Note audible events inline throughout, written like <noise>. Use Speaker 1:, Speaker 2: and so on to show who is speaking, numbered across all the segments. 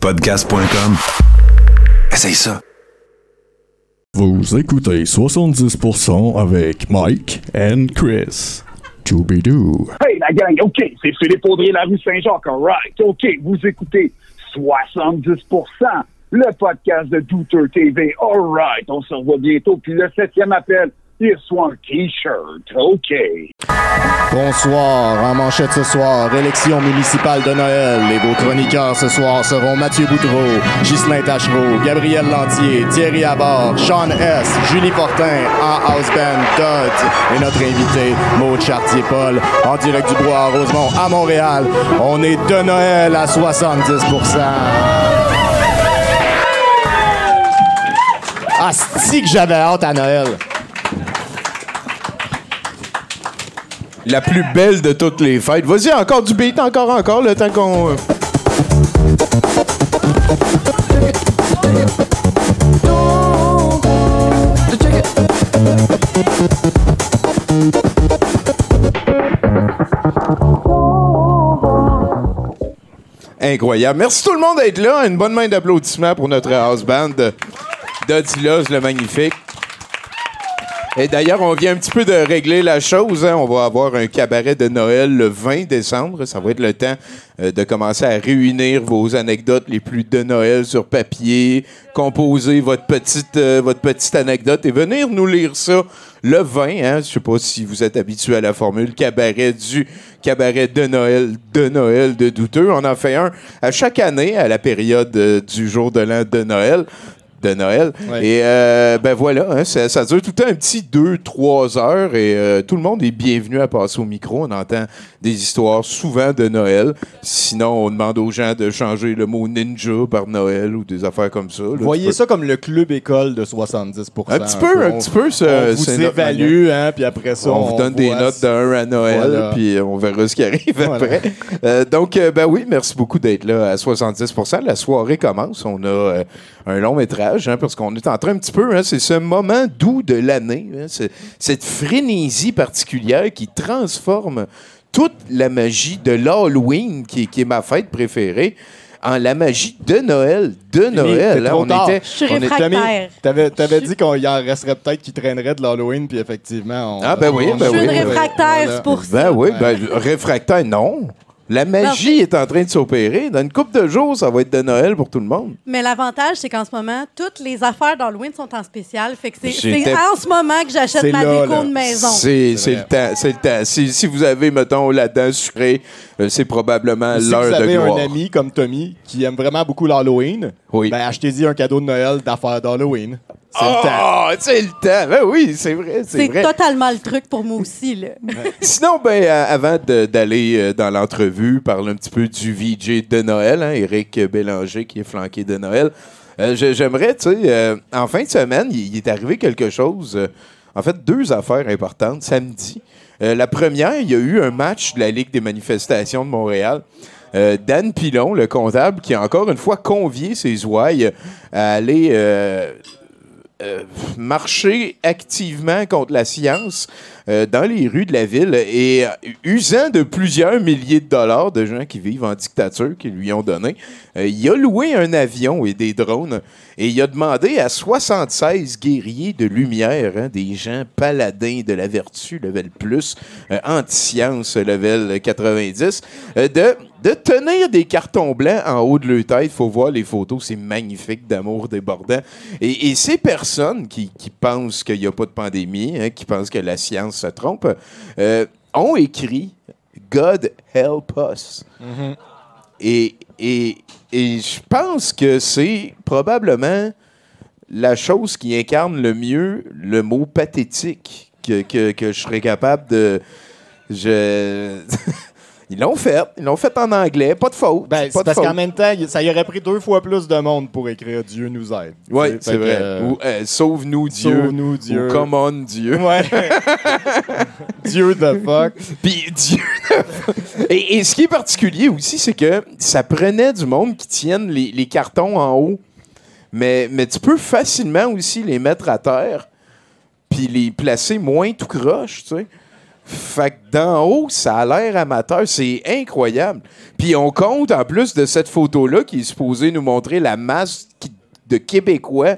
Speaker 1: Podcast.com. Essaye ça.
Speaker 2: Vous écoutez 70% avec Mike and Chris. Doobidoo.
Speaker 3: Hey la gang, OK, c'est Philippe Audrey, la rue Saint-Jacques, right. OK, vous écoutez 70%, le podcast de Douteur TV, alright. On se revoit bientôt, puis le septième appel, soit un T-shirt.
Speaker 4: Bonsoir, en manchette ce soir, élection municipale de Noël. Et vos chroniqueurs ce soir seront Mathieu Boutreau, Ghislain Tachereau, Gabriel Lantier, Thierry Abar, Sean S., Julie Fortin, en house Dodd et notre invité, Maud Chartier-Paul, en direct du Bois à Rosemont à Montréal. On est de Noël à 70 Ah, si que j'avais hâte à Noël.
Speaker 5: La plus belle de toutes les fêtes. Vas-y, encore du beat, encore, encore, le temps qu'on. euh, Incroyable. Merci tout le monde d'être là. Une bonne main d'applaudissements pour notre house band de Dodilos, le magnifique. Et d'ailleurs, on vient un petit peu de régler la chose. hein. On va avoir un cabaret de Noël le 20 décembre. Ça va être le temps euh, de commencer à réunir vos anecdotes les plus de Noël sur papier, composer votre petite, euh, votre petite anecdote et venir nous lire ça le 20. Hein. Je sais pas si vous êtes habitué à la formule cabaret du cabaret de Noël, de Noël de douteux. On en fait un à chaque année à la période euh, du jour de l'an de Noël de Noël.
Speaker 4: Ouais.
Speaker 5: Et euh, ben voilà, hein, ça, ça dure tout le temps un petit 2-3 heures et euh, tout le monde est bienvenu à passer au micro. On entend des histoires souvent de Noël. Sinon, on demande aux gens de changer le mot ninja par Noël ou des affaires comme ça. là.
Speaker 4: Voyez
Speaker 5: peux-
Speaker 4: ça comme le club école de 70
Speaker 5: Un petit peu, un
Speaker 4: On-
Speaker 5: petit peu. ça-
Speaker 4: on vous évalue, hein, puis après ça,
Speaker 5: on, vous donne des notes de 1 à Noël,
Speaker 4: Voilà.
Speaker 5: puis on verra ce qui arrive
Speaker 4: Voilà.
Speaker 5: après. Euh, donc, euh, ben oui, merci beaucoup d'être là à 70% La soirée commence. On a euh, un long métrage, hein, parce qu'on est en train un petit peu, hein, c'est ce moment doux de l'année, hein, cette frénésie particulière qui transforme toute la magie de l'Halloween, qui, qui est ma fête préférée, en la magie de Noël, de Noël.
Speaker 4: trop
Speaker 5: on
Speaker 4: tard.
Speaker 5: était,
Speaker 6: Je suis
Speaker 5: on
Speaker 6: réfractaire.
Speaker 4: T'avais, t'avais dit qu'il en resterait peut-être qui traînerait de l'Halloween, puis effectivement. On,
Speaker 5: Ah, ben oui, ben
Speaker 6: Je suis
Speaker 5: oui.
Speaker 6: une réfractaire, c'est pour
Speaker 5: Ben
Speaker 6: ça.
Speaker 5: oui, ben, réfractaire, non. La magie est en train de s'opérer. Dans une couple de jours, ça va être de Noël pour tout le monde.
Speaker 6: Mais l'avantage, c'est qu'en ce moment, toutes les affaires d'Halloween sont en spécial. Fait que c'est en ce moment que j'achète
Speaker 4: C'est
Speaker 6: ma
Speaker 4: là,
Speaker 6: déco
Speaker 4: là.
Speaker 6: de maison.
Speaker 5: C'est le temps. C'est le temps. Si, si vous avez, mettons, la dent sucrée, euh, c'est probablement
Speaker 4: Si vous
Speaker 5: l'heure de
Speaker 4: avez
Speaker 5: gloire.
Speaker 4: un ami comme Tommy qui aime vraiment beaucoup l'Halloween,
Speaker 5: Oui.
Speaker 4: ben achetez-y un cadeau de Noël d'affaires d'Halloween. C'est le temps.
Speaker 5: Oh, c'est le temps. Ben oui, c'est vrai, c'est vrai.
Speaker 6: totalement le truc pour moi aussi. Là.
Speaker 5: Sinon, ben, euh, avant de- d'aller euh, dans l'entrevue, parler un petit peu du VJ de Noël, hein, Éric Bélanger qui est flanqué de Noël. euh, je- J'aimerais, tu sais, euh, en fin de semaine, il, il est arrivé quelque chose. euh, en fait, deux affaires importantes. Samedi, Euh, la première, il y a eu un match de la Ligue des manifestations de Montréal. Euh, Dan Pilon, le comptable, qui a encore une fois convié ses ouailles à aller euh, euh, marcher activement contre la science euh, dans les rues de la ville et euh, usant de plusieurs milliers de dollars de gens qui vivent en dictature qui lui ont donné. Il a loué un avion et des drones et il a demandé à 76 guerriers de lumière, hein, des gens paladins de la vertu, level plus, anti-science, level 90, euh, de, de tenir des cartons blancs en haut de leur tête. faut voir les photos, c'est magnifique d'amour débordant. Et, et ces personnes qui, qui pensent qu'il n'y a pas de pandémie, hein, qui pensent que la science se trompe, euh, ont écrit God help us. Et, et, et je pense que c'est probablement la chose qui incarne le mieux le mot pathétique que, que, que je serais capable de. Je. <laughs> Ils l'ont fait. Ils l'ont fait en anglais. Pas de faute.
Speaker 4: Ben,
Speaker 5: pas
Speaker 4: c'est
Speaker 5: de
Speaker 4: parce qu'en même temps, ça y aurait pris deux fois plus de monde pour écrire Dieu nous aide.
Speaker 5: Oui, c'est vrai.
Speaker 4: euh,
Speaker 5: Ou euh, Sauve-nous Dieu.
Speaker 4: Sauve-nous, Dieu.
Speaker 5: Ou Come on Dieu.
Speaker 4: Ouais. <laughs> Dieu the fuck.
Speaker 5: Puis Dieu. et, et ce qui est particulier aussi, c'est que ça prenait du monde qui tienne les, les cartons en haut. Mais, mais tu peux facilement aussi les mettre à terre puis les placer moins tout croche, tu sais. Fait que d'en haut, ça a l'air amateur. C'est incroyable. Puis on compte, en plus de cette photo-là, qui est supposée nous montrer la masse de Québécois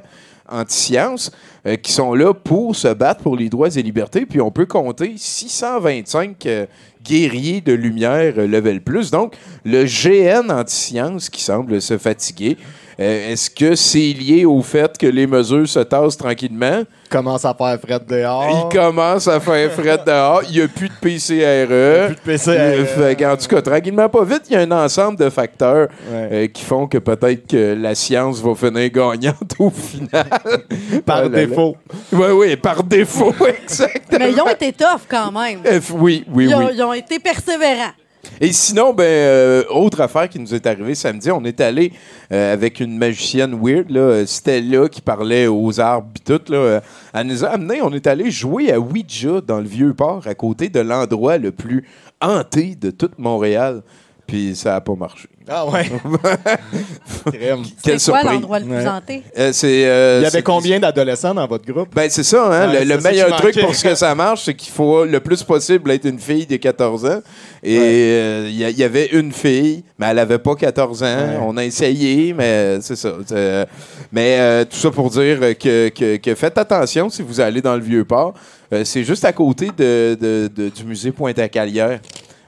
Speaker 5: anti-sciences euh, qui sont là pour se battre pour les droits et libertés. Puis on peut compter 625 euh, guerriers de lumière euh, level plus. Donc, le GN anti-sciences qui semble se fatiguer. Euh, Est-ce que c'est lié au fait que les mesures se tassent tranquillement?
Speaker 4: Commence à faire fret dehors.
Speaker 5: Il commence à faire fret dehors. Il n'y a plus de PCRE.
Speaker 4: Plus de PCRE.
Speaker 5: Fait qu'en tout cas, tranquillement, pas vite, il y a un ensemble de facteurs
Speaker 4: Ouais.
Speaker 5: euh, qui font que peut-être que la science va finir gagnante au final. <laughs>
Speaker 4: Par
Speaker 5: Ah là là.
Speaker 4: défaut.
Speaker 5: Oui, oui, par défaut, <laughs> exactement.
Speaker 6: Mais ils ont été tough quand même.
Speaker 5: Euh, oui, oui,
Speaker 6: Ils ont,
Speaker 5: oui.
Speaker 6: ils ont été persévérants.
Speaker 5: Et sinon, ben, euh, autre affaire qui nous est arrivée samedi, on est allé euh, avec une magicienne weird, là, euh, Stella, qui parlait aux arbres et tout. Là, elle nous a amené, on est allé jouer à Ouija dans le Vieux-Port, à côté de l'endroit le plus hanté de toute Montréal. Puis ça n'a pas marché.
Speaker 4: Ah ouais. <laughs>
Speaker 6: C'est quoi l'endroit le plus
Speaker 4: Ouais.
Speaker 6: hanté?
Speaker 5: Euh, c'est, euh,
Speaker 4: Il y avait
Speaker 5: c'est-
Speaker 4: combien d'adolescents dans votre groupe?
Speaker 5: Ben, c'est ça, hein?
Speaker 4: Ouais,
Speaker 5: le, le
Speaker 4: c'est ça
Speaker 5: meilleur truc
Speaker 4: manquait.
Speaker 5: pour ce que ça marche, c'est qu'il faut le plus possible être une fille de 14 ans. Et euh, il y, a- il y avait une fille, mais elle avait pas 14 ans.
Speaker 4: Ouais.
Speaker 5: On a essayé, mais c'est ça. C'est- Mais euh, tout ça pour dire que, que- que faites attention si vous allez dans le Vieux-Port. Euh, c'est juste à côté de, de- de- du musée Pointe-à-Calière.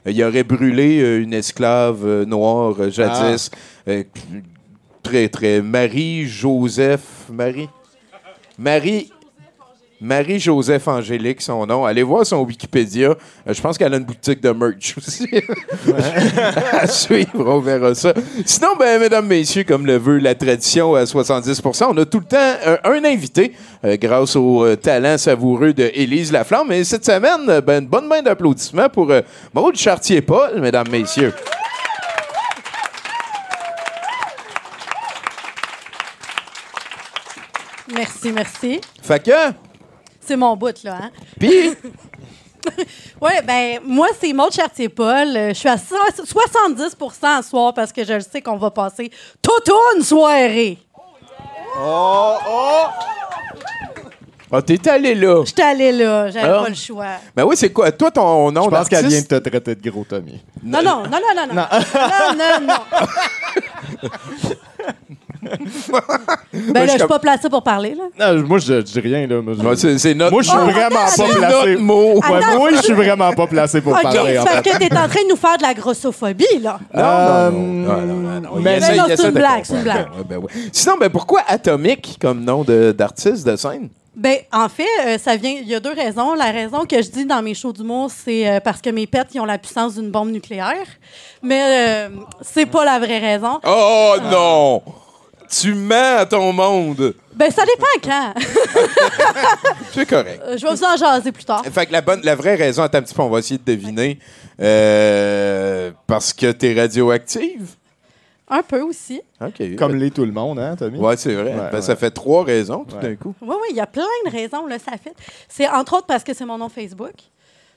Speaker 5: Il aurait brûlé euh, une esclave euh, noire euh, jadis. Euh, très, très. Marie-Joseph. Marie? Marie. Marie-Joseph Angélique, son nom. Allez voir son Wikipédia. Euh, je pense qu'elle a une boutique de merch aussi. <laughs> à suivre, on verra ça. Sinon, ben, mesdames, messieurs, comme le veut la tradition à 70% on a tout le temps un, un invité euh, grâce au euh, talent savoureux de Élise Laflamme. Et cette semaine, euh, ben, une bonne main d'applaudissements pour euh, Maud Chartier-Paul, mesdames, messieurs.
Speaker 6: Merci, merci.
Speaker 5: Fait que,
Speaker 6: C'est mon bout, là. Hein?
Speaker 5: puis, <laughs>
Speaker 6: Oui, ben moi, c'est Maud Chartier-Paul. Euh, Je suis à so- 70% ce soir parce que je le sais qu'on va passer toute une soirée.
Speaker 4: Oh, oh!
Speaker 5: ah, t'es allé là.
Speaker 6: J'étais allée là, j'avais pas le choix.
Speaker 5: Ben oui, c'est quoi? Toi, ton nom
Speaker 4: Je pense qu'elle vient de te traiter de gros Tommy.
Speaker 6: Non, non, non, non, non, non. Non, non, non. <laughs> ben là, je suis pas placée pour parler, là.
Speaker 4: Non, moi, je, je dis rien, là. Moi, je,
Speaker 5: Ouais, c'est, c'est notre
Speaker 4: moi, je suis vraiment pas placé.
Speaker 5: mot.
Speaker 4: Ouais,
Speaker 6: Attends.
Speaker 4: moi, je suis vraiment pas placé pour parler,
Speaker 6: c'est
Speaker 4: en fait.
Speaker 6: que t'es en train de nous faire de la grossophobie, là.
Speaker 5: Non,
Speaker 4: Euh,
Speaker 5: non, non, non, non,
Speaker 4: mais-
Speaker 6: c'est une blague, c'est une blague.
Speaker 5: Ouais, ben ouais. Sinon, ben pourquoi Atomique comme nom de- d'artiste de scène?
Speaker 6: Ben, en fait, euh, ça vient. Il y a deux raisons. La raison que je dis dans mes shows d'humour, c'est euh, parce que mes pets, ils ont la puissance d'une bombe nucléaire. Mais euh, c'est pas la vraie raison.
Speaker 5: Oh non! Tu mens à ton monde!
Speaker 6: Ben, ça dépend quand. <laughs>
Speaker 5: C'est correct.
Speaker 6: Euh, je vais vous en jaser plus tard.
Speaker 5: Fait que la, bonne, la vraie raison, attends un petit peu, on va essayer de deviner. Euh, parce que t'es radioactive?
Speaker 6: Un peu aussi.
Speaker 5: OK.
Speaker 4: Comme l'est tout le monde, hein, Tommy?
Speaker 5: Ouais, c'est vrai.
Speaker 4: Ouais,
Speaker 5: Ben,
Speaker 4: ouais.
Speaker 5: Ça fait trois raisons tout
Speaker 4: Ouais.
Speaker 5: d'un coup.
Speaker 6: Oui, oui, il y a plein de raisons, là, ça fait. C'est entre autres parce que c'est mon nom Facebook.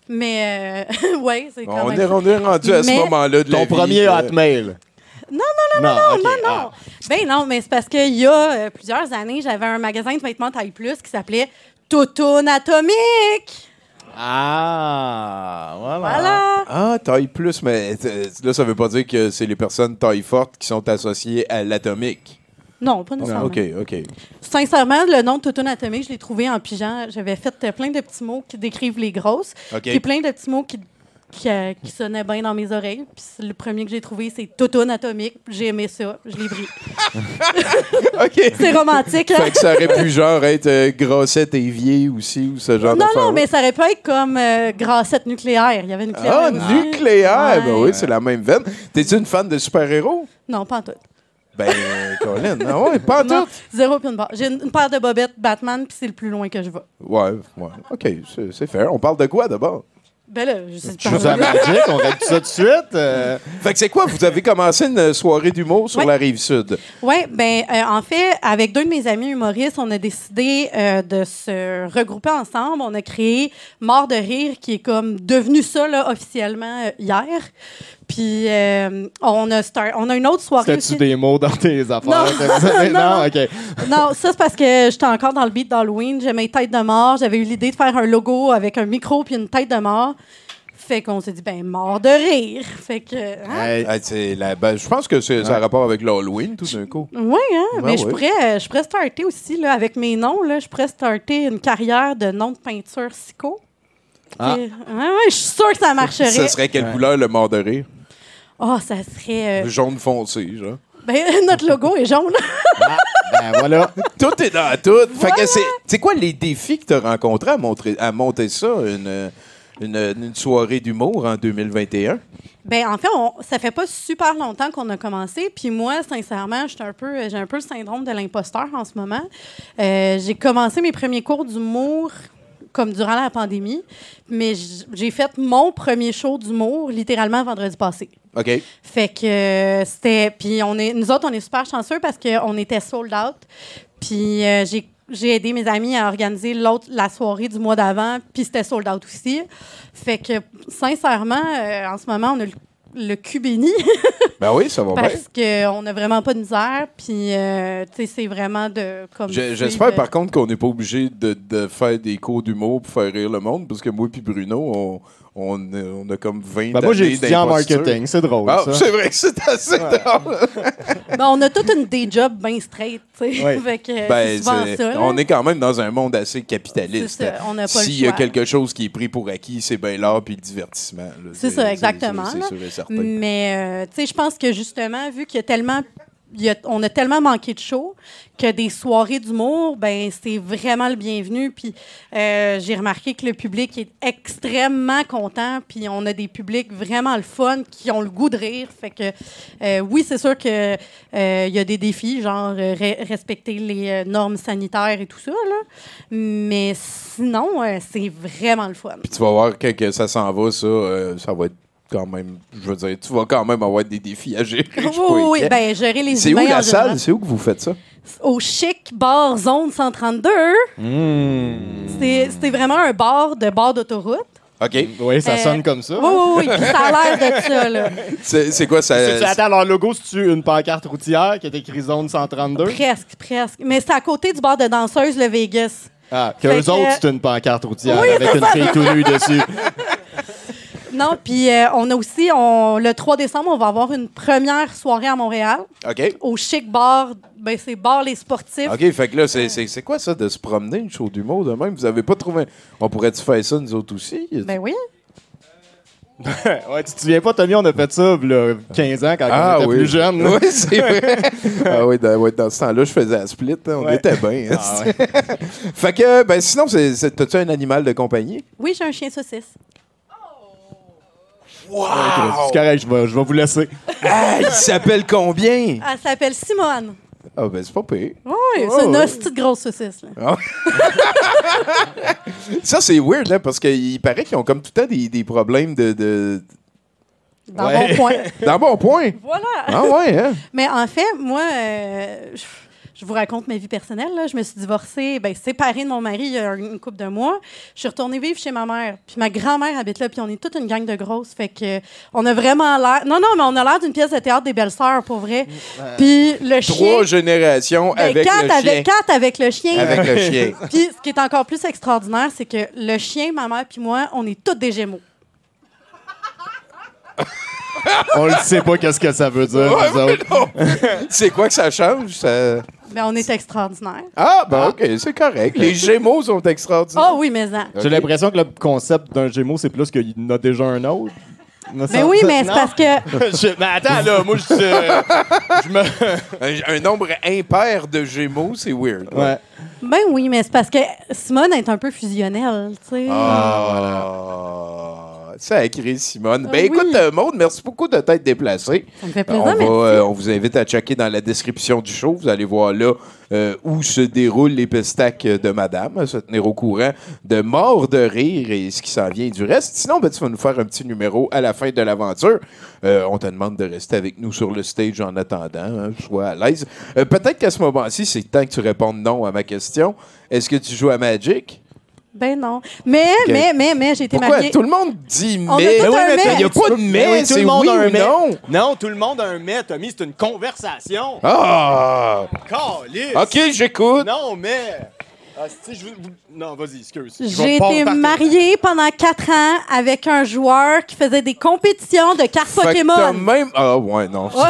Speaker 6: Mais, euh, <laughs> oui, c'est quand
Speaker 5: On
Speaker 6: même.
Speaker 5: est, on est rendu à ce
Speaker 6: Mais-
Speaker 5: moment-là de la
Speaker 4: Ton
Speaker 5: vie,
Speaker 4: premier
Speaker 5: euh,
Speaker 4: hotmail.
Speaker 6: Non, non, non,
Speaker 4: non,
Speaker 6: non,
Speaker 4: ok,
Speaker 6: non,
Speaker 4: ah.
Speaker 6: non. Ben non, mais c'est parce qu'il y a euh, plusieurs années, j'avais un magasin de vêtements taille plus qui s'appelait Toutoune Atomique.
Speaker 4: Ah, voilà.
Speaker 6: Voilà.
Speaker 5: Ah, taille plus, mais euh, là, ça veut pas dire que c'est les personnes taille forte qui sont associées à l'atomique.
Speaker 6: Non, pas nécessairement.
Speaker 5: OK, OK.
Speaker 6: Sincèrement, le nom de Toutoune Atomique, je l'ai trouvé en pigeant. J'avais fait plein de petits mots qui décrivent les grosses.
Speaker 5: OK.
Speaker 6: Puis plein de petits mots qui, qui, euh, qui sonnaient bien dans mes oreilles. Puis le premier que j'ai trouvé, c'est Toutoune Atomique. J'ai aimé ça. Je l'ai pris. <laughs>
Speaker 5: OK.
Speaker 6: C'est romantique, hein?
Speaker 5: Fait que ça aurait pu genre être euh, Grossette Évier aussi, ou ce genre
Speaker 6: Non,
Speaker 5: d'affaire.
Speaker 6: non, mais ça aurait pu être comme euh, grassette nucléaire. Il y avait nucléaire.
Speaker 5: Ah,
Speaker 6: aussi.
Speaker 5: nucléaire!
Speaker 6: Ouais.
Speaker 5: Ben oui, c'est la même veine. T'es-tu une fan de super-héros?
Speaker 6: Non, pas en tout.
Speaker 5: Ben, Colin, ah ouais, pas en <laughs>
Speaker 6: Non,
Speaker 5: tout.
Speaker 6: zéro puis une barre. J'ai une, une paire de bobettes Batman, puis c'est le plus loin que je vais.
Speaker 5: Ouais, ouais. OK, c'est- c'est fair. On parle de quoi d'abord?
Speaker 6: Ben là, je sais
Speaker 4: Je à Magic, on règle ça tout de suite. euh, <laughs>
Speaker 5: Fait que c'est quoi? Vous avez commencé une soirée d'humour sur
Speaker 6: Ouais.
Speaker 5: la rive sud?
Speaker 6: Oui, ben euh, en fait, avec deux de mes amis humoristes, on a décidé euh, de se regrouper ensemble. On a créé Mort de rire, qui est comme devenu ça là, officiellement hier. Puis euh, on, a start- on a une autre soirée aussi.
Speaker 4: des mots dans tes affaires? <laughs>
Speaker 6: Non.
Speaker 4: non,
Speaker 6: Non,
Speaker 4: ok.
Speaker 6: Non, ça, c'est parce que j'étais encore dans le beat d'Halloween. J'aimais les têtes de mort. J'avais eu l'idée de faire un logo avec un micro puis une tête de mort. Fait qu'on s'est dit, ben, mort de rire. Fait que. hein?
Speaker 4: Hey,
Speaker 5: Ah, la- ben, je pense que c'est- ça a rapport avec l'Halloween, tout d'un coup.
Speaker 6: Oui, hein?
Speaker 5: Ouais,
Speaker 6: mais je
Speaker 5: ouais.
Speaker 6: pourrais, je pourrais starter aussi, là, avec mes noms, là, je pourrais starter une carrière de nom de peinture psycho.
Speaker 4: Ah.
Speaker 6: Puis, ouais, ouais, je suis sûre que ça marcherait.
Speaker 5: Ça serait quelle couleur le mort de rire?
Speaker 6: Oh, ça serait. euh,
Speaker 5: Jaune foncé, genre.
Speaker 6: ben, <laughs> notre logo est jaune.
Speaker 4: ben voilà. <laughs>
Speaker 5: Tout est dans tout. Fait que c'est, c'est quoi les défis que tu as rencontrés à, montrer, à monter ça, une, une, une soirée d'humour en 2021?
Speaker 6: Ben en fait, on, ça fait pas super longtemps qu'on a commencé. Puis moi, sincèrement, j'étais un peu, j'ai un peu le syndrome de l'imposteur en ce moment. Euh, j'ai commencé mes premiers cours d'humour comme durant la pandémie, mais j'ai fait mon premier show d'humour littéralement vendredi passé.
Speaker 5: OK.
Speaker 6: Fait que euh, c'était. Puis on est, nous autres, on est super chanceux parce qu'on était sold out. Puis euh, j'ai. J'ai aidé mes amis à organiser l'autre la soirée du mois d'avant, puis c'était sold out aussi. Fait que sincèrement, euh, en ce moment, on a le, le cul béni <laughs>
Speaker 5: Ben oui, ça va bien.
Speaker 6: parce qu'on n'a vraiment pas de misère. Puis euh, tu sais, c'est vraiment de comme.
Speaker 5: J'espère par contre qu'on n'est pas obligé de, de faire des cours d'humour pour faire rire le monde, parce que moi et Bruno, on, on, on a comme 20
Speaker 4: Ben moi, j'ai étudié en marketing. C'est drôle,
Speaker 5: Ah, c'est vrai que c'est assez drôle.
Speaker 6: ben, on a toute une day job bien straight, tu sais.
Speaker 4: Ouais.
Speaker 6: que
Speaker 5: Ben,
Speaker 6: c'est souvent
Speaker 5: c'est-
Speaker 6: ça.
Speaker 5: on est quand même dans un monde assez capitaliste. S'il y a quelque chose qui est pris pour acquis, c'est bien l'art puis le divertissement.
Speaker 6: C'est ça, exactement,
Speaker 5: C'est
Speaker 6: là.
Speaker 5: sûr et certain.
Speaker 6: Mais, euh, tu sais, je pense que justement, vu qu'il y a tellement. On a tellement manqué de shows que des soirées d'humour, ben c'est vraiment le bienvenu. Puis euh, j'ai remarqué que le public est extrêmement content. Puis on a des publics vraiment le fun qui ont le goût de rire. Fait que euh, oui, c'est sûr que euh, il y a des défis, genre re- respecter les normes sanitaires et tout ça. Là. Mais sinon, c'est vraiment le fun.
Speaker 5: Puis tu vas voir que, ça s'en va, ça, ça va être quand même, je veux dire, tu vas quand même avoir des défis à gérer.
Speaker 6: Oui, oui. Ben, gérer les
Speaker 5: c'est où la salle? C'est où que vous faites ça?
Speaker 6: au Chic Bar Zone 132.
Speaker 4: Hmm.
Speaker 6: C'était vraiment un bar de bar d'autoroute.
Speaker 5: OK.
Speaker 4: Oui, ça
Speaker 6: Euh,
Speaker 4: sonne comme ça.
Speaker 6: Oui, oui, oui. Puis ça a l'air de ça, là. <laughs>
Speaker 5: C'est quoi ça?
Speaker 4: C'est- Attends, leur logo, c'est-tu une pancarte routière qui est écrit zone 132?
Speaker 6: Presque, presque. Mais c'est à côté du bar de danseuse, le Vegas.
Speaker 4: Ah, que
Speaker 6: Fait
Speaker 4: eux
Speaker 6: que-
Speaker 4: autres, c'est une pancarte routière
Speaker 6: Oui,
Speaker 4: avec une fille tout nue dessus. <laughs>
Speaker 6: Non, puis euh, on a aussi, on, le 3 décembre, on va avoir une première soirée à Montréal
Speaker 5: OK.
Speaker 6: au Chic Bar. Ben, c'est Bar Les Sportifs.
Speaker 5: OK, fait que là, c'est- c'est c'est quoi ça de se promener, une show d'humour de même? Vous avez pas trouvé. On pourrait-tu faire ça, nous autres aussi?
Speaker 6: Ben oui. <laughs>
Speaker 4: ouais, tu te souviens pas, Tommy, on a fait ça là, 15 ans quand on était plus jeunes. là.
Speaker 5: Ah <laughs> Oui, c'est vrai. <laughs> ah oui, dans, ouais, dans ce temps-là, je faisais la split. hein, on
Speaker 4: Ouais.
Speaker 5: était bien. hein.
Speaker 4: Ah ouais.
Speaker 5: fait que, ben sinon, c'est- c'est- t'as-tu un animal de compagnie?
Speaker 6: Oui, j'ai un chien saucisse.
Speaker 4: C'est correct, je vais, je vais vous laisser.
Speaker 5: Ah, il s'appelle combien?
Speaker 6: Elle s'appelle Simone.
Speaker 5: Ah, ben c'est pas pire.
Speaker 6: Oui, c'est une petite grosse saucisse. là. <laughs>
Speaker 5: Ça, c'est weird, hein, parce qu'il paraît qu'ils ont comme tout le temps des, des problèmes de. de...
Speaker 6: Dans
Speaker 4: Ouais.
Speaker 6: mon point.
Speaker 5: Dans bon point.
Speaker 6: Voilà.
Speaker 5: Ah ouais, hein?
Speaker 6: Mais en fait, moi, euh, je, je vous raconte ma vie personnelle. là. Je me suis divorcée, ben, séparée de mon mari il y a une couple de mois. Je suis retournée vivre chez ma mère. Puis ma grand-mère habite là, puis on est toute une gang de grosses. Fait que on a vraiment l'air... Non, non, mais on a l'air d'une pièce de théâtre des Belles-Sœurs, pour vrai. Puis le chien...
Speaker 5: Trois générations
Speaker 6: ben,
Speaker 5: avec
Speaker 6: quatre
Speaker 5: le chien.
Speaker 6: quatre avec le chien.
Speaker 5: Avec le chien. <laughs>
Speaker 6: Puis ce qui est encore plus extraordinaire, c'est que le chien, ma mère puis moi, on est toutes des gémeaux.
Speaker 4: On ne sait pas qu'est-ce que ça veut dire,
Speaker 5: Ouais,
Speaker 4: nous
Speaker 5: mais
Speaker 4: autres. <laughs>
Speaker 5: C'est quoi que ça change? ça-
Speaker 6: Ben, on est extraordinaires.
Speaker 5: Ah, ben OK, c'est correct. Les Gémeaux sont extraordinaires.
Speaker 6: Oh oui, mais en.
Speaker 4: J'ai l'impression que le concept d'un Gémeaux, c'est plus qu'il y en a déjà un autre.
Speaker 6: Ben oui, <laughs> mais c'est parce que... <laughs>
Speaker 4: Je- mais attends, là, moi, je, euh, je me.
Speaker 5: Un, un nombre impair de Gémeaux, c'est weird.
Speaker 4: Ouais.
Speaker 6: Ben oui, mais c'est parce que Simone est un peu fusionnelle, tu sais.
Speaker 5: Ah, Ça a écrit Simone.
Speaker 6: Ah
Speaker 5: Ben écoute, euh, Maude, merci beaucoup de t'être déplacé.
Speaker 6: Ça me fait
Speaker 5: On,
Speaker 6: plaisir,
Speaker 5: va,
Speaker 6: merci.
Speaker 5: euh, on vous invite à checker dans la description du show. Vous allez voir là euh, où se déroulent les pestacs de Madame, se tenir au courant de mort de rire et ce qui s'en vient du reste. Sinon, ben, tu vas nous faire un petit numéro à la fin de l'aventure. Euh, on te demande de rester avec nous sur le stage en attendant. Hein, sois à l'aise. Peut-être qu'à ce moment-ci, c'est temps que tu répondes non à ma question. Est-ce que tu joues à Magic?
Speaker 6: Ben non. Mais, mais, mais, mais, j'ai été
Speaker 5: Pourquoi?
Speaker 6: mariée.
Speaker 5: Tout le monde dit
Speaker 6: On a
Speaker 5: mais?
Speaker 6: tout
Speaker 5: Mais
Speaker 6: un mais.
Speaker 5: Il n'y a pas de mais,
Speaker 7: Ben oui, tout le monde
Speaker 5: oui
Speaker 7: a un mais.
Speaker 5: non.
Speaker 7: Non, tout le monde a un mais, Tommy. C'est une conversation.
Speaker 5: Ah!
Speaker 7: Calisse.
Speaker 5: OK, j'écoute.
Speaker 7: Non, mais. Ah, si, je vous- vous- Non, vas-y, excuse.
Speaker 6: J'ai été mariée pendant quatre ans avec un joueur qui faisait des compétitions de cartes
Speaker 5: Fait que t'as
Speaker 6: Pokémon.
Speaker 5: même. Ah, ouais, non. <laughs>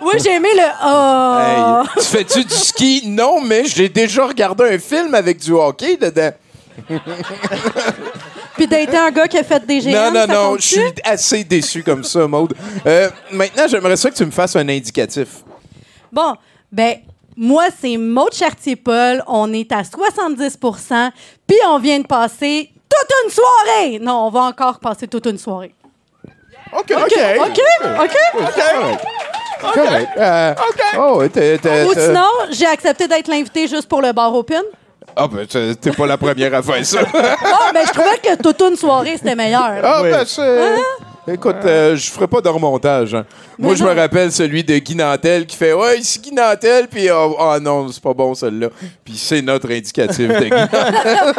Speaker 6: Oui, j'ai aimé le
Speaker 5: Hey,
Speaker 6: oh.
Speaker 5: tu fais-tu du ski? Non, mais j'ai déjà regardé un film avec du hockey dedans. <laughs>
Speaker 6: Puis d'être un gars qui a fait des géants.
Speaker 5: non, non,
Speaker 6: ça
Speaker 5: non, je suis assez déçu comme ça, Maude. Euh, maintenant, j'aimerais ça que tu me fasses un indicatif.
Speaker 6: Bon, ben, moi, c'est Maud Chartier-Paul. On est à 70% puis on vient de passer toute une soirée. Non, on va encore passer toute une soirée.
Speaker 5: OK, OK.
Speaker 6: OK? OK?
Speaker 5: Correct. Euh, Oh, t'es- t'es-
Speaker 6: Ou
Speaker 5: t'es-
Speaker 6: sinon, j'ai accepté d'être l'invité juste pour le bar open.
Speaker 5: Ah, ben, t'es t'es pas la première à faire ça.
Speaker 6: Ah, ben, je trouvais que toute une soirée, c'était meilleur.
Speaker 5: Ah,
Speaker 7: Oui.
Speaker 5: ben, c'est. Écoute, euh, je ferai pas de remontage. hein. Moi, je me rappelle celui de Guy Nantel qui fait Ouais, c'est Guy Nantel, puis ah ah non, c'est pas bon celui-là. Puis c'est notre indicatif de Guy Nantel.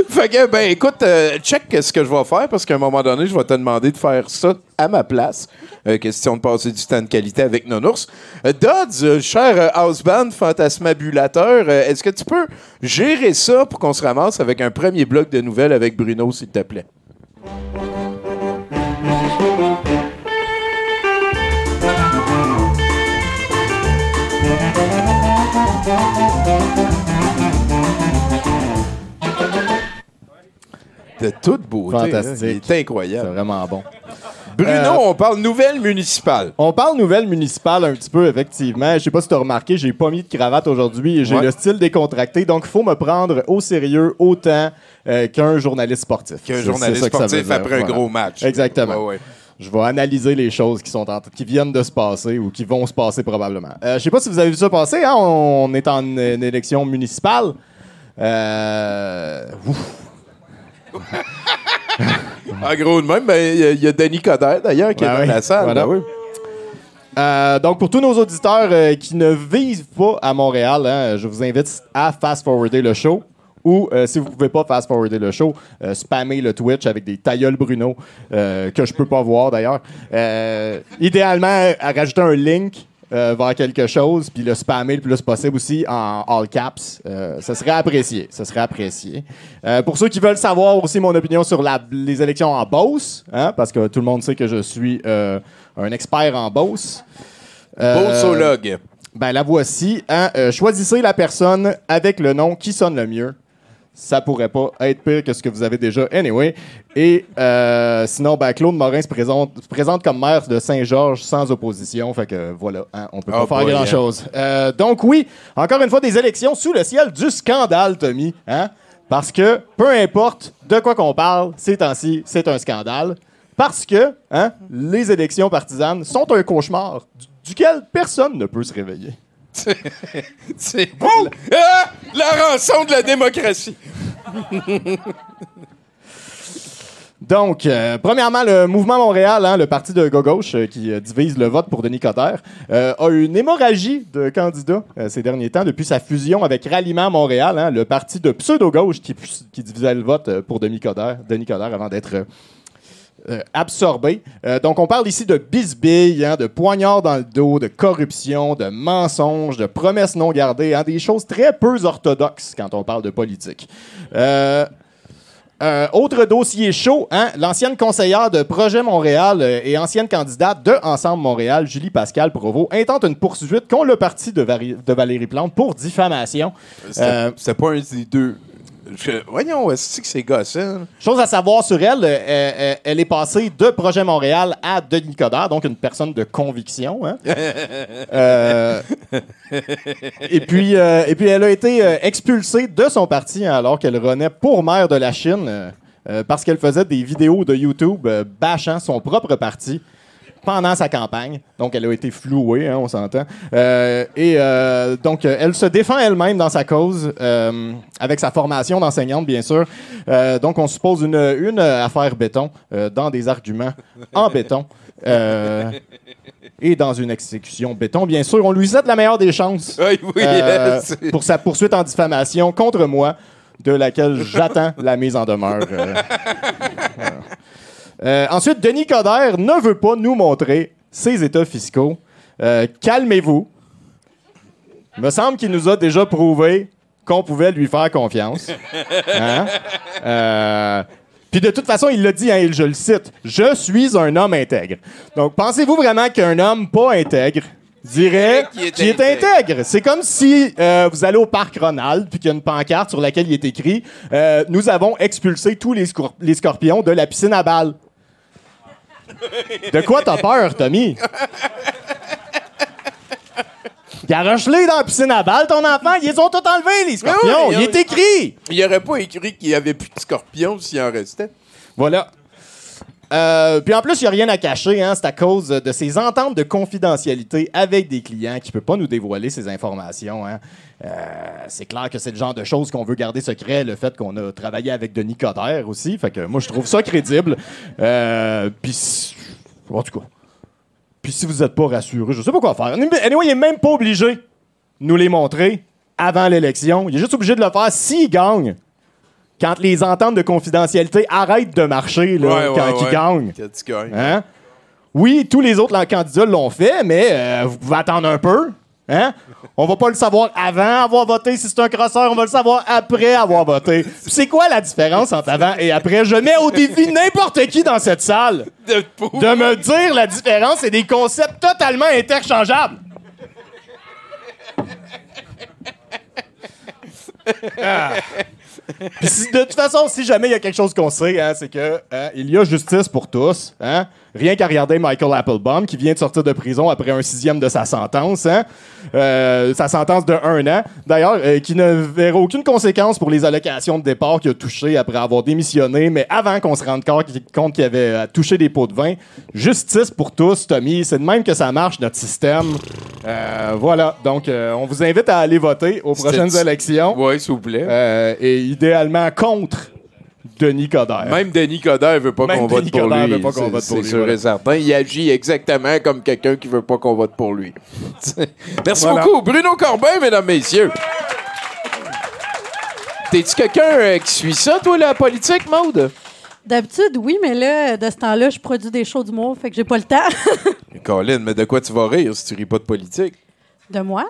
Speaker 5: <laughs> fait que, ben, écoute, euh, check ce que je vais faire parce qu'à un moment donné, je vais te demander de faire ça à ma place. Euh, question de passer du temps de qualité avec Nonours. Euh, Dodds, euh, cher euh, houseband fantasmabulateur, euh, est-ce que tu peux gérer ça pour qu'on se ramasse avec un premier bloc de nouvelles avec Bruno, s'il te plaît? De toute beauté.
Speaker 4: Fantastique.
Speaker 5: hein. Il est
Speaker 4: C'est
Speaker 5: incroyable.
Speaker 4: vraiment bon.
Speaker 5: Bruno,
Speaker 4: Euh,
Speaker 5: on parle nouvelle municipale.
Speaker 4: On parle nouvelle municipale un petit peu, effectivement. Je sais pas si tu as remarqué, j'ai pas mis de cravate aujourd'hui et j'ai
Speaker 5: Ouais.
Speaker 4: le style décontracté. Donc, il faut me prendre au sérieux autant euh, qu'un journaliste sportif.
Speaker 5: Qu'un journaliste
Speaker 4: que ça
Speaker 5: sportif
Speaker 4: dire.
Speaker 5: après un gros match.
Speaker 4: Exactement.
Speaker 5: Ouais, ouais.
Speaker 4: Je vais analyser les choses qui, sont en- qui viennent de se passer ou qui vont se passer probablement. Euh, je sais pas si vous avez vu ça passer. Hein? On est en une élection municipale. Euh, ouf.
Speaker 5: En gros, de même, ben, il y a- il y, a Denis Coderre, d'ailleurs, qui
Speaker 4: Ben
Speaker 5: est dans
Speaker 4: oui,
Speaker 5: la salle.
Speaker 4: voilà.
Speaker 5: Ben oui.
Speaker 4: Euh, donc, pour tous nos auditeurs euh, qui ne vivent pas à Montréal, hein, je vous invite à fast-forwarder le show. Ou, euh, si vous pouvez pas fast-forwarder le show, spammer le Twitch avec des tailleuls Bruno, que je peux pas voir d'ailleurs. Idéalement, à rajouter un link euh, vers quelque chose, puis le spammer le plus possible aussi en all caps. Euh, ça serait apprécié. Ça serait apprécié. Euh, pour ceux qui veulent savoir aussi mon opinion sur la- les élections en Beauce, hein, parce que tout le monde sait que je suis euh, un expert en Beauce. Euh,
Speaker 5: Beauceologue.
Speaker 4: ben la voici. hein. Choisissez la personne avec le nom qui sonne le mieux. Ça pourrait pas être pire que ce que vous avez déjà. Anyway. Et euh, sinon, ben, Claude Morin se présente, se présente comme maire de Saint-Georges sans opposition. Fait que voilà, hein, on peut
Speaker 5: Oh
Speaker 4: pas faire
Speaker 5: boy,
Speaker 4: grand-chose. Euh, donc oui, encore une fois, des élections sous le ciel du scandale, Tommy. Hein? Parce que peu importe de quoi qu'on parle, ces temps-ci, c'est un scandale. Parce que hein, les élections partisanes sont un cauchemar du- duquel personne ne peut se réveiller. <laughs>
Speaker 5: C'est Ah! la rançon de la démocratie. <laughs>
Speaker 4: Donc, euh, premièrement, le mouvement Montréal, hein, le parti de gauche euh, qui euh, divise le vote pour Denis Coderre, a eu une hémorragie de candidats ces derniers temps depuis sa fusion avec Ralliement Montréal, hein, le parti de pseudo-gauche qui, qui divisait le vote pour Denis Coderre, Denis Coderre avant d'être euh, absorbé. Euh, donc, on parle ici de bisbilles, hein, de poignards dans le dos, de corruption, de mensonges, de promesses non gardées, hein, des choses très peu orthodoxes quand on parle de politique. Euh, euh, autre dossier chaud, hein, l'ancienne conseillère de Projet Montréal euh, et ancienne candidate de Ensemble Montréal, Julie Pascal Provost, intente une poursuite contre le parti de, Vari- de Valérie Plante pour diffamation.
Speaker 5: C'était
Speaker 4: Euh,
Speaker 5: c'était pas un des deux. Je- Voyons, est-ce que c'est gossant?
Speaker 4: Chose à savoir sur elle, euh, euh, elle est passée de Projet Montréal à Denis Coderre, donc une personne de conviction. hein. <laughs> Euh, et, puis, et puis, elle a été expulsée de son parti hein, alors qu'elle renaît pour maire de la Chine parce qu'elle faisait des vidéos de YouTube bâchant son propre parti pendant sa campagne. Donc, elle a été flouée, hein, on s'entend. Euh, et euh, donc, euh, elle se défend elle-même dans sa cause, euh, avec sa formation d'enseignante, bien sûr. Donc, on suppose une, une affaire béton dans des arguments en béton. Et dans une exécution béton, bien sûr. On lui souhaite la meilleure des chances
Speaker 5: Oui, oui. c'est-
Speaker 4: pour sa poursuite en diffamation contre moi de laquelle j'attends la mise en demeure. <laughs> euh. Ensuite, Denis Coderre ne veut pas nous montrer ses états fiscaux. Euh, Calmez-vous. Il me semble qu'il nous a déjà prouvé qu'on pouvait lui faire confiance. <laughs> Hein? Euh, puis de toute façon, il l'a dit, hein, et je le cite, je suis un homme intègre. Donc, pensez-vous vraiment qu'un homme pas intègre dirait
Speaker 5: est
Speaker 4: qu'il est intègre? C'est comme si euh, vous allez au parc Ronald, puis qu'il y a une pancarte sur laquelle il est écrit euh, Nous avons expulsé tous les, les scorpions de la piscine à balles. De quoi t'as peur, Tommy? Garoche-les dans la piscine à balles, ton enfant. Ils les ont tout enlevés, les scorpions.
Speaker 5: oui,
Speaker 4: il
Speaker 5: oui.
Speaker 4: est écrit.
Speaker 5: Il aurait pas écrit qu'il y avait plus de scorpions s'il en restait.
Speaker 4: Voilà. Euh, puis en plus, il n'y a rien à cacher. Hein, c'est à cause de ces ententes de confidentialité avec des clients qui ne peut pas nous dévoiler ces informations. hein. Euh, c'est clair que c'est le genre de choses qu'on veut garder secret, le fait qu'on a travaillé avec Denis Coderre aussi. Fait que moi, je trouve ça crédible. Euh, puis, en tout cas. Puis si vous n'êtes pas rassuré, je sais pas quoi faire. Anyway, il est même pas obligé de nous les montrer avant l'élection. Il est juste obligé de le faire s'il gagne. Quand les ententes de confidentialité arrêtent de marcher là,
Speaker 5: Ouais, ouais,
Speaker 4: quand il
Speaker 5: ouais.
Speaker 4: gagne.
Speaker 5: Quand tu gagnes.
Speaker 4: Hein? Oui, tous les autres candidats l'ont fait, mais euh, vous pouvez attendre un peu. Hein? On va pas le savoir avant avoir voté. Si c'est un crosseur, on va le savoir après avoir voté. C'est quoi la différence entre avant et après? Je mets au défi n'importe qui dans cette salle
Speaker 5: De
Speaker 4: de me dire la différence. C'est des concepts totalement interchangeables. Ah. De toute façon, si jamais il y a quelque chose qu'on sait, hein, c'est que hein, il y a justice pour tous. Hein? Rien qu'à regarder Michael Applebaum, qui vient de sortir de prison après un sixième de sa sentence, hein? Euh, sa sentence de un an, d'ailleurs, euh, qui ne verra aucune conséquence pour les allocations de départ qu'il a touchées après avoir démissionné, mais avant qu'on se rende compte qu'il- avait euh, touché des pots de vin. Justice pour tous, Tommy. C'est de même que ça marche, notre système. Euh, voilà. Donc, euh, on vous invite à aller voter aux prochaines élections.
Speaker 5: Ouais, s'il vous plaît.
Speaker 4: Euh, et idéalement contre Denis Coderre.
Speaker 5: Même Denis Coderre veut pas qu'on vote
Speaker 4: Denis
Speaker 5: pour
Speaker 4: Coderre
Speaker 5: lui.
Speaker 4: veut pas qu'on
Speaker 5: C'est-
Speaker 4: vote pour
Speaker 5: C'est
Speaker 4: lui,
Speaker 5: sûr et certain. Il agit exactement comme quelqu'un qui veut pas qu'on vote pour lui. <laughs> Merci
Speaker 4: Voilà.
Speaker 5: beaucoup. Bruno Corbin, mesdames, messieurs. T'es-tu quelqu'un euh, qui suit ça, toi, la politique, Maude?
Speaker 6: D'habitude, oui, mais là, de ce temps-là, je produis des shows d'humour, fait que j'ai pas le temps <laughs>
Speaker 5: Colin, mais de quoi tu vas rire si tu ris pas de politique?
Speaker 6: de moi?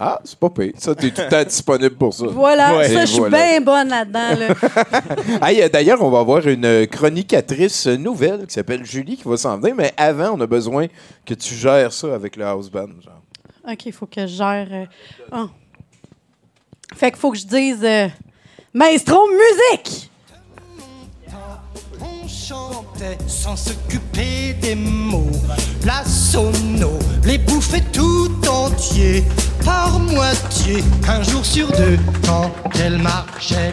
Speaker 5: Ah, c'est pas pire. Ça, t'es tout le temps disponible pour ça.
Speaker 6: Voilà,
Speaker 4: Ouais.
Speaker 6: ça, je suis
Speaker 5: voilà.
Speaker 6: bien bonne là-dedans. Là. <laughs>
Speaker 5: Hey, euh, D'ailleurs, on va avoir une chronicatrice nouvelle qui s'appelle Julie qui va s'en venir, mais avant, on a besoin que tu gères ça avec le house band. genre.
Speaker 6: OK, il faut que je gère. euh, ah. Fait qu'il faut que je dise euh, Maestro musique!
Speaker 8: On chantait sans s'occuper des mots. La sono les bouffait tout entier, par moitié, un jour sur deux, quand elle marchait.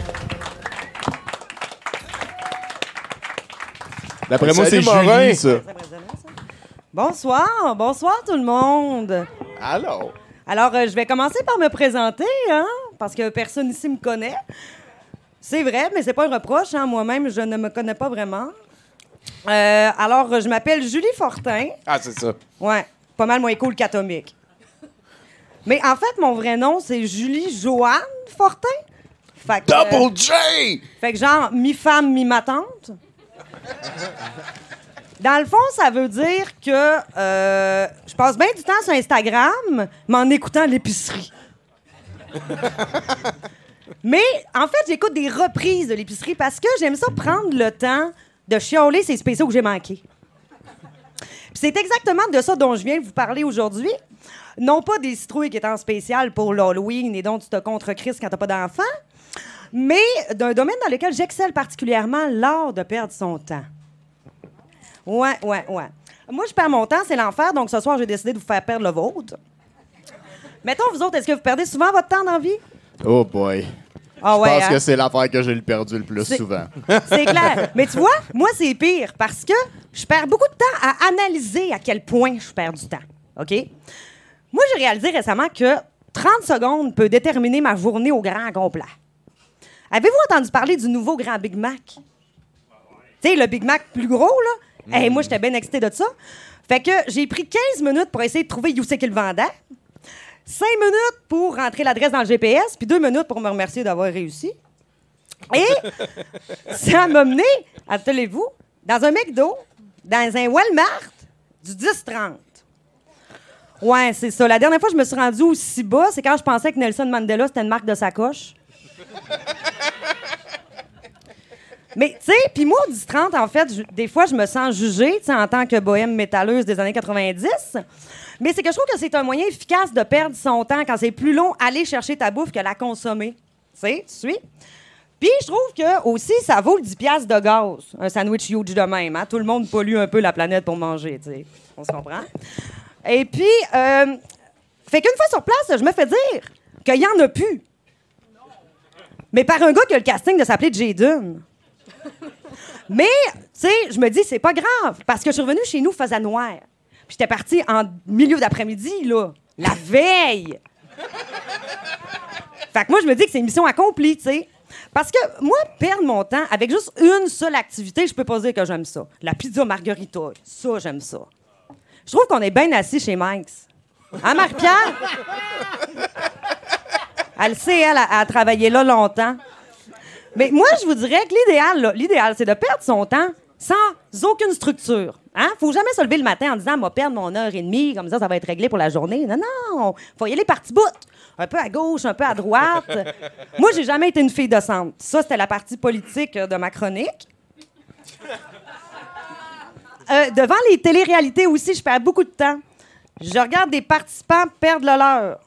Speaker 4: D'après moi, c'est. Julie, ça.
Speaker 9: Bonsoir, bonsoir tout le monde.
Speaker 4: Alors.
Speaker 9: Alors, euh, je vais commencer par me présenter, hein, parce que personne ici me connaît. C'est vrai, mais c'est pas un reproche. Hein. Moi-même, je ne me connais pas vraiment. Euh, alors, euh, je m'appelle Julie Fortin.
Speaker 5: Ah, c'est ça.
Speaker 9: Ouais, pas mal moins cool qu'Atomique. Mais en fait, mon vrai nom, c'est Julie Joanne Fortin. Fait que, euh,
Speaker 5: Double J!
Speaker 9: fait que genre, mi-femme, mi-ma-tante. Dans le fond, ça veut dire que euh, je passe bien du temps sur Instagram, mais en écoutant l'épicerie. Mais en fait, j'écoute des reprises de l'épicerie parce que j'aime ça prendre le temps de chialer ces spéciaux que j'ai manqués. C'est exactement de ça dont je viens de vous parler aujourd'hui. Non pas des citrouilles qui étaient en spécial pour l'Halloween et dont tu te contre Chris quand t'as pas d'enfant, mais d'un domaine dans lequel j'excelle particulièrement, l'art de perdre son temps. Ouais, ouais, ouais. Moi, je perds mon temps, c'est l'enfer, donc ce soir, j'ai décidé de vous faire perdre le vôtre. Mettons, vous autres, est-ce que vous perdez souvent votre temps dans?
Speaker 4: Oh boy.
Speaker 9: Ah
Speaker 4: Je pense
Speaker 9: hein?
Speaker 4: que c'est l'affaire que j'ai le perdu le plus souvent. <laughs>
Speaker 9: C'est clair. <laughs> Mais tu vois, moi, c'est pire parce que je perds beaucoup de temps à analyser à quel point je perds du temps. OK? Moi, j'ai réalisé récemment que 30 secondes peut déterminer ma journée au grand complet. Avez-vous entendu parler du nouveau grand Big Mac? Tu sais, le Big Mac plus gros, là? Hey, moi, j'étais bien excitée de ça. Fait que j'ai pris 15 minutes pour essayer de trouver où c'est qu'il le vendait. 5 minutes pour rentrer l'adresse dans le GPS, puis 2 minutes pour me remercier d'avoir réussi. Et <laughs> ça m'a mené, attendez-vous, dans un McDo, dans un Walmart du 10-30. Ouais, c'est ça. La dernière fois que je me suis rendue aussi bas, c'est quand je pensais que Nelson Mandela, c'était une marque de sacoche. Mais, tu sais, puis moi, au 10-30, en fait, je- des fois, je me sens jugée, tu sais, en tant que bohème métalleuse des années 90. Mais c'est que je trouve que c'est un moyen efficace de perdre son temps quand c'est plus long aller chercher ta bouffe que la consommer. Tu sais, tu suis? Puis je trouve que aussi, ça vaut le 10 piastres de gaz, un sandwich huge de même. hein? Tout le monde pollue un peu la planète pour manger, tu sais. On se comprend? Et puis, euh, fait qu'une fois sur place, je me fais dire qu'il y en a plus. Mais par un gars qui a le casting de s'appeler Jaden. Mais, tu sais, je me dis, c'est pas grave, parce que je suis revenue chez nous, il faisait noir. J'étais partie en milieu d'après-midi, là, la veille. Fait que moi, je me dis que c'est une mission accomplie, tu sais. Parce que moi, perdre mon temps avec juste une seule activité, je peux pas dire que j'aime ça. La pizza margarita, ça, j'aime ça. Je trouve qu'on est bien assis chez Mike's. Hein, Marie-Pierre? Elle sait, elle, a, a travaillé là longtemps. Mais moi, je vous dirais que l'idéal, l'idéal, c'est de perdre son temps sans aucune structure. Hein? Faut jamais se lever le matin en disant, moi, perdre mon heure et demie, comme ça, ça va être réglé pour la journée. Non, non, faut y aller partie bout. Un peu à gauche, un peu à droite. <laughs> moi, j'ai jamais été une fille de centre. Ça, c'était la partie politique euh, de ma chronique. Euh, devant les téléréalités aussi, je perds beaucoup de temps. Je regarde des participants perdre le leur.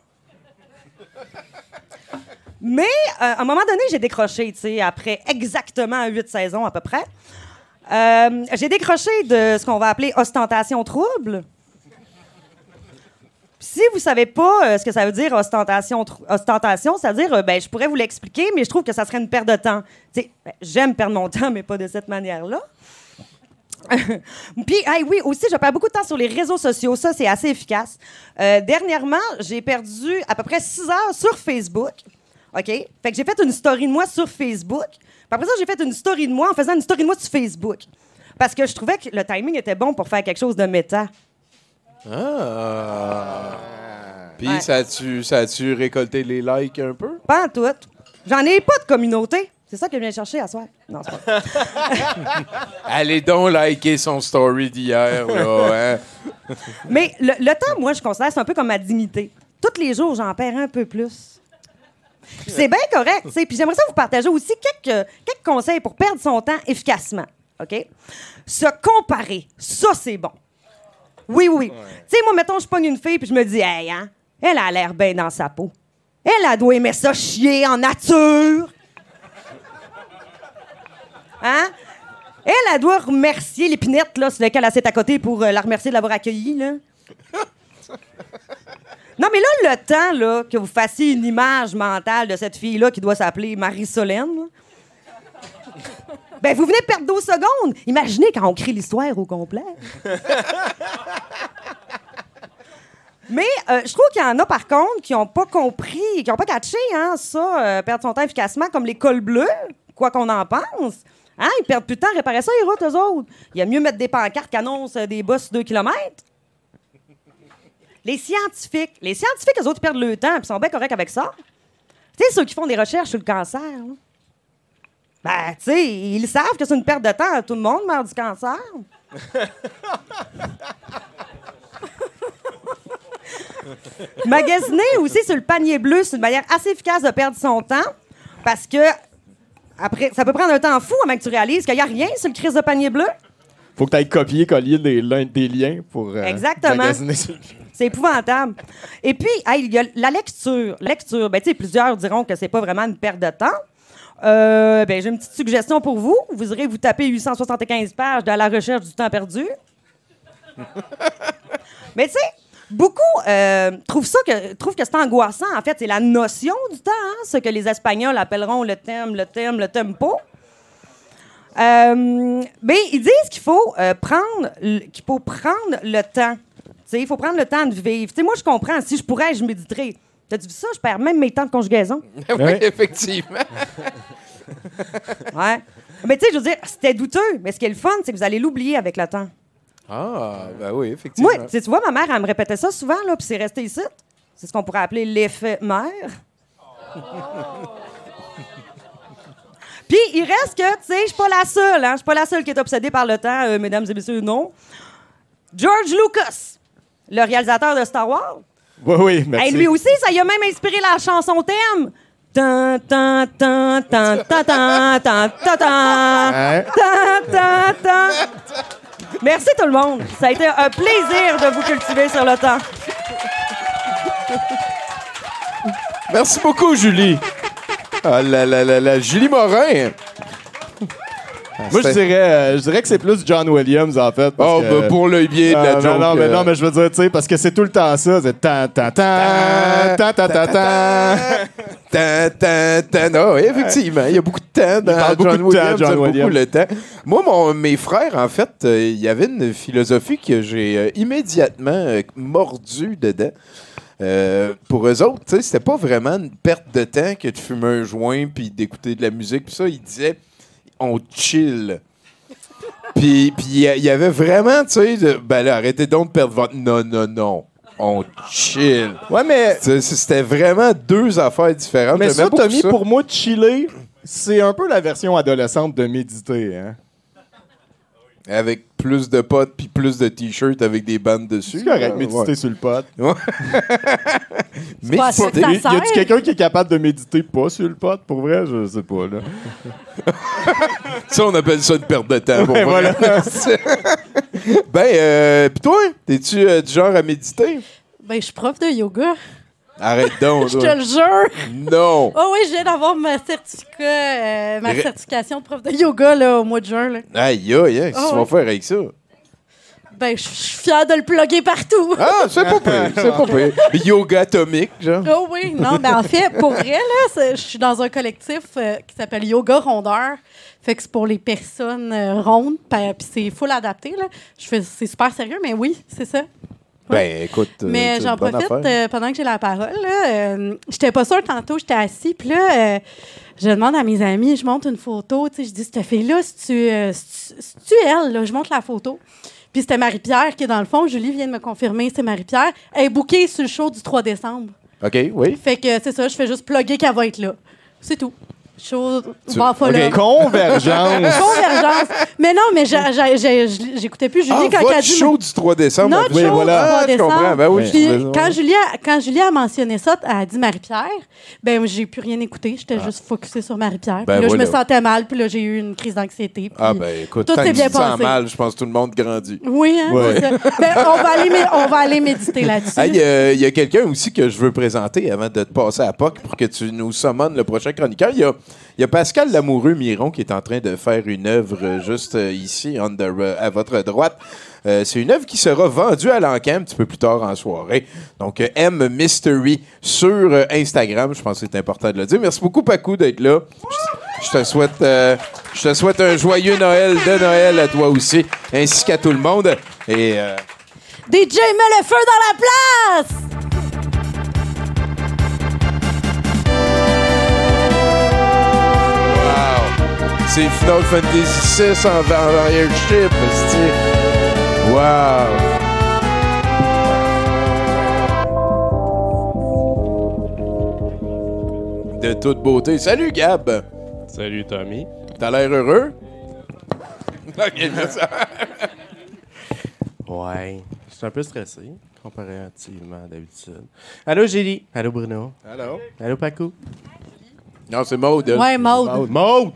Speaker 9: Mais euh, à un moment donné, j'ai décroché, tu sais, après exactement huit saisons à peu près. Euh, j'ai décroché de ce qu'on va appeler ostentation trouble. Si vous savez pas euh, ce que ça veut dire ostentation, ostentation, c'est-à-dire, euh, ben, je pourrais vous l'expliquer, mais je trouve que ça serait une perte de temps. Ben, j'aime perdre mon temps, mais pas de cette manière-là. <laughs> Puis, hey, oui, aussi, je perds beaucoup de temps sur les réseaux sociaux. Ça, c'est assez efficace. Dernièrement, j'ai perdu à peu près 6 heures sur Facebook. OK? Fait que j'ai fait une story de moi sur Facebook. Puis après ça, j'ai fait une story de moi en faisant une story de moi sur Facebook. Parce que je trouvais que le timing était bon pour faire quelque chose de méta.
Speaker 5: Ah. Puis
Speaker 9: Ouais.
Speaker 5: ça a-tu ça a-tu récolté les likes un peu?
Speaker 9: Pas en tout. J'en ai pas de communauté. C'est ça que je viens chercher à soir. Non, c'est pas. <laughs> <laughs>
Speaker 5: Allez donc liker son story d'hier, là, hein?
Speaker 9: Mais le, le temps, moi, je considère, c'est un peu comme ma dignité. Tous les jours, j'en perds un peu plus. C'est bien correct. Puis j'aimerais ça vous partager aussi quelques, quelques conseils pour perdre son temps efficacement. OK? Se comparer, ça, c'est bon. Oui, oui. Tu sais, moi, mettons, je pogne une fille, puis je me dis, hey, hein, elle a l'air bien dans sa peau. Elle, elle doit aimer ça chier en nature. Hein? Elle, elle doit remercier l'épinette là, sur laquelle elle s'est à côté pour euh, la remercier de l'avoir accueillie. Là. Non, mais là, le temps là, que vous fassiez une image mentale de cette fille-là qui doit s'appeler Marie-Solène, ben, vous venez de perdre 12 secondes. Imaginez quand on crie l'histoire au complet. <laughs> Mais euh, je trouve qu'il y en a, par contre, qui n'ont pas compris, qui n'ont pas catché hein, ça, euh, perdre son temps efficacement, comme les cols bleus, quoi qu'on en pense. Hein, ils perdent plus de temps à réparer ça, les routes, eux autres. Il y a mieux mettre des pancartes qui annoncent euh, des bosses de 2 km. Les scientifiques, les scientifiques, eux autres, ils perdent le temps, puis sont bien corrects avec ça. Tu sais, ceux qui font des recherches sur le cancer, hein. ben, tu sais, ils savent que c'est une perte de temps. Tout le monde meurt du cancer. <laughs> Magasiner aussi sur le panier bleu, c'est une manière assez efficace de perdre son temps parce que après, ça peut prendre un temps fou avant que tu réalises qu'il n'y a rien sur le crise de panier bleu.
Speaker 4: Faut que tu ailles copier, coller des, liens pour euh,
Speaker 9: Exactement.
Speaker 4: magasiner sur-
Speaker 9: C'est épouvantable. Et puis, hey, il y a la lecture. Lecture, ben, plusieurs diront que c'est pas vraiment une perte de temps. Euh, ben, j'ai une petite suggestion pour vous. Vous irez vous taper 875 pages de la recherche du temps perdu. <laughs> Mais tu sais, beaucoup euh, trouvent ça que trouvent que c'est angoissant. En fait, c'est la notion du temps, hein, ce que les Espagnols appelleront le thème, le thème, le tempo. Euh, mais ils disent qu'il faut euh, prendre qu'il faut prendre le temps. Il faut prendre le temps de vivre. Tu sais, moi, je comprends. Si je pourrais, je méditerais. T'as-tu vu ça? Je perds même mes temps de conjugaison. <laughs>
Speaker 5: oui, effectivement. <laughs>
Speaker 9: Ouais. Mais tu sais, je veux dire, c'était douteux. Mais ce qui est le fun, c'est que vous allez l'oublier avec le temps.
Speaker 5: Ah, ben oui, effectivement.
Speaker 9: Moi, tu vois, ma mère, elle me répétait ça souvent, là, puis c'est resté ici. C'est ce qu'on pourrait appeler l'effet mère. <laughs> Puis il reste que, tu sais, je suis pas la seule, hein. Je suis pas la seule qui est obsédée par le temps, euh, mesdames et messieurs, non. George Lucas, le réalisateur de Star Wars?
Speaker 4: Oui, oui, merci.
Speaker 9: Et lui aussi, ça y a même inspiré la chanson thème. Merci tout le monde. Ça a été un plaisir de vous cultiver sur le temps.
Speaker 5: Merci beaucoup, Julie. Ah, la, la, la, la Julie Morin.
Speaker 4: Moi, je dirais, euh, je dirais que c'est plus John Williams, en fait. parce
Speaker 5: Oh,
Speaker 4: que-
Speaker 5: ben, pour le biais de
Speaker 4: Ah,
Speaker 5: la
Speaker 4: non,
Speaker 5: joke.
Speaker 4: non, mais,
Speaker 5: euh,
Speaker 4: non, mais je veux dire, tu sais, parce que c'est tout le temps ça. C'est tan, tan, tan, tan, tan, tan, tan.
Speaker 5: Tan, tan, tan. Ah oui, effectivement, il y a beaucoup de temps dans
Speaker 4: parle beaucoup
Speaker 5: John
Speaker 4: de temps,
Speaker 5: Williams.
Speaker 4: John
Speaker 5: j'aime beaucoup
Speaker 4: Williams.
Speaker 5: le temps. Moi, mon, mes frères, en fait, euh, il y avait une philosophie que j'ai euh, immédiatement euh, mordu dedans. Euh, pour eux autres, tu sais, c'était pas vraiment une perte de temps que de fumer un joint puis d'écouter de la musique. Puis ça, ils disaient, on chill. Puis il y avait vraiment, tu sais, de- ben là, arrêtez donc de perdre votre. Non, non, non. On chill.
Speaker 4: Ouais, mais,
Speaker 5: C'était vraiment deux affaires différentes.
Speaker 4: mais ça, Tommy,
Speaker 5: ça.
Speaker 4: pour moi, chiller, c'est un peu la version adolescente de méditer. Hein?
Speaker 5: Avec plus de potes puis plus de t-shirts avec des bandes dessus.
Speaker 4: C'est correct, méditer
Speaker 5: ouais.
Speaker 4: sur le pot. <laughs>
Speaker 5: Mais
Speaker 6: pas
Speaker 4: Y, a-tu quelqu'un qui est capable de méditer pas sur le pot? Pour vrai, je sais pas, là. <laughs>
Speaker 5: ça, on appelle ça une perte de temps. Pour
Speaker 4: Ouais,
Speaker 5: vrai. <laughs> ben, euh, pis toi, t'es-tu euh, du genre à méditer?
Speaker 6: Ben, je suis prof de yoga.
Speaker 5: Arrête donc.
Speaker 6: Je te le jure.
Speaker 5: Non.
Speaker 6: Oh oui, je viens d'avoir ma certificat, euh, ma
Speaker 5: Ré-
Speaker 6: certification de prof de yoga là, au mois de juin. là.
Speaker 5: Aïe, aïe, aïe, qu'est-ce que tu vas
Speaker 6: ouais.
Speaker 5: faire avec ça?
Speaker 6: Ben, je suis fière de le plugger partout.
Speaker 5: Ah, c'est pas pire, c'est pas pire. Yoga atomique, genre.
Speaker 6: Oh oui, non, ben en fait, pour vrai, là, je suis dans un collectif euh, qui s'appelle Yoga Rondeur. Fait que c'est pour les personnes euh, rondes, puis c'est full adapté, là. C'est super sérieux, mais oui, c'est ça.
Speaker 5: Ben, écoute. euh,
Speaker 6: Mais j'en profite euh, pendant que j'ai la parole. euh, j'étais pas sûre tantôt, j'étais assis, puis là, euh, je demande à mes amis, je montre une photo, tu sais, je dis, cette fille-là, c'est-tu elle, là? Je montre la photo. Puis c'était Marie-Pierre qui est dans le fond. Julie vient de me confirmer, c'est Marie-Pierre. Elle est bookée sur le show du 3 décembre.
Speaker 5: OK, oui.
Speaker 6: Fait que c'est ça, je fais juste plugger qu'elle va être là. C'est tout. Show
Speaker 5: Tu-. OK.
Speaker 4: Convergence. <laughs>
Speaker 6: Convergence. Mais non, mais j'écoutais plus Julie
Speaker 5: Ah,
Speaker 6: quand elle dit.
Speaker 5: show du 3 décembre.
Speaker 6: Notre
Speaker 5: oui,
Speaker 6: show
Speaker 5: voilà.
Speaker 6: du 3
Speaker 5: Ah, je comprends.
Speaker 6: décembre.
Speaker 5: Ben oui,
Speaker 6: Puis, quand, Julie a, quand Julie a mentionné ça, elle a dit Marie-Pierre, ben j'ai plus rien écouté. J'étais juste focusée sur Marie-Pierre.
Speaker 5: Ah. Ben
Speaker 6: puis là, je me sentais mal, puis là, j'ai eu une crise d'anxiété.
Speaker 5: Ah, ben écoute,
Speaker 6: tout s'est bien passé.
Speaker 5: mal, je pense que tout le monde grandit.
Speaker 6: Oui, hein,
Speaker 4: Ouais.
Speaker 6: c'est ça. Ben, on, va aller, on va aller méditer là-dessus.
Speaker 5: Hey, euh, Il y a quelqu'un aussi que je veux présenter avant de te passer à POC pour que tu nous summones le prochain chroniqueur. Il y a, il y a Pascal Lamoureux Miron qui est en train de faire une œuvre euh, juste euh, ici, euh, à votre droite. C'est une œuvre qui sera vendue à l'encan un petit peu plus tard en soirée. Donc, M Mystery sur Instagram. Je pense que c'est important de le dire. Merci beaucoup, Pacou, d'être là. Je- te souhaite, je te souhaite un joyeux Noël de Noël à toi aussi, ainsi qu'à tout le monde. Et
Speaker 6: DJ, mets le feu dans la place!
Speaker 5: C'est Final Fantasy VI en, en airship, c'est Wow! De toute beauté. Salut Gab!
Speaker 10: Salut Tommy.
Speaker 5: T'as l'air heureux? <laughs> Ok, merci. <laughs>
Speaker 10: Ouais. Je suis un peu stressé, comparativement d'habitude. Allô Julie. Allô Bruno.
Speaker 4: Allô?
Speaker 10: Allô Paco.
Speaker 5: non, c'est Maude.
Speaker 6: Ouais, Maude.
Speaker 10: Maude.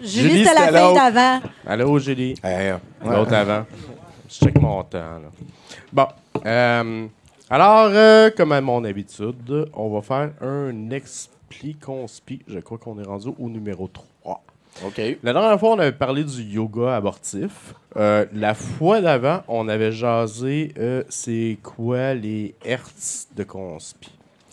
Speaker 6: Julie,
Speaker 10: Julie,
Speaker 6: c'était la fille d'avant.
Speaker 10: Allô Julie.
Speaker 5: Hey.
Speaker 10: L'autre avant. Je check mon temps. Là. Bon. euh, alors, euh, comme à mon habitude, on va faire un expli-conspi. Je crois qu'on est rendu au numéro 3.
Speaker 5: OK.
Speaker 10: La dernière fois, on avait parlé du yoga abortif. Euh, la fois d'avant, on avait jasé euh, c'est quoi les hertz de conspi?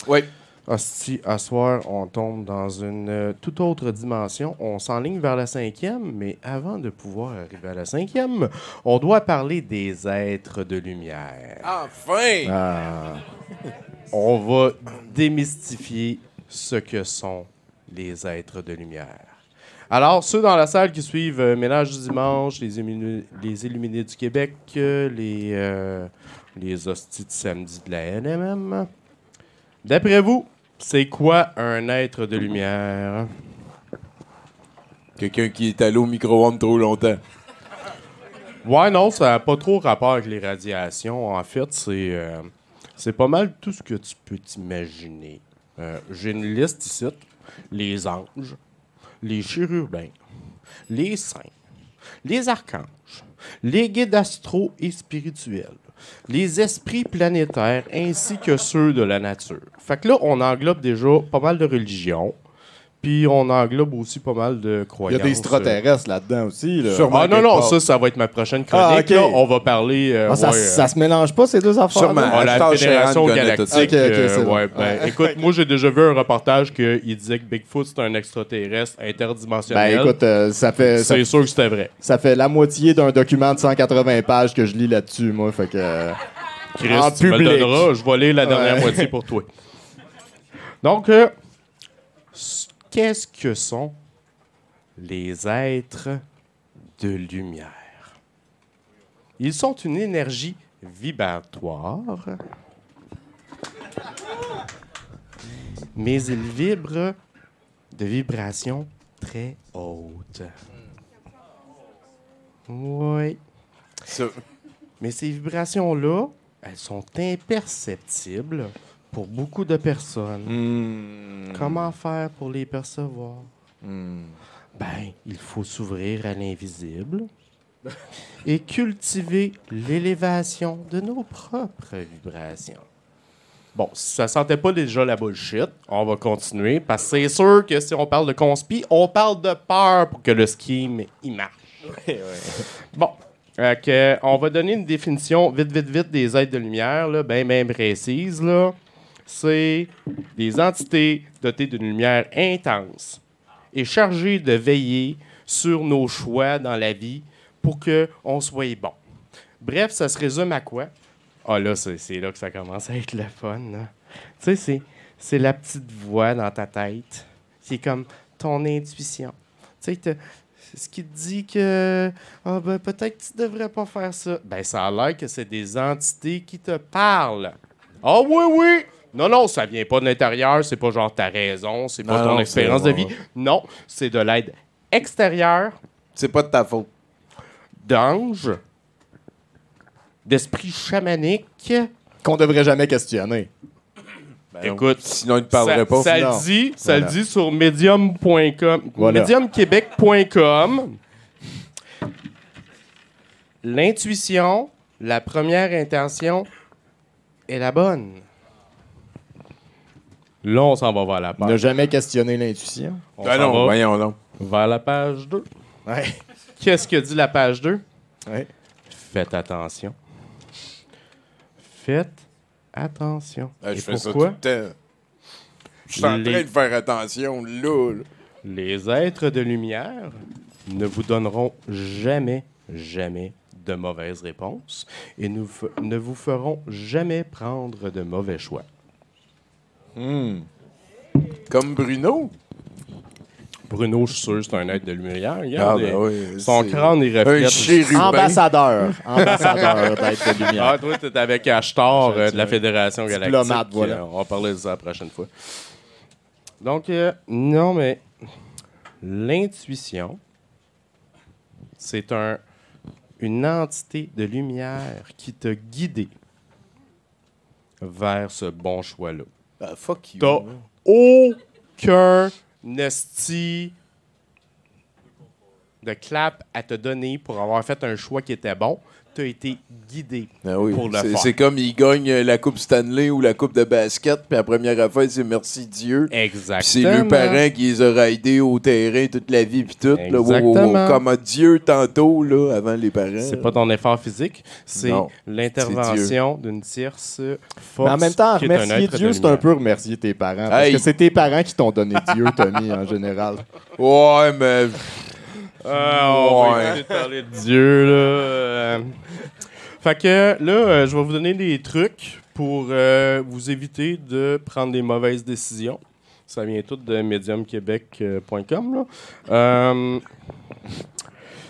Speaker 5: Oui.
Speaker 10: Hostie, à soir, on tombe dans une euh, toute autre dimension. On s'enligne vers la cinquième, mais avant de pouvoir arriver à la cinquième, on doit parler des êtres de lumière.
Speaker 5: Enfin!
Speaker 10: Ah. On va démystifier ce que sont les êtres de lumière. Alors, ceux dans la salle qui suivent euh, Ménage du dimanche, les, les Illuminés du Québec, euh, les, euh, les hosties de samedi de la NMM, d'après vous, c'est quoi un être de lumière?
Speaker 5: Quelqu'un qui est allé au micro-ondes trop longtemps.
Speaker 10: Ouais, non, ça n'a pas trop rapport avec les radiations. En fait, c'est euh, c'est pas mal tout ce que tu peux t'imaginer. Euh, J'ai une liste ici. Les anges, les chérubins, les saints, les archanges, les guides astro et spirituels, les esprits planétaires ainsi que ceux de la nature. Fait que là, on englobe déjà pas mal de religions. Puis on englobe aussi pas mal de
Speaker 4: Il y
Speaker 10: croyances.
Speaker 4: a des extraterrestres là-dedans aussi. Là.
Speaker 10: Ah non, non, ça, ça va être ma prochaine chronique.
Speaker 4: Ah, ok.
Speaker 10: là. on va parler. euh,
Speaker 4: Ah, ça,
Speaker 10: ouais,
Speaker 4: ça se mélange pas, ces deux affaires
Speaker 5: Sûrement.
Speaker 10: Ah, la Fédération Galactique. euh, ouais, ben, Écoute, moi, j'ai déjà vu un reportage qu'il disait que Bigfoot, c'est un extraterrestre
Speaker 4: Ben
Speaker 10: interdimensionnel.
Speaker 4: écoute, euh, ça fait ça,
Speaker 10: c'est sûr que c'était vrai.
Speaker 4: ça fait la moitié d'un document de 180 pages que je lis là-dessus, moi. Fait que. euh,
Speaker 10: Chris,
Speaker 4: En
Speaker 10: tu me le
Speaker 4: public.
Speaker 10: donneras, je vais lire la dernière
Speaker 4: Ouais.
Speaker 10: moitié pour toi. Donc, euh, qu'est-ce que sont les êtres de lumière? Ils sont une énergie vibratoire, mais ils vibrent de vibrations très hautes. Oui. Mais ces vibrations-là, elles sont imperceptibles pour beaucoup de personnes.
Speaker 5: Hmm.
Speaker 10: Comment faire pour les percevoir?
Speaker 5: Hmm.
Speaker 10: Ben, il faut s'ouvrir à l'invisible <laughs> et cultiver l'élévation de nos propres vibrations. Bon, si ça sentait pas déjà la bullshit, on va continuer parce que c'est sûr que si on parle de conspi, on parle de peur pour que le scheme il marche. <laughs> Bon, que, on va donner une définition vite, vite, vite des êtres de lumière, là, bien, bien précise. Là. C'est des entités dotées d'une lumière intense et chargées de veiller sur nos choix dans la vie pour qu'on soit bon. Bref, ça se résume à quoi? Ah là, c'est là que ça commence à être le fun. Tu sais, c'est- la petite voix dans ta tête. C'est comme ton intuition. Tu sais, ce qui te dit que ben, peut-être que tu devrais pas faire ça. Ben, ça a l'air que c'est des entités qui te parlent. Ah oui, oui! Non, non, ça vient pas de l'intérieur, c'est pas genre ta raison, c'est pas
Speaker 5: Non,
Speaker 10: ton
Speaker 5: non,
Speaker 10: expérience de vie. Non, c'est de l'aide extérieure
Speaker 5: C'est pas de ta faute.
Speaker 10: d'anges, d'esprits chamaniques.
Speaker 4: Qu'on devrait jamais questionner.
Speaker 5: Ben.
Speaker 10: Écoute,
Speaker 5: Sinon, il ne parlerait
Speaker 10: ça,
Speaker 5: pas.
Speaker 10: ça le dit, ça
Speaker 4: Voilà.
Speaker 10: le dit sur medium.com,
Speaker 4: Voilà.
Speaker 10: mediumquebec.com. L'intuition, la première intention est la bonne. Là, on s'en va vers la
Speaker 4: Ne
Speaker 10: page.
Speaker 4: jamais questionner l'intuition.
Speaker 10: On
Speaker 5: Ben
Speaker 10: s'en
Speaker 5: non,
Speaker 10: va
Speaker 5: voyons donc.
Speaker 10: vers la page 2.
Speaker 4: Ouais.
Speaker 10: Qu'est-ce que dit la page 2?
Speaker 4: Ouais.
Speaker 10: Faites attention. Faites attention.
Speaker 5: Je
Speaker 10: Et
Speaker 5: fais ça tout
Speaker 10: pourquoi?
Speaker 5: le temps. Je suis en
Speaker 10: Les-
Speaker 5: train de faire attention, là.
Speaker 10: Les êtres de lumière ne vous donneront jamais, jamais de mauvaises réponses et nous ne vous feront jamais prendre de mauvais choix.
Speaker 5: Hmm. Comme Bruno.
Speaker 10: Bruno, je suis sûr, c'est un être de lumière.
Speaker 5: Ah,
Speaker 10: Regarde,
Speaker 5: ben
Speaker 10: il-
Speaker 5: oui,
Speaker 10: son crâne, il
Speaker 5: Un
Speaker 10: reflète.
Speaker 5: chérubin.
Speaker 4: Ambassadeur. <laughs> Ambassadeur d'être de lumière.
Speaker 10: Ah, toi, t'es avec Ashtar euh, de la Fédération Galactique.
Speaker 4: Diplomate, voilà.
Speaker 10: Euh, on va parler de ça la prochaine fois. Donc, euh, non, mais l'intuition, c'est un, une entité de lumière qui t'a guidé vers ce bon choix-là.
Speaker 5: Ah, fuck you.
Speaker 10: T'as aucun esti de clap à te donner pour avoir fait un choix qui était bon. Tu as été guidé
Speaker 5: Ah oui,
Speaker 10: pour le
Speaker 5: c'est-
Speaker 10: faire.
Speaker 5: C'est comme il gagne la Coupe Stanley ou la Coupe de basket, puis la première affaire, c'est merci Dieu.
Speaker 10: Exactement.
Speaker 5: c'est le parent qui les a raidés au terrain toute la vie, puis tout. Là, wow, wow, wow.
Speaker 10: Exactement.
Speaker 5: Comme à Dieu tantôt, là, avant les parents.
Speaker 10: C'est pas ton effort physique, c'est l'intervention d'une tierce force.
Speaker 4: Mais en même temps, remercier Dieu, c'est un peu remercier tes parents. Parce
Speaker 5: Hey.
Speaker 4: que c'est tes parents qui t'ont donné Dieu, Tommy, en général.
Speaker 5: Ouais, mais.
Speaker 10: Ah, on va éviter de parler de Dieu, là. Euh, Fait que là, euh, je vais vous donner des trucs pour euh, vous éviter de prendre des mauvaises décisions. Ça vient tout de mediumquebec.com. là. Euh,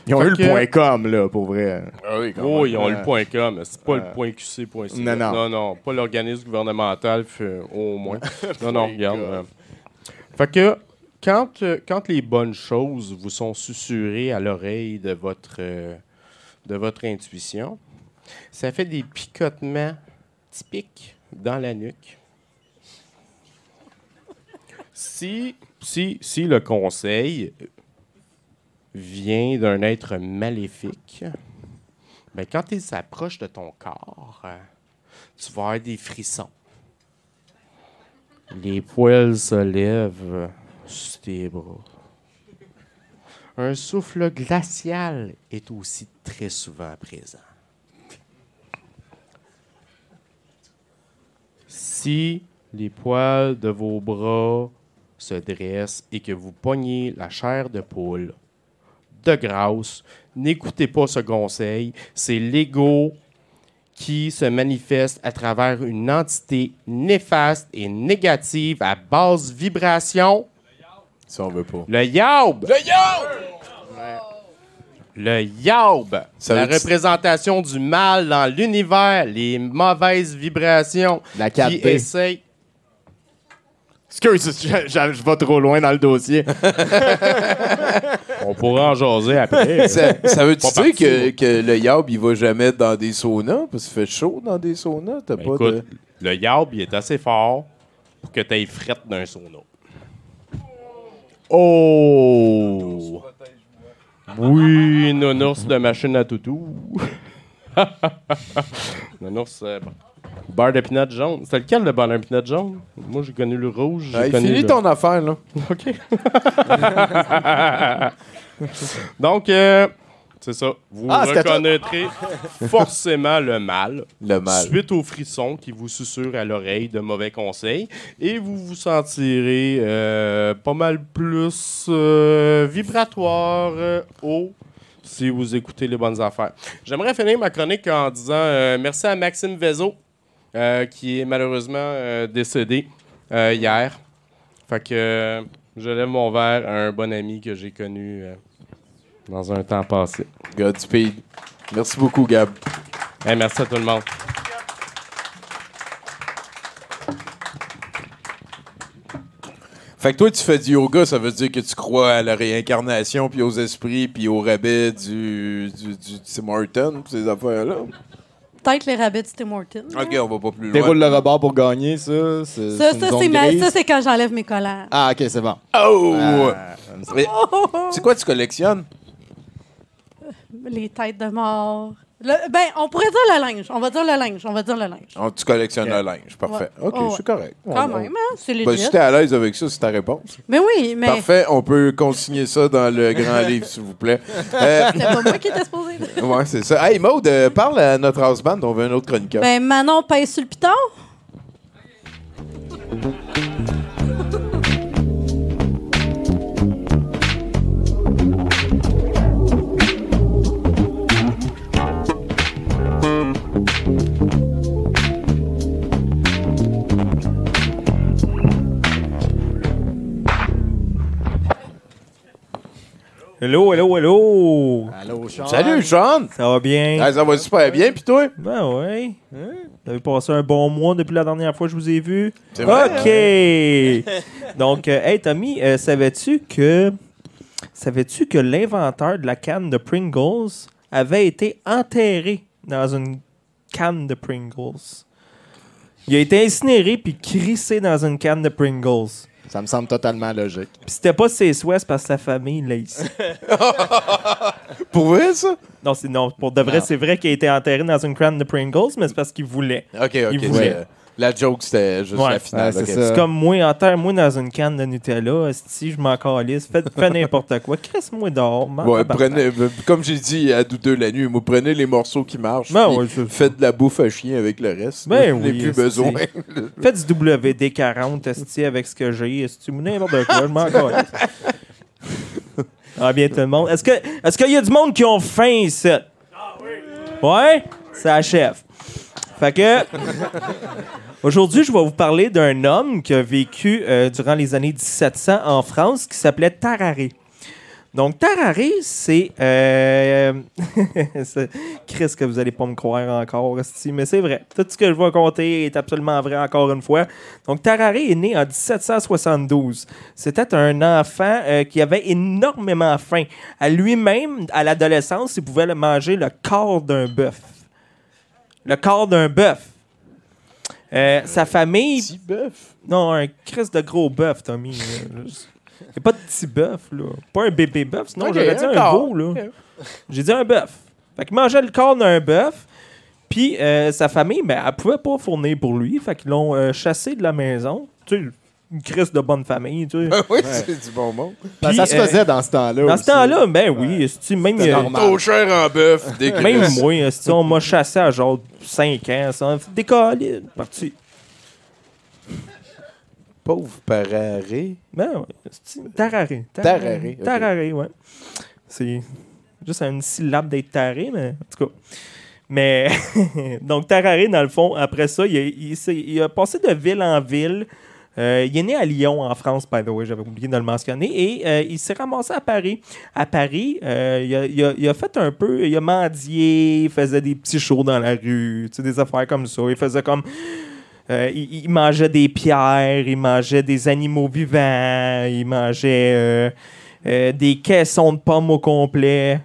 Speaker 4: Ils ont
Speaker 10: Fait
Speaker 4: eu le
Speaker 10: que-
Speaker 4: point com, là, pour vrai.
Speaker 5: Ah oui,
Speaker 10: oh,
Speaker 5: même.
Speaker 10: ils ont
Speaker 4: Ouais.
Speaker 10: le point .com. C'est pas
Speaker 4: Ouais.
Speaker 10: le point .qc. point .ca.
Speaker 4: Non, non.
Speaker 10: non, non, pas l'organisme gouvernemental, au moins. <laughs> non, non, regarde. euh. Fait que, quand, euh, quand les bonnes choses vous sont susurrées à l'oreille de votre, euh, de votre intuition, ça fait des picotements typiques dans la nuque. Si, si, si le conseil vient d'un être maléfique, ben quand il s'approche de ton corps, euh, tu vas avoir des frissons. Les poils se lèvent Un souffle glacial est aussi très souvent présent. Si les poils de vos bras se dressent et que vous pognez la chair de poule, de grâce, n'écoutez pas ce conseil. C'est l'ego qui se manifeste à travers une entité néfaste et négative à basse vibration.
Speaker 5: Si on veut pas.
Speaker 10: Le yaub!
Speaker 5: Le yaub!
Speaker 10: Le yaub!
Speaker 5: Ça
Speaker 10: la représentation du mal dans l'univers, les mauvaises vibrations
Speaker 4: La
Speaker 10: qui
Speaker 4: 4D.
Speaker 10: essayent...
Speaker 4: Excuse, je, je- je vais trop loin dans le dossier. <laughs>
Speaker 10: On pourra en jaser après.
Speaker 5: Ça, ça veut-tu dire que, le yaub, il va jamais dans des saunas? Parce qu'il fait chaud dans des saunas.
Speaker 10: Ben,
Speaker 5: pas
Speaker 10: écoute,
Speaker 5: de...
Speaker 10: le yaub, il est assez fort pour que tu aies frette d'un sauna. Oh! Oui, nounours de machine à toutou. <laughs> nounours, euh, beurre de pinot jaune. C'est lequel le beurre de pinot jaune? Moi, j'ai connu le rouge. j'ai
Speaker 5: Hey,
Speaker 10: connu
Speaker 5: finis
Speaker 10: le-
Speaker 5: ton affaire, là. <laughs>
Speaker 10: OK. <laughs> Donc, euh, c'est ça. Vous
Speaker 4: Ah,
Speaker 10: reconnaîtrez <laughs> forcément le mal
Speaker 5: Le mal.
Speaker 10: suite aux frissons qui vous susurrent à l'oreille de mauvais conseils et vous vous sentirez euh, pas mal plus euh, vibratoire, euh, haut, si vous écoutez les bonnes affaires. J'aimerais finir ma chronique en disant euh, merci à Maxime Vezo, euh, qui est malheureusement euh, décédé euh, hier. Fait que euh, je lève mon verre à un bon ami que j'ai connu euh, dans un temps passé.
Speaker 5: Godspeed. Merci beaucoup, Gab.
Speaker 10: Hey, merci à tout le monde.
Speaker 5: Fait que toi, tu fais du yoga, ça veut dire que tu crois à la réincarnation, puis aux esprits, puis au rabais du, du, du Tim Horton, pis ces affaires-là.
Speaker 6: Peut-être les rabbits Tim Hortons.
Speaker 5: Ok, on va pas plus loin.
Speaker 4: Déroule le rebord pour gagner, ça.
Speaker 6: Ça, ça, c'est ma-
Speaker 4: grise.
Speaker 6: ça, c'est quand j'enlève mes collants.
Speaker 4: Ah, ok, c'est bon.
Speaker 5: Oh!
Speaker 4: Ah,
Speaker 5: c'est quoi tu collectionnes?
Speaker 6: Les têtes de mort. Le- ben, on pourrait dire le linge. On va dire le linge. On va dire le linge.
Speaker 5: Oh, tu collectionnes le linge. Parfait.
Speaker 6: Ouais.
Speaker 5: Ok,
Speaker 6: Oh, ouais.
Speaker 5: c'est correct.
Speaker 6: Quand
Speaker 5: On-
Speaker 6: même, hein? C'est
Speaker 5: Ben, si t'es à l'aise avec ça, c'est ta réponse.
Speaker 6: mais oui, mais
Speaker 5: Parfait, on peut consigner ça dans le grand <laughs> livre, s'il vous plaît. Euh,
Speaker 6: c'était pas moi qui étais supposé. <laughs>
Speaker 5: ouais, c'est ça. Hey, Maude, euh, parle à notre house band, on veut un autre chroniqueur.
Speaker 6: Ben, Manon pèse sur le piton.
Speaker 11: Hello, hello, hello!
Speaker 4: Allô, Sean.
Speaker 5: Salut, Sean!
Speaker 11: Ça va bien?
Speaker 5: Ah, ça va super bien, puis toi?
Speaker 11: Ben oui. Vous avez passé un bon mois depuis la dernière fois que je vous ai vu?
Speaker 5: C'est vrai,
Speaker 11: OK! <laughs> Donc, euh, hey Tommy, euh, savais-tu que savais-tu que l'inventeur de la canne de Pringles avait été enterré dans une canne de Pringles? Il a été incinéré puis crissé dans une canne de Pringles.
Speaker 4: Ça me semble totalement logique.
Speaker 11: Puis c'était pas ses souhaits, c'est parce que sa famille l'a ici. <laughs>
Speaker 5: Pour vrai, ça?
Speaker 11: Non, c'est non. Pour de vrai,
Speaker 4: Non.
Speaker 11: c'est vrai qu'il a été enterré dans une canne de Pringles, mais c'est parce qu'il voulait.
Speaker 5: Ok, ok.
Speaker 11: Il voulait.
Speaker 5: c'est- La joke, c'était juste
Speaker 11: Ouais.
Speaker 5: la finale.
Speaker 4: Ouais, c'est
Speaker 5: ok.
Speaker 4: ça.
Speaker 11: C'est comme moi, enterre-moi dans une canne de Nutella. Si je m'en calisse, fais, fais n'importe quoi. Crisse-moi dehors.
Speaker 5: Ouais, prenez, comme j'ai dit à douteux la nuit, moi, prenez les morceaux qui marchent.
Speaker 11: Ben
Speaker 5: faites de la bouffe à chien avec le reste.
Speaker 11: Ben
Speaker 5: Je n'ai
Speaker 11: oui,
Speaker 5: plus besoin.
Speaker 11: Fais du WD-40 esti, avec ce que j'ai. Esti, ou n'importe quoi. Je m'en calisse. Ah bien tout le monde. Est-ce que est-ce qu'il y a du monde qui ont faim ici? Ouais? Ça achève. Fait que aujourd'hui, je vais vous parler d'un homme qui a vécu euh, durant les années 1700 en France qui s'appelait Tararé. Donc, Tararé, c'est. euh, <laughs> c'est- Chris, que vous allez pas me croire encore, mais c'est vrai. Tout ce que je vais compter est absolument vrai encore une fois. Donc, Tararé est né en 1772. C'était un enfant euh, qui avait énormément faim. À lui-même, à l'adolescence, il pouvait manger le corps d'un bœuf. Le corps d'un bœuf. Euh, sa famille.
Speaker 5: Petit bœuf.
Speaker 11: Non, un Chris de gros bœuf, Tommy. <laughs> Il n'y a pas de petit bœuf, là. Pas un bébé bœuf, sinon j'aurais dit
Speaker 5: un corps.
Speaker 11: veau, là. J'ai dit un bœuf. Fait qu'il mangeait le corps d'un bœuf. Puis euh, sa famille, ben, elle pouvait pas fournir pour lui. Fait qu'ils l'ont euh, chassé de la maison. Tu sais, une crise de bonne famille, tu sais. <laughs>
Speaker 5: oui, c'est du bon.
Speaker 4: Ben,
Speaker 11: Puis,
Speaker 4: ça se
Speaker 11: euh,
Speaker 4: faisait dans ce temps-là.
Speaker 11: Dans
Speaker 4: aussi.
Speaker 11: ce temps-là, ben oui, esti, même, euh,
Speaker 4: normal.
Speaker 5: Trop cher en bœuf, dégueulasse. <laughs>
Speaker 11: même moi, esti, on m'a chassé à genre 5 ans. Ça décollé, parti.
Speaker 5: Pauvre pararé.
Speaker 11: Ben oui, esti, tararé.
Speaker 5: Tararé, ok.
Speaker 11: Tararé, ouais. C'est juste une syllabe d'être taré, mais en tout cas. Mais, <laughs> donc, Tararé, dans le fond, après ça, il a, il s'est- il a passé de ville en ville. Euh, il est né à Lyon, en France, by the way, j'avais oublié de le mentionner. Et euh, il s'est ramassé à Paris. À Paris, euh, il, a, fait un peu. Il a mendié, il faisait des petits shows dans la rue, tu sais, des affaires comme ça. Il faisait comme. il, mangeait des pierres, il mangeait des animaux vivants, il mangeait des caissons de pommes au complet.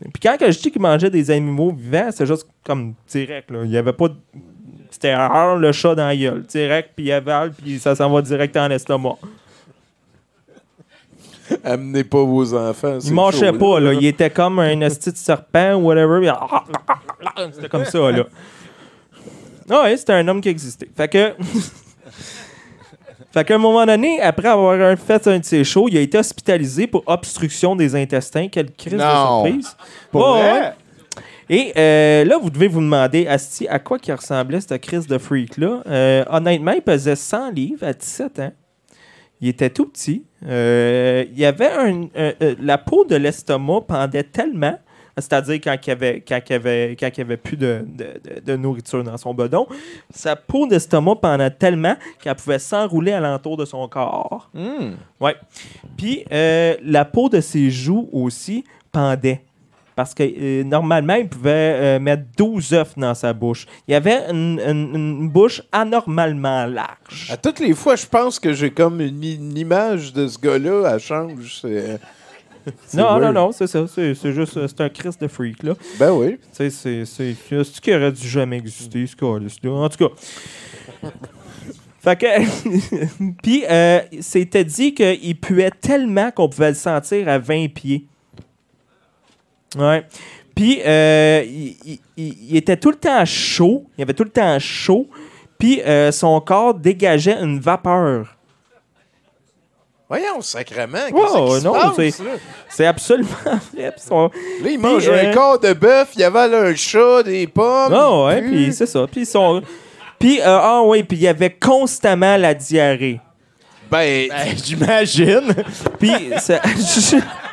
Speaker 11: Puis quand je dis qu'il mangeait des animaux vivants, c'est juste comme direct. Là. Il y avait pas. C'était rare le chat dans la gueule. Direct, puis il avale, puis ça s'en va direct dans l'estomac.
Speaker 5: Amenez pas vos enfants.
Speaker 11: Il marchait pas, là. Il était comme un esti de serpent ou whatever. <laughs> C'était comme ça, là. Ah ouais, c'était un homme qui existait. Fait que. <laughs> fait qu'à un moment donné, après avoir fait un de ses shows, il a été hospitalisé pour obstruction des intestins. Quelle crise
Speaker 4: Non.
Speaker 11: de surprise.
Speaker 4: Pour
Speaker 11: Ouais,
Speaker 4: vrai?
Speaker 11: ouais. Et euh, là, vous devez vous demander, Asti, à quoi qui ressemblait cette crise de freak-là? Euh, honnêtement, il pesait 100 livres à 17 ans. Il était tout petit. Euh, il y avait un, un- la peau de l'estomac pendait tellement, c'est-à-dire quand il y avait, quand il y avait, quand il y avait plus de, de- de- de nourriture dans son bedon, sa peau d'estomac pendait tellement qu'elle pouvait s'enrouler alentour de son corps. Ouais. Puis euh, la peau de ses joues aussi pendait. Parce que euh, normalement, il pouvait euh, mettre 12 œufs dans sa bouche. Il avait une, une- une bouche anormalement large.
Speaker 5: À toutes les fois, je pense que j'ai comme une, une image de ce gars-là. Elle change. c'est
Speaker 11: Non, non, non, c'est ça. C'est juste, euh, c'est un Christ de freak, là.
Speaker 5: Ben oui.
Speaker 11: C'est. C'est c'est ce qui aurait dû jamais exister, ce cas-là. En tout cas. Fait que. <laughs> Puis, euh, c'était dit qu'il puait tellement qu'on pouvait le sentir à 20 pieds. Ouais. Puis, euh, il, il- il- il était tout le temps chaud. Il avait tout le temps chaud. Puis, euh, son corps dégageait une vapeur.
Speaker 5: Voyons, sacrément.
Speaker 11: Ouais,
Speaker 5: Qu'est-ce qui se
Speaker 11: non,
Speaker 5: passe,
Speaker 11: c'est-
Speaker 5: là?
Speaker 11: C'est absolument <laughs> vrai. Puis son-
Speaker 5: Là, il mange un
Speaker 11: euh,
Speaker 5: corps de bœuf, il avale un chat, des pommes.
Speaker 11: Ah ouais,
Speaker 5: puis-
Speaker 11: puis c'est ça. Puis son... Puis, euh, ah ouais, puis il y avait constamment la diarrhée.
Speaker 5: Ben,
Speaker 4: Ben, <laughs> j'imagine.
Speaker 11: Puis, ça- <laughs>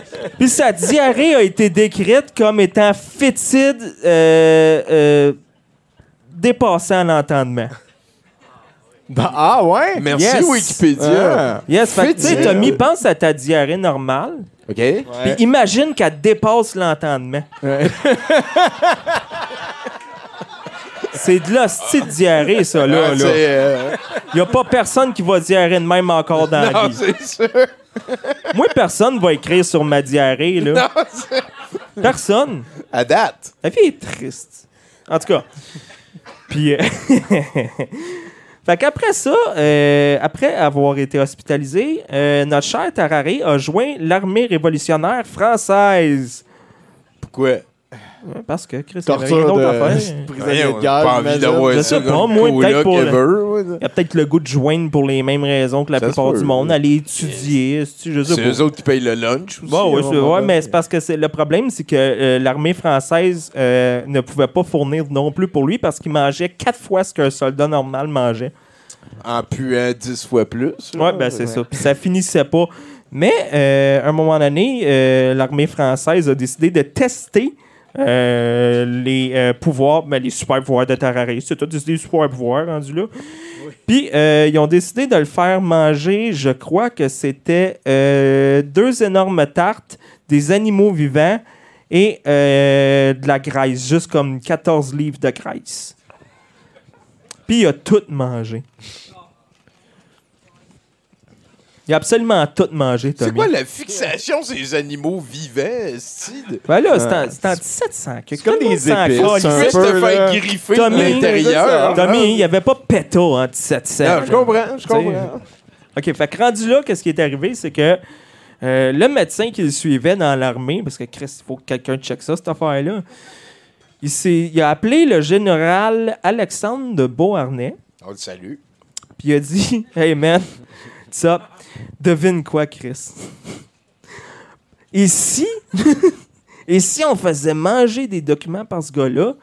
Speaker 11: <laughs> puis sa diarrhée a été décrite comme étant fétide, euh, euh, dépassant l'entendement.
Speaker 4: Ben, ah ouais?
Speaker 5: merci
Speaker 11: Yes.
Speaker 5: Wikipédia.
Speaker 4: Ah.
Speaker 11: Yes, fait que, tu sais,
Speaker 5: Fétide.
Speaker 11: Tommy, pense à ta diarrhée normale,
Speaker 5: OK.
Speaker 11: puis imagine qu'elle dépasse l'entendement. C'est de l'hostie de diarrhée, ça, là.
Speaker 5: Ah,
Speaker 11: là.
Speaker 5: c'est, euh,
Speaker 11: Il n'y a pas personne qui va diarrhée de même encore dans la
Speaker 5: Non,
Speaker 11: vie.
Speaker 5: c'est sûr. <laughs>
Speaker 11: Moi, personne va écrire sur ma diarrhée, là. <laughs>
Speaker 5: Non, <laughs>
Speaker 11: Personne.
Speaker 5: À date.
Speaker 11: La vie est triste. En tout cas. Puis. euh, fait qu'après ça, euh, après avoir été hospitalisé, euh, notre cher Tararé a joint l'armée révolutionnaire française.
Speaker 5: Pourquoi?
Speaker 11: Ouais, Parce que Chris, il y avait rien d'autre à faire. <laughs>
Speaker 4: prisonnier
Speaker 5: Voyons,
Speaker 4: de guerre.
Speaker 5: pas envie d'avoir
Speaker 11: Je sais pas, moi, peut-être pour. Il y a peut-être le goût de joindre pour les mêmes raisons que la
Speaker 5: Ça
Speaker 11: plupart du monde,
Speaker 5: ouais.
Speaker 11: aller étudier.
Speaker 5: C'est eux autres qui payent le lunch aussi.
Speaker 11: Bon, ouais, ouais,
Speaker 5: donné.
Speaker 11: mais c'est parce que le problème, c'est que euh, l'armée française euh, ne pouvait pas fournir non plus pour lui parce qu'il mangeait quatre fois ce qu'un soldat normal mangeait.
Speaker 5: En puant dix fois plus.
Speaker 11: Ouais, ben c'est ça. Puis ça finissait pas. Mais euh, à un moment donné, euh, l'armée française a décidé de tester euh, les euh, pouvoirs, ben, les super pouvoirs de Tararé. C'est tout, des super pouvoirs rendus là. Puis, euh, ils ont décidé de le faire manger, je crois que c'était deux énormes tartes, des animaux vivants et de la graisse, juste comme 14 livres de graisse. Puis, il a tout mangé. Il a absolument tout mangé,
Speaker 5: C'est
Speaker 11: Tommy.
Speaker 5: quoi la fixation? Ces animaux vivants, style?
Speaker 11: Ben là, c'est en, c'est en 1700. que
Speaker 7: C'est comme des épices,
Speaker 11: calisse.
Speaker 7: un
Speaker 5: Juste
Speaker 7: peu,
Speaker 5: te faire
Speaker 7: là.
Speaker 5: griffer
Speaker 11: Tommy,
Speaker 5: l'intérieur.
Speaker 11: Tommy, il n'y avait pas PETA en 1700.
Speaker 5: Non, je comprends, je
Speaker 11: T'sais.
Speaker 5: comprends.
Speaker 11: OK, fait que rendu là, qu'est-ce qui est arrivé, c'est que euh, le médecin qui le suivait dans l'armée, parce que Chris, il faut que quelqu'un check ça, cette affaire-là, il, s'est- il a appelé le général Alexandre de Beauharnais,
Speaker 5: On le salue.
Speaker 11: puis il a dit <laughs> Hey man, ça, devine quoi, Chris? Et si, <laughs> et si on faisait manger des documents par ce gars-là,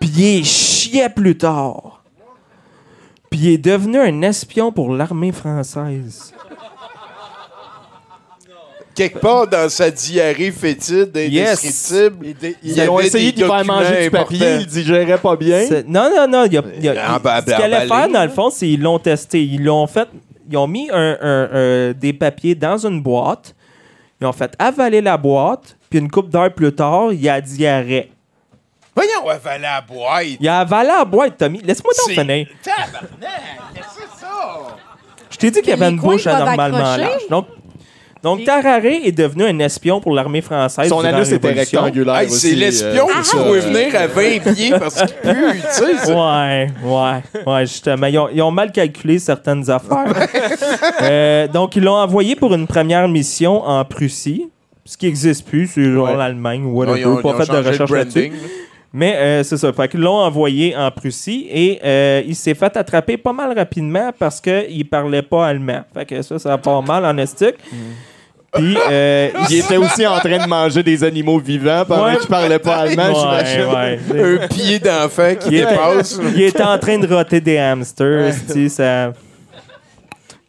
Speaker 11: puis il chiait plus tard, puis il est devenu un espion pour l'armée française.
Speaker 5: Quelque part dans sa diarrhée fétide, indescriptible,
Speaker 7: Ils, dé-
Speaker 5: Il
Speaker 7: ils ont essayé de lui faire manger du
Speaker 5: documents
Speaker 7: papier, il digérait pas bien.
Speaker 11: Non, non, non. il y a- il y a-
Speaker 5: Ah, ben,
Speaker 11: ce qu'il allait faire, dans le fond, c'est qu'ils l'ont testé. Ils l'ont fait. Ils ont mis un- un- un- des papiers dans une boîte. Ils ont fait avaler la boîte. Puis une couple d'heures plus tard, il a diarrhée.
Speaker 5: Voyons, avaler la boîte.
Speaker 11: Il a avalé la boîte, Tommy. Laisse-moi t'en
Speaker 5: C'est-
Speaker 11: finir.
Speaker 5: Tabarnak, qu'est-ce que c'est ça?
Speaker 11: Je t'ai dit qu'il y avait une bouche anormalement large. Donc, donc Tararé est devenu un espion pour l'armée française.
Speaker 7: Son
Speaker 11: durant la
Speaker 7: anus était
Speaker 11: Révolution.
Speaker 7: rectangulaire
Speaker 5: Hey,
Speaker 7: aussi.
Speaker 5: c'est l'espion
Speaker 7: euh,
Speaker 5: qui
Speaker 7: c'est ça.
Speaker 5: pouvait venir à 20 pieds parce qu'il pue, tu sais. ça.
Speaker 11: Ouais, ouais, ouais, justement. Ils ont, ils ont mal calculé certaines affaires. <laughs> Euh, donc, ils l'ont envoyé pour une première mission en Prussie, ce qui n'existe plus, c'est genre
Speaker 5: Ouais.
Speaker 11: l'Allemagne ou whatever.
Speaker 5: ils ont-
Speaker 11: pas
Speaker 5: ils ont
Speaker 11: fait de
Speaker 5: changé
Speaker 11: recherche là-dessus.
Speaker 5: branding, là.
Speaker 11: Mais euh, c'est ça. Fait qu'ils l'ont envoyé en Prussie et euh, il s'est fait attraper pas mal rapidement parce qu'il parlait pas allemand. Fait que ça, ça part mal en estique. Puis, euh,
Speaker 7: Il était aussi en train de manger des animaux vivants pendant
Speaker 11: Ouais.
Speaker 7: qu'il parlait pas allemand,
Speaker 11: Ouais,
Speaker 7: j'imagine.
Speaker 11: ouais.
Speaker 5: Un pied d'enfant qui
Speaker 11: Il était,
Speaker 5: dépasse.
Speaker 11: il était en train de roter des hamsters. ça...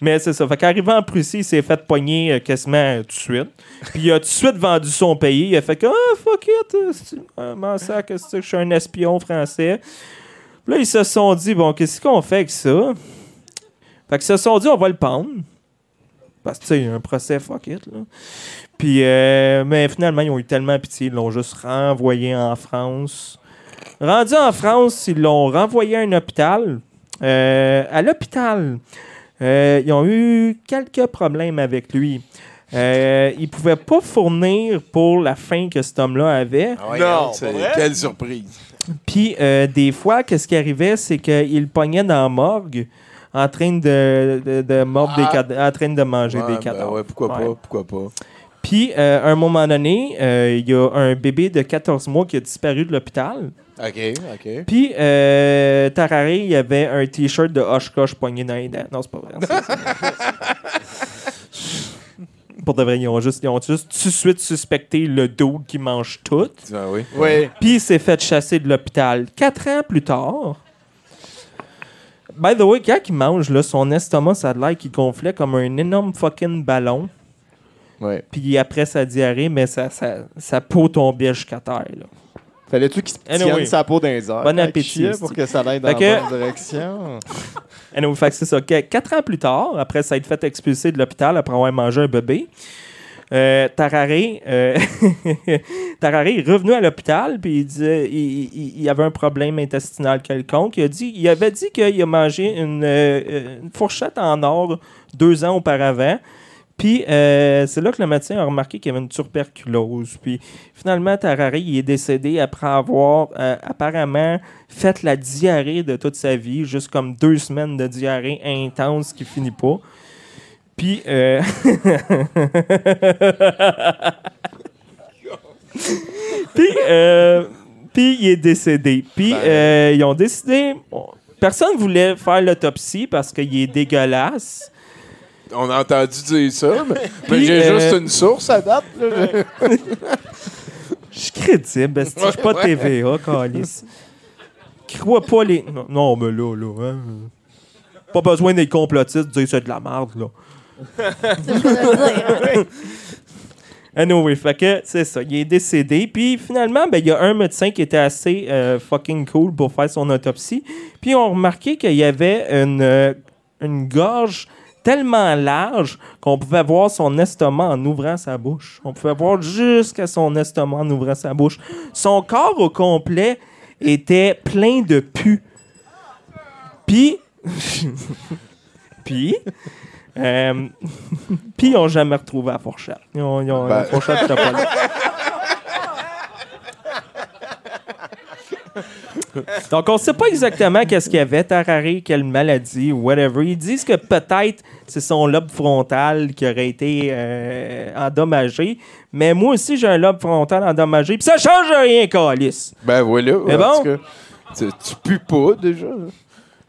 Speaker 11: Mais c'est ça. Fait qu'arrivant en Prussie, il s'est fait pogner euh, quasiment euh, tout de suite. Puis il a tout de suite vendu son pays. Il a fait que, ah, fuck it, euh, que je suis un espion français. Puis là, ils se sont dit, bon, qu'est-ce qu'on fait avec ça? Fait qu'ils se sont dit, on va le pendre. Parce que, tu sais, un procès, fuck it, là. Puis, euh, mais finalement, ils ont eu tellement pitié, ils l'ont juste renvoyé en France. Rendu en France, ils l'ont renvoyé à un hôpital. Euh, à l'hôpital, euh, ils ont eu quelques problèmes avec lui. Euh, ils ne pouvaient pas fournir pour la faim que cet homme-là avait.
Speaker 5: Ah ouais,
Speaker 7: Non,
Speaker 5: c'est-
Speaker 7: pas vrai?
Speaker 5: Quelle surprise.
Speaker 11: Puis, euh, des fois, qu'est-ce qui arrivait, c'est qu'il le pognait dans la morgue en train de, de, de mordre des
Speaker 5: Ah.
Speaker 11: cad- en train de manger
Speaker 5: Ouais,
Speaker 11: des
Speaker 5: ben
Speaker 11: cadavres.
Speaker 5: ouais, pourquoi
Speaker 11: Ouais.
Speaker 5: pas, pourquoi pas.
Speaker 11: Puis, euh, à un moment donné, euh, il y a un bébé de 14 mois qui a disparu de l'hôpital.
Speaker 5: OK, OK.
Speaker 11: Puis, euh, Tararé, il y avait un T-shirt de Oshkosh poigné dans les dents. Non, c'est pas vrai. <laughs> Pour de vrai, ils ont juste, ils ont juste tout de suite suspecté le dos qui mange tout.
Speaker 5: Ah oui.
Speaker 7: Oui.
Speaker 11: Puis il s'est fait chasser de l'hôpital. Quatre ans plus tard. By the way, quand il mange, là, son estomac, ça a l'air qu'il gonflait comme un énorme fucking ballon.
Speaker 7: Ouais.
Speaker 11: Puis après sa diarrhée, mais sa, sa, sa peau tombait jusqu'à terre. Là.
Speaker 7: Fallait-tu qu'il se tienne
Speaker 11: Anyway.
Speaker 7: sa peau dans les airs?
Speaker 11: Bon appétit.
Speaker 7: Pour que ça aille dans
Speaker 11: Fait
Speaker 7: la
Speaker 11: que-
Speaker 7: bonne direction?
Speaker 11: Anyway, fait que c'est ça. Qu- Quatre ans plus tard, après s'être fait expulser de l'hôpital après avoir mangé un bébé, euh, euh, <laughs> est revenu à l'hôpital puis il disait il, avait un problème intestinal quelconque. Il, avait dit qu'il a mangé une, euh, une fourchette en or deux ans auparavant. Puis euh, c'est là que le médecin a remarqué qu'il y avait une tuberculose. Puis finalement, Tararé il est décédé après avoir apparemment fait la diarrhée de toute sa vie, juste comme deux semaines de diarrhée intense qui finit pas. Puis euh, <laughs> Puis, euh, puis il est décédé. Puis euh, ils ont décidé. personne voulait faire l'autopsie parce qu'il est dégueulasse.
Speaker 5: On a entendu dire ça, mais, mais j'ai
Speaker 11: euh,
Speaker 5: juste une source à date. là.
Speaker 11: Je <laughs> suis crédible, je suis pas. TVA, calice. Crois pas les. Non, non, mais là, là. hein. Pas besoin d'être complotiste de dire c'est de la merde, là. <laughs> Anyway, fait que c'est ça. Il est décédé. Puis finalement, ben, il y a un médecin qui était assez euh, fucking cool pour faire son autopsie. Puis on remarqué qu'il y avait une, euh, une gorge tellement large qu'on pouvait voir son estomac en ouvrant sa bouche. On pouvait voir jusqu'à son estomac en ouvrant sa bouche. Son corps au complet était plein de pu. Puis. <laughs> Puis. Euh, <laughs> puis ils n'ont jamais retrouvé la fourchette. Ils ont, ils ont- la
Speaker 5: Ben-
Speaker 11: fourchette était pas là. <laughs> Donc, on sait pas exactement qu'est-ce qu'il y avait, Tararé, quelle maladie ou whatever. Ils disent que peut-être c'est son lobe frontal qui aurait été euh, endommagé. Mais moi aussi, j'ai un lobe frontal endommagé. Puis ça change rien, Calis.
Speaker 5: Ben voilà.
Speaker 11: Mais bon?
Speaker 5: cas, tu, tu pues pas déjà. là.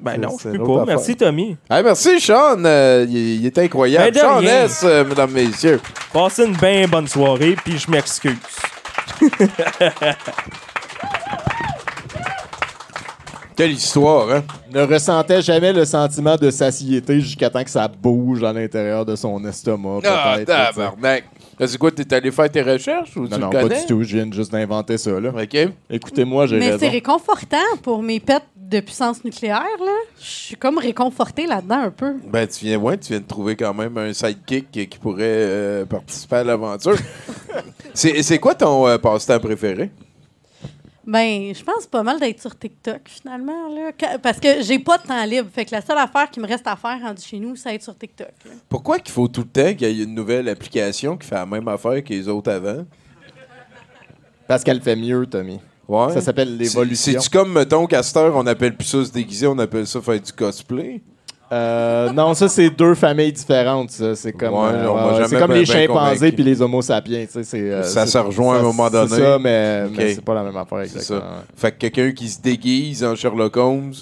Speaker 11: Ben non,
Speaker 5: C'est
Speaker 11: je peux
Speaker 5: une autre
Speaker 11: pas.
Speaker 5: affaire.
Speaker 11: Merci, Tommy.
Speaker 5: Hey, merci, Sean. Euh, il, il est incroyable.
Speaker 11: Ben
Speaker 5: Sean
Speaker 11: rien.
Speaker 5: S, euh, mesdames, messieurs.
Speaker 11: Passez une bien bonne soirée, puis je m'excuse. <laughs>
Speaker 5: Quelle histoire, hein?
Speaker 4: Ne ressentait jamais le sentiment de satiété jusqu'à temps que ça bouge à l'intérieur de son estomac.
Speaker 5: Ah, tabarnak. C'est quoi, t'es allé faire tes recherches ou
Speaker 4: Non,
Speaker 5: tu
Speaker 4: non,
Speaker 5: le
Speaker 4: pas
Speaker 5: connais?
Speaker 4: du tout. Je viens juste d'inventer ça. Là.
Speaker 5: OK.
Speaker 4: Écoutez-moi, j'ai
Speaker 6: Mais
Speaker 4: raison.
Speaker 6: c'est réconfortant pour mes pets de puissance nucléaire. Là. Je suis comme réconfortée là-dedans un peu.
Speaker 5: Ben, tu viens, ouais, tu viens de trouver quand même un sidekick qui, qui pourrait euh, participer à l'aventure. <laughs> c'est c'est quoi ton euh, passe-temps préféré?
Speaker 6: Ben, je pense pas mal d'être sur TikTok finalement. Là. Parce que j'ai pas de temps libre. Fait que la seule affaire qui me reste à faire rendu chez nous, c'est être sur TikTok. là.
Speaker 5: Pourquoi qu'il faut tout le temps qu'il y ait une nouvelle application qui fait la même affaire que les autres avant?
Speaker 4: Parce qu'elle fait mieux, Tommy.
Speaker 5: Ouais.
Speaker 4: Ça s'appelle l'évolution.
Speaker 5: C'est-tu comme, mettons, Castor, on appelle plus ça se déguiser, on appelle ça faire du cosplay?
Speaker 4: Euh, non, ça, c'est deux familles différentes. C'est comme,
Speaker 5: Ouais,
Speaker 4: euh, ouais, c'est comme les
Speaker 5: ben
Speaker 4: chimpanzés puis les homo sapiens. euh,
Speaker 5: Ça se rejoint à un moment donné.
Speaker 4: C'est ça, mais, c'est pas la même affaire exactement.
Speaker 5: ça. Fait que quelqu'un qui se déguise en Sherlock Holmes,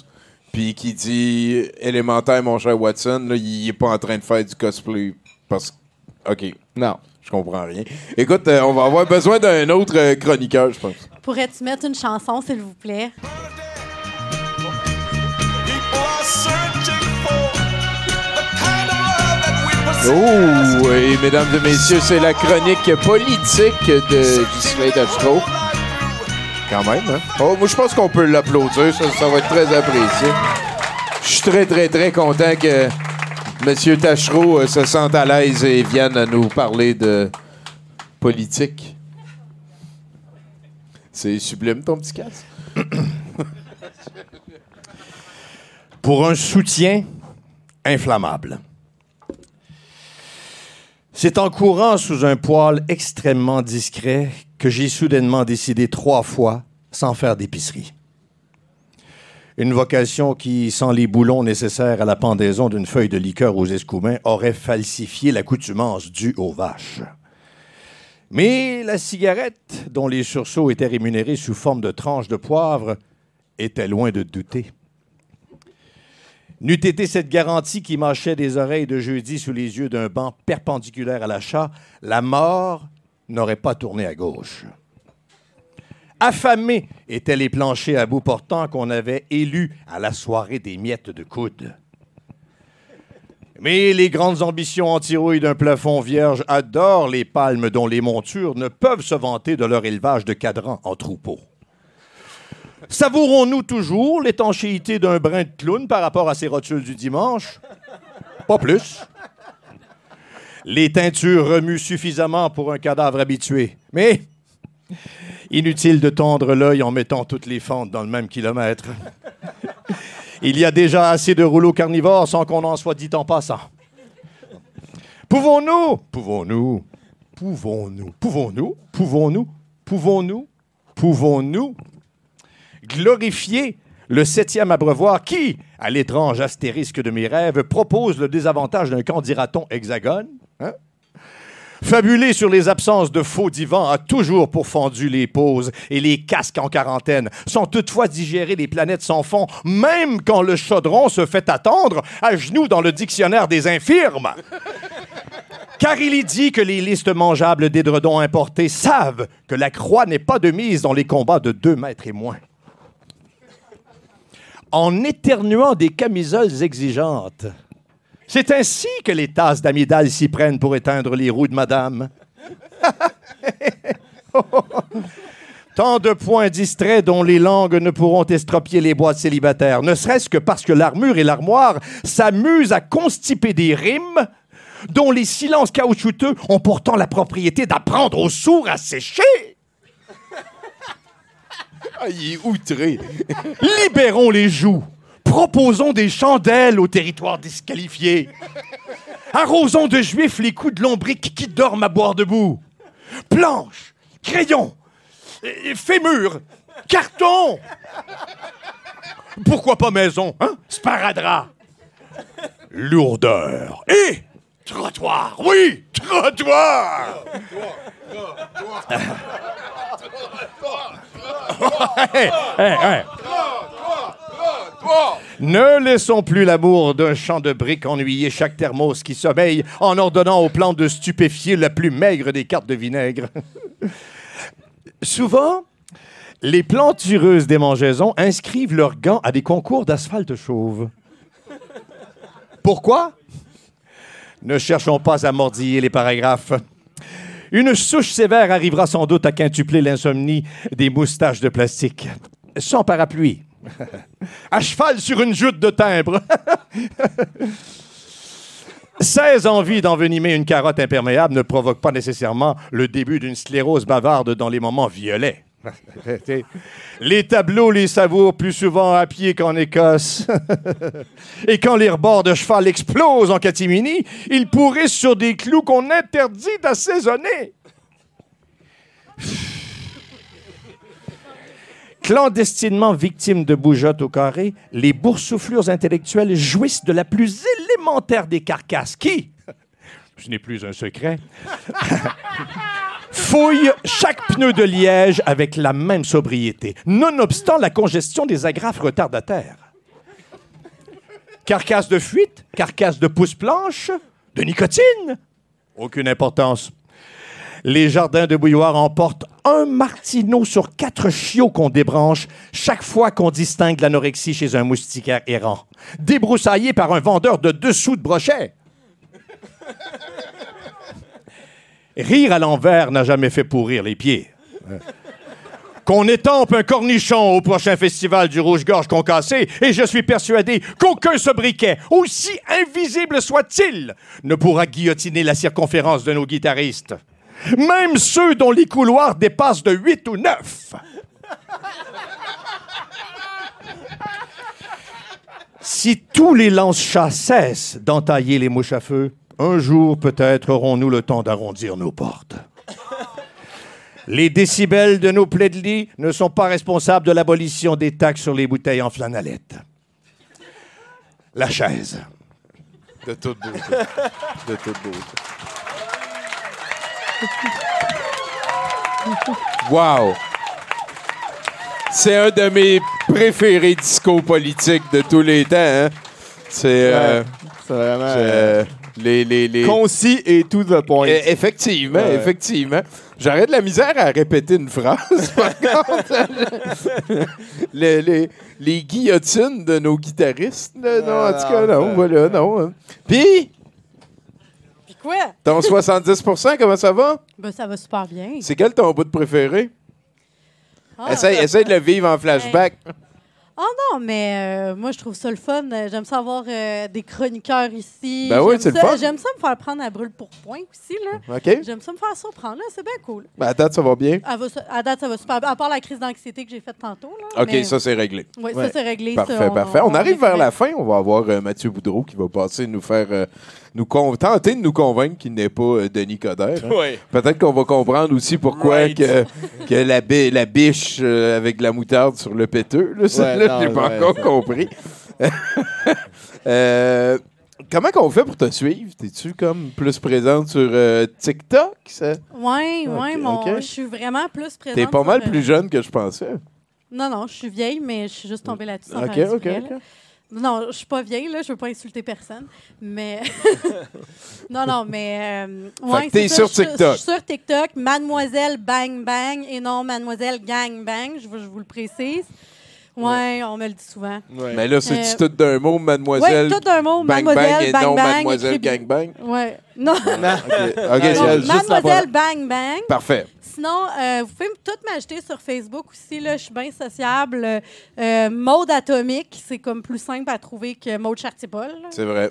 Speaker 5: puis qui dit élémentaire, mon cher Watson, là, il est pas en train de faire du cosplay. Parce que. OK.
Speaker 4: Non.
Speaker 5: Je comprends rien. Écoute, euh, on va avoir besoin d'un autre euh, chroniqueur, je pense.
Speaker 6: Pourrais-tu mettre une chanson, s'il vous plaît?
Speaker 5: Oh, et mesdames et messieurs, c'est la chronique politique de Ghislain Tachereau. Quand même, hein? Oh, moi, je pense qu'on peut l'applaudir. Ça, ça va être très apprécié. Je suis très, très, très content que M. Tachereau euh, se sente à l'aise et vienne nous parler de politique. C'est sublime, ton petit casse. <coughs>
Speaker 12: pour un soutien inflammable. C'est en courant sous un poêle extrêmement discret que j'ai soudainement décidé trois fois sans faire d'épicerie. Une vocation qui, sans les boulons nécessaires à la pendaison d'une feuille de liqueur aux escoumins, aurait falsifié l'accoutumance due aux vaches. Mais la cigarette, dont les sursauts étaient rémunérés sous forme de tranches de poivre, était loin de douter. N'eût été cette garantie qui mâchait des oreilles de jeudi sous les yeux d'un banc perpendiculaire à l'achat, la mort n'aurait pas tourné à gauche. Affamés étaient les planchers à bout portant qu'on avait élus à la soirée des miettes de coude. Mais les grandes ambitions anti-rouille d'un plafond vierge adorent les palmes dont les montures ne peuvent se vanter de leur élevage de cadrans en troupeau. Savourons-nous toujours l'étanchéité d'un brin de clown par rapport à ces rotules du dimanche? Pas plus. Les teintures remuent suffisamment pour un cadavre habitué. Mais inutile de tendre l'œil en mettant toutes les fentes dans le même kilomètre. <laughs> Il y a déjà assez de rouleaux carnivores sans qu'on en soit dit en passant. Pouvons-nous, pouvons-nous, pouvons-nous, pouvons-nous, pouvons-nous, pouvons-nous, pouvons-nous glorifier le septième abreuvoir qui, à l'étrange astérisque de mes rêves, propose le désavantage d'un camp, hexagone? Hein? Fabuler sur les absences de faux divans a toujours pourfendu les pauses et les casques en quarantaine, sans toutefois digérer les planètes sans fond, même quand le chaudron se fait attendre à genoux dans le dictionnaire des infirmes. <laughs> Car il est dit que les listes mangeables d'édredons importés savent que la croix n'est pas de mise dans les combats de deux mètres et moins. En éternuant des camisoles exigeantes, c'est ainsi que les tasses d'amidal s'y prennent pour éteindre les roues de madame. <laughs> Tant de points distraits dont les langues ne pourront estropier les boîtes célibataires, ne serait-ce que parce que l'armure et l'armoire s'amusent à constiper des rimes dont les silences caoutchouteux ont pourtant la propriété d'apprendre aux sourds à sécher.
Speaker 5: Ah, il est outré.
Speaker 12: Libérons les joues. Proposons des chandelles au territoire disqualifié. Arrosons de juifs les coups de lombric qui dorment à boire debout. Planches, crayons, euh, fémur, carton. Pourquoi pas maison, hein? Sparadrap. Lourdeur. Et trottoir. Oui, trottoir. Hey, hey, hey. Ne laissons plus l'amour d'un champ de briques ennuyer chaque thermos qui sommeille en ordonnant aux plantes de stupéfier la plus maigre des cartes de vinaigre. <laughs> Souvent, les plantureuses des mangeaisons inscrivent leurs gants à des concours d'asphalte chauve. Pourquoi? Ne cherchons pas à mordiller les paragraphes. Une souche sévère arrivera sans doute à quintupler l'insomnie des moustaches de plastique. Sans parapluie. À cheval sur une joute de timbre. <laughs> 16 envies d'envenimer une carotte imperméable ne provoquent pas nécessairement le début d'une sclérose bavarde dans les moments violets. <laughs> les tableaux les savourent plus souvent à pied qu'en Écosse. <laughs> Et quand les rebords de cheval explosent en catimini, ils pourrissent sur des clous qu'on interdit d'assaisonner. Clandestinement victimes de bougeottes au carré, les boursouflures intellectuelles jouissent de la plus élémentaire des carcasses qui, <laughs> ce n'est plus un secret, <laughs> fouillent chaque pneu de liège avec la même sobriété, nonobstant la congestion des agrafes retardataires. Carcasse de fuite, carcasse de pousse-planche, de nicotine, aucune importance. Les jardins de bouilloire emportent un martineau sur quatre chiots qu'on débranche chaque fois qu'on distingue l'anorexie chez un moustiquaire errant, débroussaillé par un vendeur de dessous de brochet. Rire à l'envers n'a jamais fait pourrir les pieds. Qu'on étampe un cornichon au prochain festival du Rouge-Gorge concassé, et je suis persuadé qu'aucun sobriquet, aussi invisible soit-il, ne pourra guillotiner la circonférence de nos guitaristes. Même ceux dont les couloirs dépassent de 8 ou 9. Si tous les lance-chats cessent d'entailler les mouches à feu, un jour peut-être aurons-nous le temps d'arrondir nos portes. Les décibels de nos plaies de lit ne sont pas responsables de l'abolition des taxes sur les bouteilles en flanellette. La chaise.
Speaker 5: De toute beauté. De toute beauté. Wow! C'est un de mes préférés discours politiques de tous les temps. hein. C'est. euh,
Speaker 4: C'est vraiment.
Speaker 5: c'est, euh, les, les, les...
Speaker 4: Concis et to the point.
Speaker 5: Eh, effectivement,
Speaker 4: Ouais.
Speaker 5: effectivement. J'aurais de la misère à répéter une phrase, par <laughs> contre. Le- les, les guillotines de nos guitaristes, là, non, en tout cas, non, voilà, non. hein. Puis
Speaker 6: quoi?
Speaker 5: ton 70% comment ça va?
Speaker 6: Ben, ça va super bien.
Speaker 5: C'est quel ton bout de préféré?
Speaker 6: Ah.
Speaker 5: Essaye, essaye de le vivre en flashback.
Speaker 6: Oh non, mais euh, moi, je trouve ça le fun. J'aime ça avoir euh, des chroniqueurs ici.
Speaker 5: Ben oui,
Speaker 6: J'aime
Speaker 5: c'est le fun.
Speaker 6: J'aime ça me faire prendre à brûle pour point aussi. Là.
Speaker 5: OK.
Speaker 6: J'aime ça me faire surprendre. là. C'est bien cool.
Speaker 5: Ben, attends, ça va bien.
Speaker 6: À date, ça va super bien. À part la crise d'anxiété que j'ai faite tantôt. Là,
Speaker 5: OK,
Speaker 6: mais-
Speaker 5: ça, c'est réglé.
Speaker 6: Oui, ça, c'est réglé.
Speaker 5: Parfait,
Speaker 6: ça, on-
Speaker 5: parfait. On,
Speaker 6: on
Speaker 5: arrive vers la fin. On va avoir euh, Mathieu Boudreau qui va passer nous faire. Nous con- tenter de nous convaincre qu'il n'est pas euh, Denis Coderre. hein.
Speaker 4: Ouais.
Speaker 5: Peut-être qu'on va comprendre aussi pourquoi
Speaker 4: Right.
Speaker 5: que, que la, bi- la biche euh, avec de la moutarde sur le péteux. Là, ça,
Speaker 4: Ouais,
Speaker 5: là,
Speaker 4: non,
Speaker 5: j'ai pas
Speaker 4: ouais,
Speaker 5: encore
Speaker 4: ça-
Speaker 5: compris. <laughs> Euh, comment qu'on fait pour te suivre? T'es-tu comme plus présente sur euh, TikTok? ça?
Speaker 6: Oui, oui,
Speaker 5: Ok,
Speaker 6: mon,
Speaker 5: ok.
Speaker 6: je suis vraiment plus présente.
Speaker 5: T'es pas mal plus jeune que je pensais.
Speaker 6: Non, non, je suis vieille, mais je suis juste tombée là-dessus.
Speaker 5: Ok, ok, ok.
Speaker 6: Non, je suis pas vieille, là. Je veux pas insulter personne. Mais. <laughs> non, non, mais. euh, ouais,
Speaker 5: t'es sur
Speaker 6: je
Speaker 5: TikTok.
Speaker 6: Je suis sur TikTok, Mademoiselle Bang Bang et non Mademoiselle Gang Bang, je vous le précise. Ouais, on me le dit souvent.
Speaker 5: Mais là, c'est
Speaker 6: Euh,
Speaker 5: tout d'un mot, mademoiselle.
Speaker 6: Ouais, tout d'un mot,
Speaker 5: bang
Speaker 6: mademoiselle,
Speaker 5: bang et
Speaker 6: bang
Speaker 5: non
Speaker 6: bang,
Speaker 5: mademoiselle
Speaker 6: écrit-
Speaker 5: gangbang.
Speaker 6: Ouais. <laughs> Non.
Speaker 5: OK, OK,
Speaker 6: Non,
Speaker 5: Ciel, juste
Speaker 6: mademoiselle Bang Bang.
Speaker 5: Parfait.
Speaker 6: Sinon, euh, vous pouvez tout m'ajouter sur Facebook aussi. Là, je suis bien sociable. Euh, Maude Atomique, c'est comme plus simple à trouver que Maude Chartier-Paul. là.
Speaker 5: C'est vrai.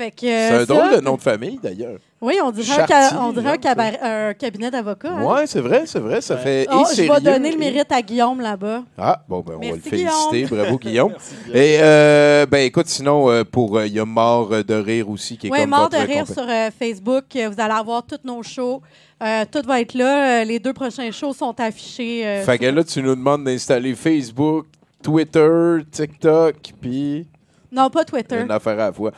Speaker 6: Fait que,
Speaker 5: C'est un drôle de nom de famille, d'ailleurs.
Speaker 6: Oui, on dirait, un,
Speaker 5: Chartier,
Speaker 6: on dirait un,
Speaker 5: là,
Speaker 6: cabaret- un cabinet d'avocats. hein.
Speaker 5: Ouais, c'est vrai, c'est vrai. Ça fait.
Speaker 6: Oh,
Speaker 5: et
Speaker 6: je vais donner le mérite à Guillaume là-bas.
Speaker 5: Ah, bon, ben, on va le féliciter. <laughs>
Speaker 6: Guillaume.
Speaker 5: Bravo, Guillaume. Et, euh, ben, écoute, sinon, euh, pour. euh, Il y a Mort de rire aussi, qui est
Speaker 6: Oui,
Speaker 5: comme
Speaker 6: mort de rire sur euh, Facebook. Vous allez avoir tous nos shows. Euh, tout va être là. Les deux prochains shows sont affichés. euh,
Speaker 5: Fait que là, tu nous demandes d'installer Facebook, Twitter, TikTok, puis.
Speaker 6: Non, pas Twitter.
Speaker 5: Une affaire à la fois.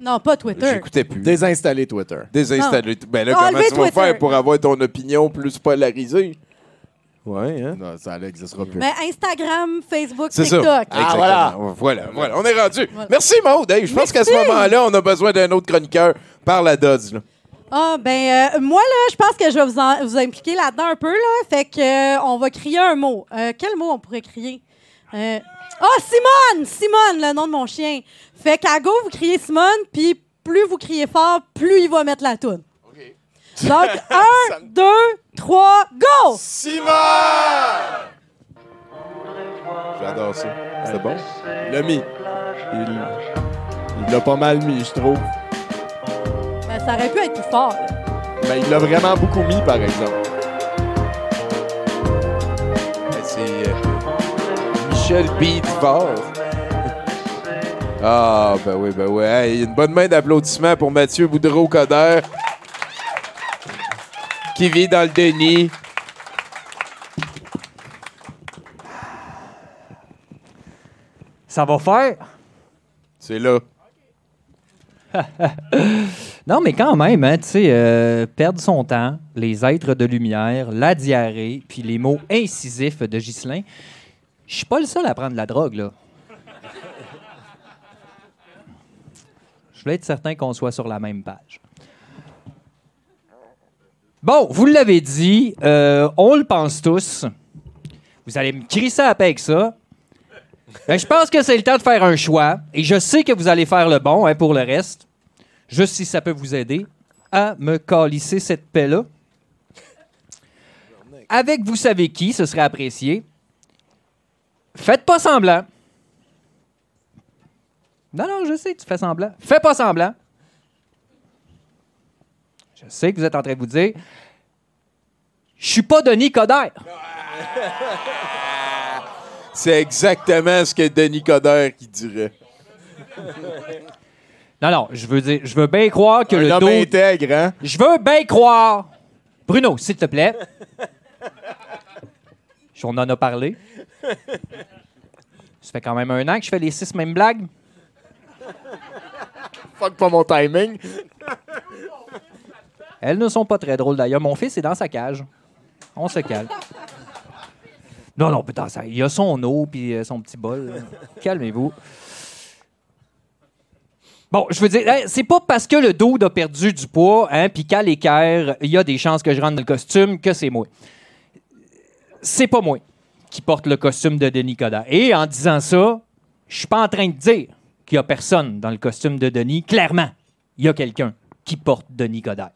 Speaker 6: Non, pas Twitter.
Speaker 5: J'écoutais plus.
Speaker 4: Désinstaller Twitter.
Speaker 5: Désinstaller. Ben là,
Speaker 6: Enlever
Speaker 5: comment tu vas
Speaker 6: Twitter.
Speaker 5: faire pour avoir ton opinion plus polarisée? Ouais, hein?
Speaker 4: Non, ça n'existera plus.
Speaker 6: Mais Instagram, Facebook,
Speaker 5: C'est
Speaker 6: TikTok.
Speaker 5: ça.
Speaker 4: Ah,
Speaker 5: Exactement.
Speaker 4: voilà.
Speaker 5: voilà. Voilà, on est rendu.
Speaker 6: Voilà.
Speaker 5: Merci, Maud. Hey, je pense qu'à ce
Speaker 6: Merci.
Speaker 5: moment-là, on a besoin d'un autre chroniqueur par la Dodds. là.
Speaker 6: Ah, ben, euh, moi, là, je pense que je vais vous, en- vous impliquer là-dedans un peu, là. Fait que, euh, on va crier un mot. Euh, quel mot on pourrait crier? Euh, Ah, Simone! Simone, le nom de mon chien. Fait qu'à go, vous criez Simone, puis plus vous criez fort, plus il va mettre la toune. Donc, <laughs> un, deux, trois, go!
Speaker 4: Simon!
Speaker 5: J'adore ça. C'est bon?
Speaker 4: Il l'a mis. Il l'a pas mal mis, je trouve.
Speaker 6: Ben, ça aurait pu être plus fort. là.
Speaker 4: Mais il l'a vraiment beaucoup mis, par exemple.
Speaker 5: Michel. Ah, ben oui, ben oui. Hey, une bonne main d'applaudissements pour Mathieu Boudreau-Coder, qui vit dans le déni.
Speaker 13: Ça va faire?
Speaker 5: C'est là. <laughs>
Speaker 13: Non, mais quand même, hein, tu sais, euh, perdre son temps, les êtres de lumière, la diarrhée, puis les mots incisifs de Ghislain, je suis pas le seul à prendre la drogue, là. Je voulais être certain qu'on soit sur la même page. Bon, vous l'avez dit, euh, on le pense tous. Vous allez me crisser à paix avec ça. Ben, je pense que c'est le temps de faire un choix. Et je sais que vous allez faire le bon hein, pour le reste. Juste si ça peut vous aider à me calisser cette paix-là. Avec vous savez qui, ce serait apprécié. Faites pas semblant. Non, non, je sais, tu fais semblant. Fais pas semblant. Je sais que vous êtes en train de vous dire Je suis pas Denis Coderre. <laughs>
Speaker 5: C'est exactement ce que Denis Coderre qui dirait.
Speaker 13: Non, non, je veux dire, je veux bien croire que
Speaker 4: Un
Speaker 13: le
Speaker 4: homme
Speaker 13: dos.
Speaker 4: intègre, hein?
Speaker 13: Je veux bien croire. Bruno, s'il te plaît. <laughs> On en a parlé. <laughs> Ça fait quand même un an que je fais les six mêmes blagues.
Speaker 4: Fuck pas mon timing. <laughs>
Speaker 13: Elles ne sont pas très drôles d'ailleurs. Mon fils est dans sa cage. On se calme. Non, non, putain, ça, il a son eau puis euh, son petit bol. Calmez-vous. Bon, je veux dire, c'est pas parce que le dude a perdu du poids, hein, puis qu'à l'équerre, il y a des chances que je rentre dans le costume, que c'est moi. C'est pas moi qui porte le costume de Denis Coderre. Et en disant ça, je suis pas en train de dire qu'il y a personne dans le costume de Denis. Clairement, il y a quelqu'un qui porte Denis Coderre.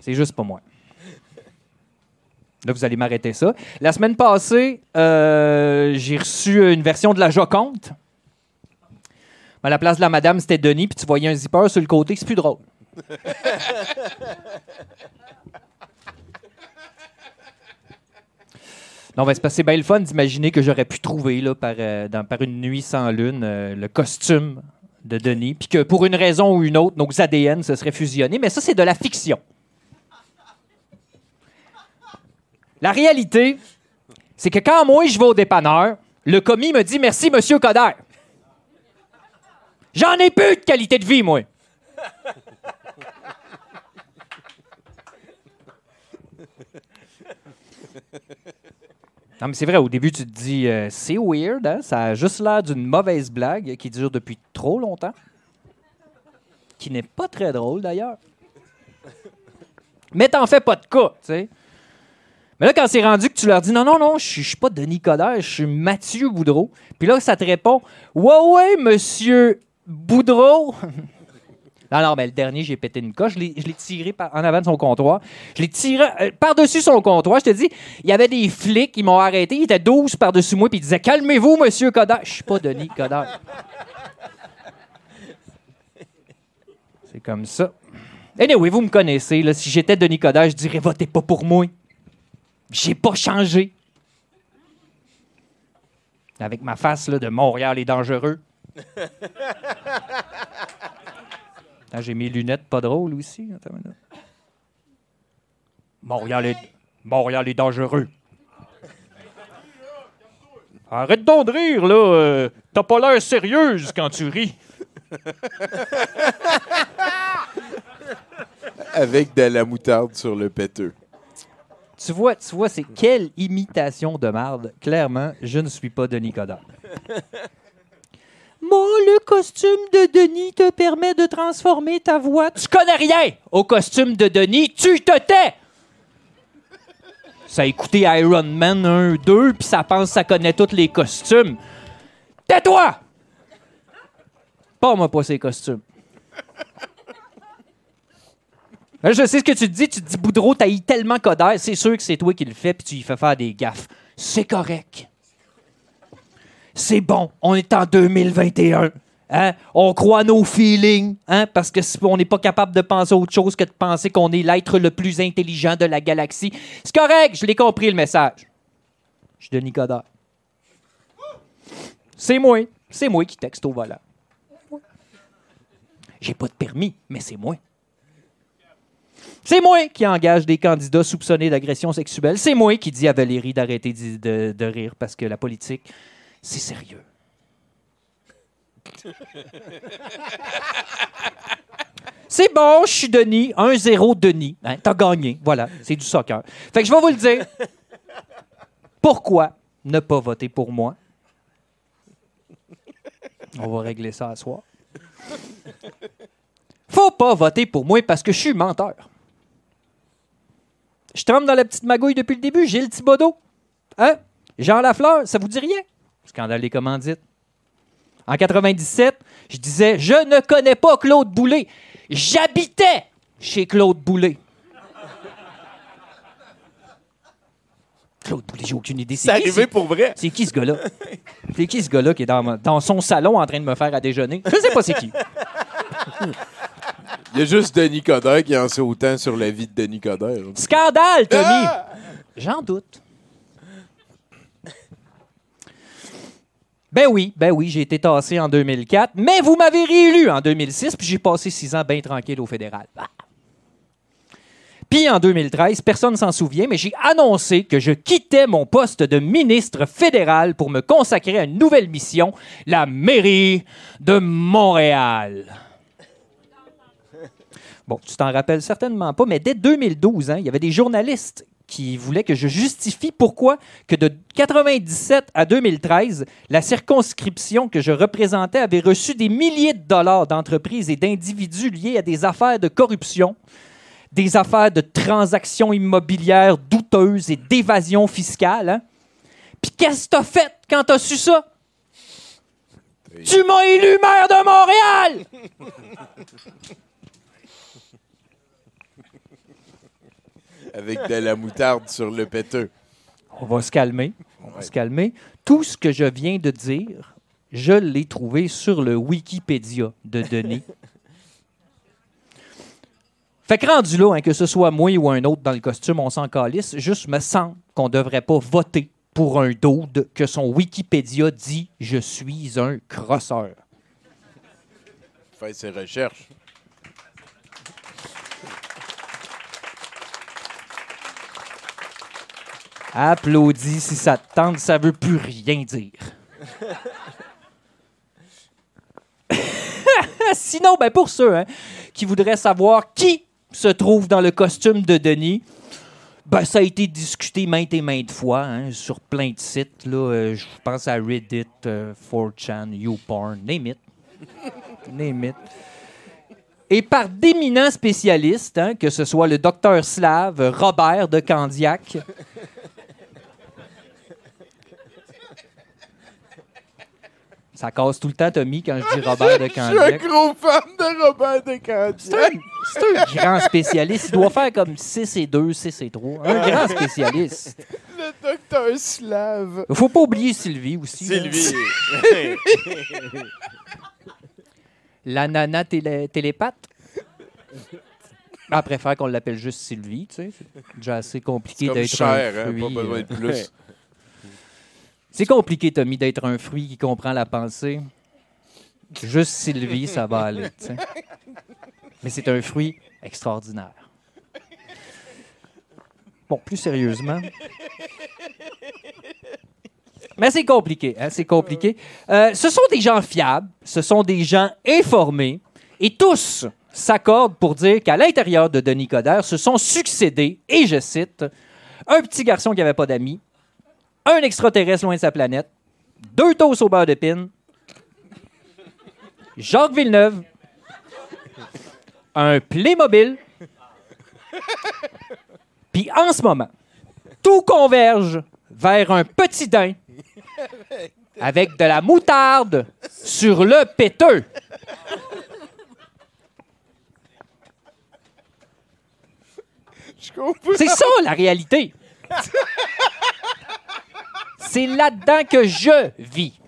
Speaker 13: C'est juste pas moi. Là, vous allez m'arrêter ça. La semaine passée, euh, j'ai reçu une version de la Joconde. À la place de la madame, c'était Denis, puis tu voyais un zipper sur le côté, c'est plus drôle. <laughs> Non, ben, c'est parce que c'est bien le fun d'imaginer que j'aurais pu trouver là, par, euh, une nuit sans lune euh, le costume de Denis, puis que pour une raison ou une autre, nos ADN se seraient fusionnés. Mais ça, c'est de la fiction. La réalité, c'est que quand moi je vais au dépanneur, le commis me dit merci, monsieur Coder. J'en ai plus de qualité de vie, moi. Non, mais c'est vrai, au début, tu te dis, euh, c'est weird, hein? ça a juste l'air d'une mauvaise blague qui dure depuis trop longtemps, qui n'est pas très drôle d'ailleurs. Mais t'en fais pas de cas, tu sais. Mais là, quand c'est rendu que tu leur dis non, non, non, je suis- pas Denis Coderre, je suis Mathieu Boudreau. Puis là, ça te répond Ouais, ouais, monsieur Boudreau. Non, non, mais le dernier, j'ai pété une coche. Je l'ai tiré en avant de son comptoir. Je l'ai tiré euh, par-dessus son comptoir. Je te dis, il y avait des flics qui m'ont arrêté. Ils étaient 12 par-dessus moi. Puis ils disaient Calmez-vous, monsieur Coderre. Je suis pas Denis Coderre. C'est comme ça. Anyway, vous me connaissez. Si j'étais Denis Coderre, je dirais votez pas pour moi. J'ai pas changé. Avec ma face là, de Montréal est dangereux. <laughs> Attends, J'ai mes lunettes pas drôles aussi. Montréal est, Montréal est dangereux. Arrête donc de rire, là. euh, T'as pas l'air sérieuse quand tu ris. <laughs>
Speaker 5: Avec de la moutarde sur le péteux.
Speaker 13: Tu vois, tu vois, c'est quelle imitation de marde. Clairement, je ne suis pas Denis Coderre. <laughs> Moi, le costume de Denis te permet de transformer ta voix. Tu connais rien au costume de Denis, tu te tais! Ça a écouté Iron Man 1, 2, puis ça pense que ça connaît tous les costumes. Tais-toi! Pas moi pas ces costumes. Là, je sais ce que tu te dis. Tu te dis, Boudreau, t'as tellement Coderre. C'est sûr que c'est toi qui le fais, puis tu lui fais faire des gaffes. C'est correct. C'est bon. On est en 2021. Hein? On croit nos feelings, hein? parce que on n'est pas capable de penser autre chose que de penser qu'on est l'être le plus intelligent de la galaxie. C'est correct, je l'ai compris le message. Je suis Denis Coderre. C'est moi. C'est moi qui texte au volant. J'ai pas de permis, mais c'est moi. C'est moi qui engage des candidats soupçonnés d'agression sexuelle. C'est moi qui dis à Valérie d'arrêter de rire parce que la politique, c'est sérieux. <laughs> C'est bon, je suis Denis. 1-0 Denis. Hein, T'as gagné. Voilà, c'est du soccer. Fait que je vais vous le dire. Pourquoi ne pas voter pour moi? On va régler ça à soir. Faut pas voter pour moi parce que je suis menteur. Je trempe dans la petite magouille depuis le début. Gilles Thibodeau. Hein? Jean Lafleur, ça vous dit rien? Scandale des commandites. En 97, je disais Je ne connais pas Claude Boulay. J'habitais chez Claude Boulay. Claude Boulay, j'ai aucune idée.
Speaker 5: C'est arrivé pour vrai.
Speaker 13: C'est qui ce gars-là? C'est qui ce gars-là qui est dans son salon en train de me faire à déjeuner? Je sais pas c'est qui.
Speaker 5: Il y a juste Denis Coderre qui en sait autant sur la vie de Denis Coderre.
Speaker 13: Scandale, Tommy!
Speaker 5: Ah!
Speaker 13: J'en doute. Ben oui, ben oui, j'ai été tassé en 2004, mais vous m'avez réélu en 2006, puis j'ai passé six ans bien tranquille au fédéral. Ah. Puis en 2013, personne ne s'en souvient, mais j'ai annoncé que je quittais mon poste de ministre fédéral pour me consacrer à une nouvelle mission, la mairie de Montréal. Bon, tu t'en rappelles certainement pas, mais dès 2012, hein, il y avait des journalistes qui voulaient que je justifie pourquoi que de 97 à 2013, la circonscription que je représentais avait reçu des milliers de dollars d'entreprises et d'individus liés à des affaires de corruption, des affaires de transactions immobilières douteuses et d'évasion fiscale. hein. Puis qu'est-ce que t'as fait quand t'as su ça? Tu m'as élu maire de Montréal! <laughs>
Speaker 5: Avec de la moutarde sur le péteux.
Speaker 13: On va se calmer. On va se calmer. Tout ce que je viens de dire, je l'ai trouvé sur le Wikipédia de Denis. <laughs> fait que rendu là, hein, que ce soit moi ou un autre dans le costume, on s'en calisse. Juste me semble qu'on devrait pas voter pour un dude que son Wikipédia dit « Je suis un crosseur
Speaker 5: Fait ses recherches.
Speaker 13: Applaudis si ça te tente, ça veut plus rien dire. <laughs> Sinon, ben pour ceux hein, qui voudraient savoir qui se trouve dans le costume de Denis, ben ça a été discuté maintes et maintes fois hein, sur plein de sites. Là, Euh, je pense à Reddit, euh, 4chan, YouPorn, name it. <laughs> Name it. et par d'éminents spécialistes, hein, que ce soit le docteur Slave Robert de Candiac. Ça casse tout le temps, Tommy, quand je dis <laughs> Robert de
Speaker 5: Je suis un
Speaker 13: Candiac.
Speaker 5: gros fan de Robert de Candiac.
Speaker 13: C'est un grand spécialiste. Il doit faire comme 6 et 2, 6 et 3. Un grand spécialiste.
Speaker 5: Le docteur Slave.
Speaker 13: Faut pas oublier Sylvie aussi.
Speaker 12: Sylvie. <laughs>
Speaker 13: La nana télé- télépathe. Elle préfère qu'on l'appelle juste Sylvie, tu sais. C'est déjà assez compliqué d'être
Speaker 5: cher,
Speaker 13: un
Speaker 5: hein, pas besoin de
Speaker 13: euh,
Speaker 5: plus. <laughs>
Speaker 13: C'est compliqué, Tommy, d'être un fruit qui comprend la pensée. Juste Sylvie, ça va aller. Mais c'est un fruit extraordinaire. Bon, plus sérieusement. Mais c'est compliqué, hein, c'est compliqué. Euh, ce sont des gens fiables, ce sont des gens informés, et tous s'accordent pour dire qu'à l'intérieur de Denis Coderre se sont succédés, et je cite, un petit garçon qui n'avait pas d'amis, un extraterrestre loin de sa planète, deux toasts au beurre d'épine, Jacques Villeneuve, un Playmobil, puis en ce moment, tout converge vers un petit daim avec de la moutarde sur le péteux. C'est ça la réalité. <laughs> C'est là-dedans que je vis.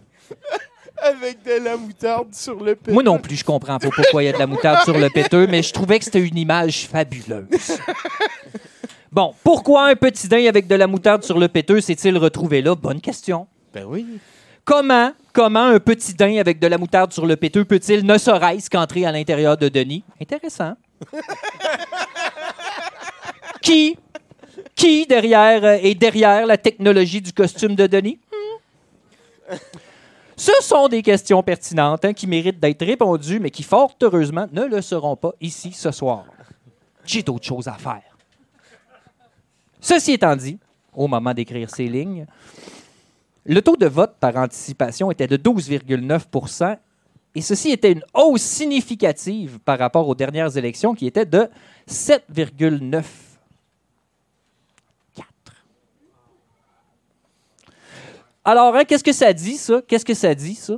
Speaker 5: Avec de la moutarde sur le péteux.
Speaker 13: Moi non plus, je comprends pas pourquoi il y a de la moutarde sur le péteux, mais je trouvais que c'était une image fabuleuse. Bon, pourquoi un petit daim avec de la moutarde sur le péteux s'est-il retrouvé là? Bonne question.
Speaker 10: Ben oui.
Speaker 13: Comment, comment un petit daim avec de la moutarde sur le péteux peut-il ne serait-ce qu'entrer à l'intérieur de Denis? Intéressant. qui, qui derrière euh, est derrière la technologie du costume de Denis? Hmm? Ce sont des questions pertinentes hein, qui méritent d'être répondues, mais qui, fort heureusement, ne le seront pas ici ce soir. J'ai d'autres choses à faire. Ceci étant dit, au moment d'écrire ces lignes, le taux de vote par anticipation était de 12,9 et ceci était une hausse significative par rapport aux dernières élections qui étaient de 7,9 Alors, hein, qu'est-ce que ça dit, ça? Qu'est-ce que ça dit, ça?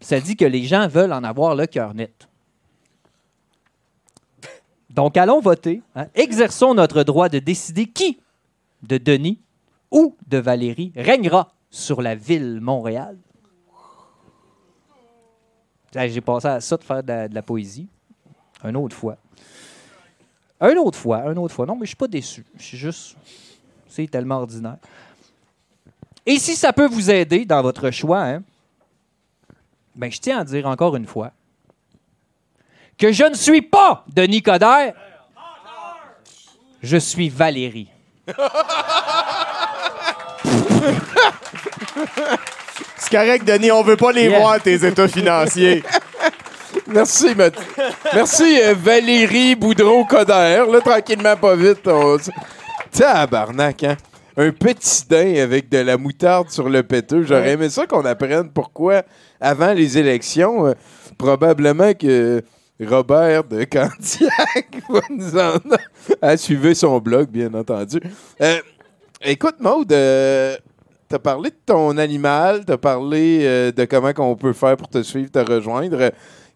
Speaker 13: Ça dit que les gens veulent en avoir le cœur net. Donc, allons voter. hein. Exerçons notre droit de décider qui de Denis ou de Valérie régnera sur la ville Montréal. J'ai passé à ça de faire de la, de la poésie. Une autre fois. Une autre fois, une autre fois. Non, mais je suis pas déçu. Je suis juste. C'est tellement ordinaire. Et si ça peut vous aider dans votre choix, hein, ben, je tiens à dire encore une fois que je ne suis pas Denis Coderre. Je suis Valérie. <laughs>
Speaker 12: C'est correct, Denis, on veut pas les
Speaker 13: Yeah.
Speaker 12: voir, tes états financiers. <laughs>
Speaker 5: Merci, Math- Merci, euh, Valérie Boudreau-Coder. Là, tranquillement, pas vite. On... Tabarnak, hein? Un petit daim avec de la moutarde sur le péteux. J'aurais aimé ça qu'on apprenne pourquoi, avant les élections, euh, probablement que Robert de <laughs> Candiac va nous en... a suivi son blog, bien entendu. Euh, écoute, Maude, euh, t'as parlé de ton animal, t'as parlé euh, de comment on peut faire pour te suivre, te rejoindre.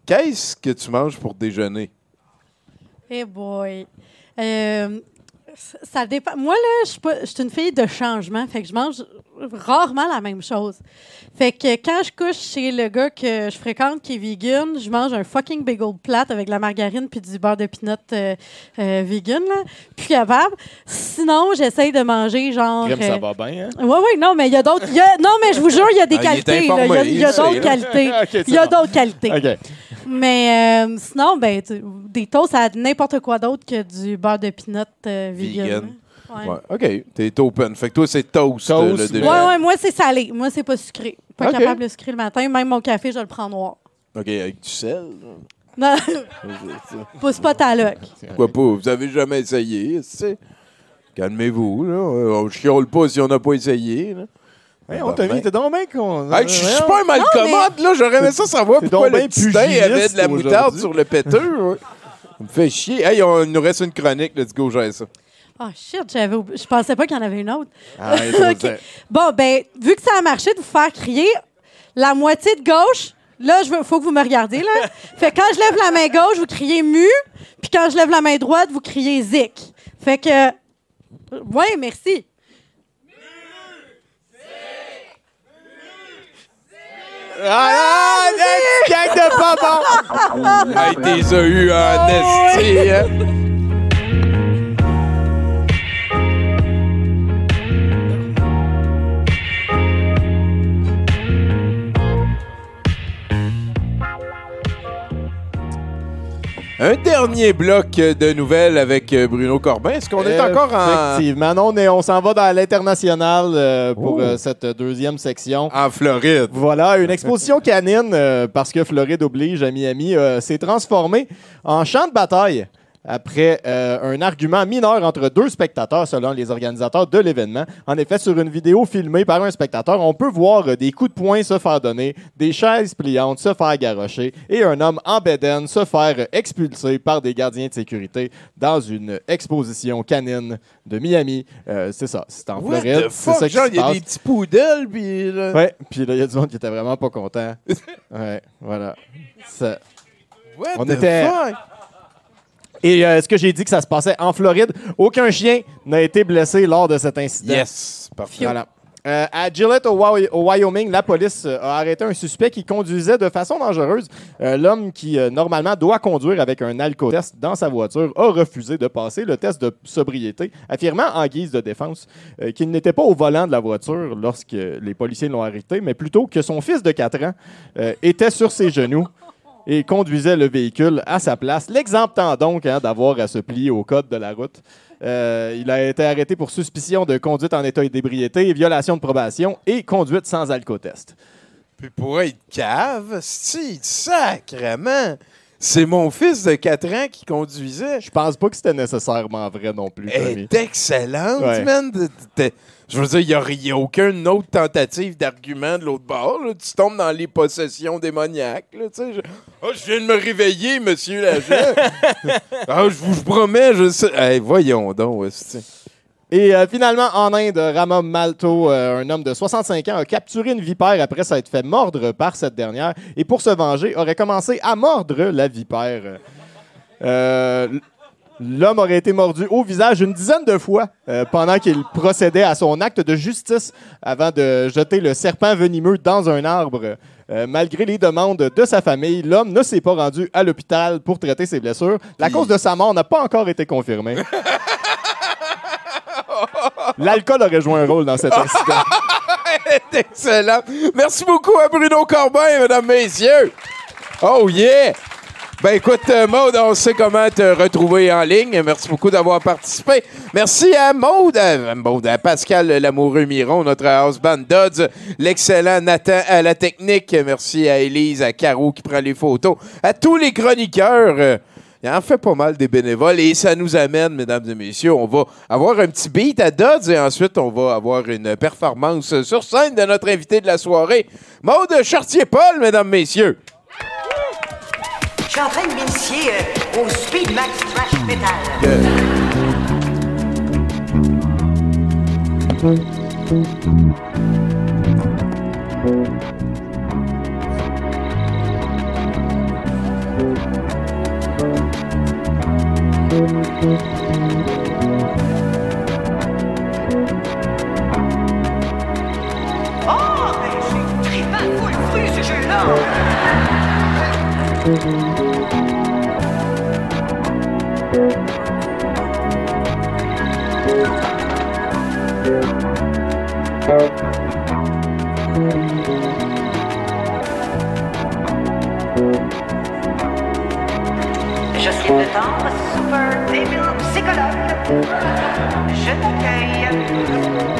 Speaker 5: Qu'est-ce que tu manges pour déjeuner?
Speaker 6: Eh boy. Euh, ça- dépend. Moi, là, je suis une fille de changement. Fait que je mange rarement la même chose. Fait que quand je couche chez le gars que je fréquente qui est vegan, je mange un fucking bagel plate avec de la margarine puis du beurre de pinot euh, euh, vegan. Là. Plus capable. Sinon, j'essaye de manger genre.
Speaker 12: Crème, ça
Speaker 6: euh,
Speaker 12: va bien, hein?
Speaker 6: Oui, oui, non, mais il y a d'autres. Non, mais je vous jure, il y a des
Speaker 12: Ah,
Speaker 6: qualités. Il y a- d'autres qualités. Il y a d'autres qualités. Mais euh, sinon, ben, tu- des toasts à n'importe quoi d'autre que du beurre de pinot euh, vegan.
Speaker 5: Vegan.
Speaker 6: Ouais.
Speaker 5: Ouais, OK. T'es open. Fait que toi, c'est toast,
Speaker 12: Toast,
Speaker 5: euh, le déjeuner.
Speaker 6: Ouais, ouais, moi, c'est salé. Moi, c'est pas sucré. Pas capable de sucrer le matin. Même mon café, je le prends noir.
Speaker 5: OK, avec du sel.
Speaker 6: Non, <laughs> pousse pas ta loc.
Speaker 5: Pourquoi pas? Vous avez jamais essayé, tu sais. Calmez-vous, là. Euh, On chiole pas si on n'a pas essayé, là.
Speaker 4: Hey, on t'a mis, t'es donc bien con.
Speaker 5: Hey, je suis pas un malcommode, là. J'aurais aimé ça savoir pourquoi le
Speaker 4: pugiliste
Speaker 5: avait de la moutarde sur le péteux. ouais. Ça me fait chier. Hey, on, il nous reste une chronique. Let's go, j'ai ça.
Speaker 6: Oh shit, j'avais je pensais pas qu'il y en avait une autre.
Speaker 4: Ah. <laughs>
Speaker 6: Bon, ben, vu que ça a marché de vous faire crier, la moitié de gauche, là, il faut que vous me regardiez, là. <laughs> fait que quand je lève la main gauche, vous criez mu, puis quand je lève la main droite, vous criez zik. Fait que. Ouais, merci.
Speaker 4: Ah, ah, gang de. <laughs>
Speaker 5: Hey, t'es eu
Speaker 6: Ah,
Speaker 5: esti, Un dernier bloc de nouvelles avec euh, Bruno Corbin. Est-ce qu'on est encore en,
Speaker 4: Effectivement. Non, on, est- on s'en va dans l'international euh, pour euh, cette deuxième section.
Speaker 5: en Floride?
Speaker 4: Voilà, une exposition canine, euh, parce que Floride oblige à Miami, euh, s'est transformée en champ de bataille après euh, un argument mineur entre deux spectateurs, selon les organisateurs de l'événement. En effet, sur une vidéo filmée par un spectateur, on peut voir euh, des coups de poing se faire donner, des chaises pliantes se faire garrocher et un homme en bédaine se faire expulser par des gardiens de sécurité dans une exposition canine de Miami. Euh, c'est ça, c'est en
Speaker 5: What
Speaker 4: Floride. C'est ça qui
Speaker 5: Genre, il y a des petits poodles, puis... là-
Speaker 4: Ouais, puis là, il y a du monde qui était vraiment pas content. <laughs> ouais, voilà. Ça-
Speaker 5: What
Speaker 4: On
Speaker 5: the
Speaker 4: était-
Speaker 5: fuck?
Speaker 4: Et euh, est-ce que j'ai dit que ça se passait en Floride? Aucun chien n'a été blessé lors de cet incident.
Speaker 5: Yes, parfait.
Speaker 4: Voilà. Euh, à Gillette, au, Wy- au Wyoming, la police euh, a arrêté un suspect qui conduisait de façon dangereuse. Euh, L'homme qui, normalement, doit conduire avec un alcotest dans sa voiture a refusé de passer le test de sobriété, affirmant en guise de défense qu'il n'était pas au volant de la voiture lorsque les policiers l'ont arrêté, mais plutôt que son fils de 4 ans était sur ses genoux et conduisait le véhicule à sa place, l'exemptant donc hein, d'avoir à se plier au code de la route. Euh, il a été arrêté pour suspicion de conduite en état d'ébriété, violation de probation et conduite sans alcotest.
Speaker 5: Puis pour être cave, si, sacrément. C'est mon fils de 4 ans qui conduisait.
Speaker 4: Je pense pas que c'était nécessairement vrai non plus.
Speaker 5: Elle est excellente,
Speaker 4: Ouais.
Speaker 5: man. Je veux dire, il n'y a, aucune autre tentative d'argument de l'autre bord. là. Tu tombes dans les possessions démoniaques. Là, sais. je... Je viens de me réveiller, monsieur l'agent. <laughs> ah, je vous promets, je sais. Hey, voyons donc.
Speaker 4: Et euh, finalement, en Inde, Rama Malto, euh, un homme de 65 ans, a capturé une vipère après s'être fait mordre par cette dernière et pour se venger, aurait commencé à mordre la vipère. Euh, L'homme aurait été mordu au visage une dizaine de fois euh, pendant qu'il procédait à son acte de justice avant de jeter le serpent venimeux dans un arbre. Euh, malgré les demandes de sa famille, l'homme ne s'est pas rendu à l'hôpital pour traiter ses blessures. La cause de sa mort n'a pas encore été confirmée. <laughs> L'alcool aurait joué un rôle dans cet incident. <laughs>
Speaker 5: Excellent. Merci beaucoup à Bruno Corbin, mesdames, messieurs. Oh yeah! Ben écoute, euh, Maude, on sait comment te retrouver en ligne. Merci beaucoup d'avoir participé. Merci à Maude, à, Maude, à Pascal Lamoureux Miron, notre house band Dodds, l'excellent Nathan à la technique. Merci à Élise, à Caro qui prend les photos, à tous les chroniqueurs. euh, il en fait pas mal des bénévoles et ça nous amène, mesdames et messieurs, on va avoir un petit beat à Dodds et ensuite on va avoir une performance sur scène de notre invité de la soirée, Maude Chartier-Paul, mesdames, messieurs.
Speaker 14: Je suis en train de m'initier euh, au Speed Max Trash Metal. Oh, mais Je suis le temps, super débile psychologue. Je t'accueille.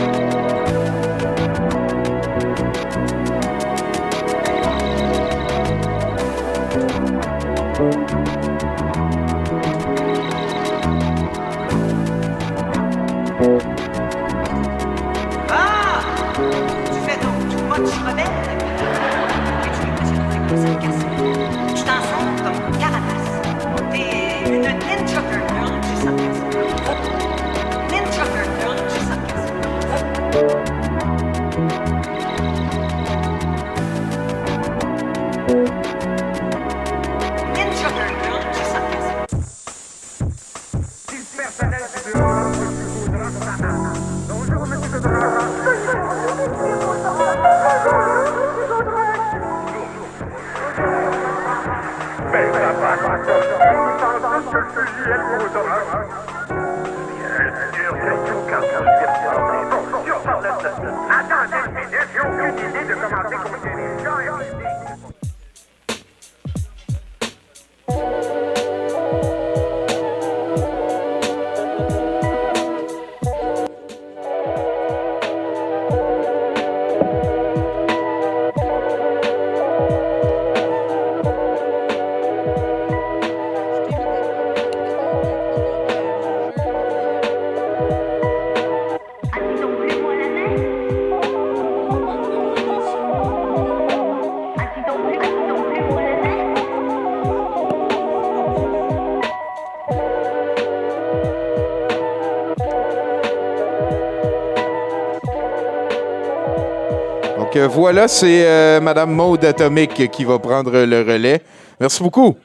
Speaker 5: Voilà, c'est euh, Madame Maude Atomic qui va prendre le relais. Merci beaucoup.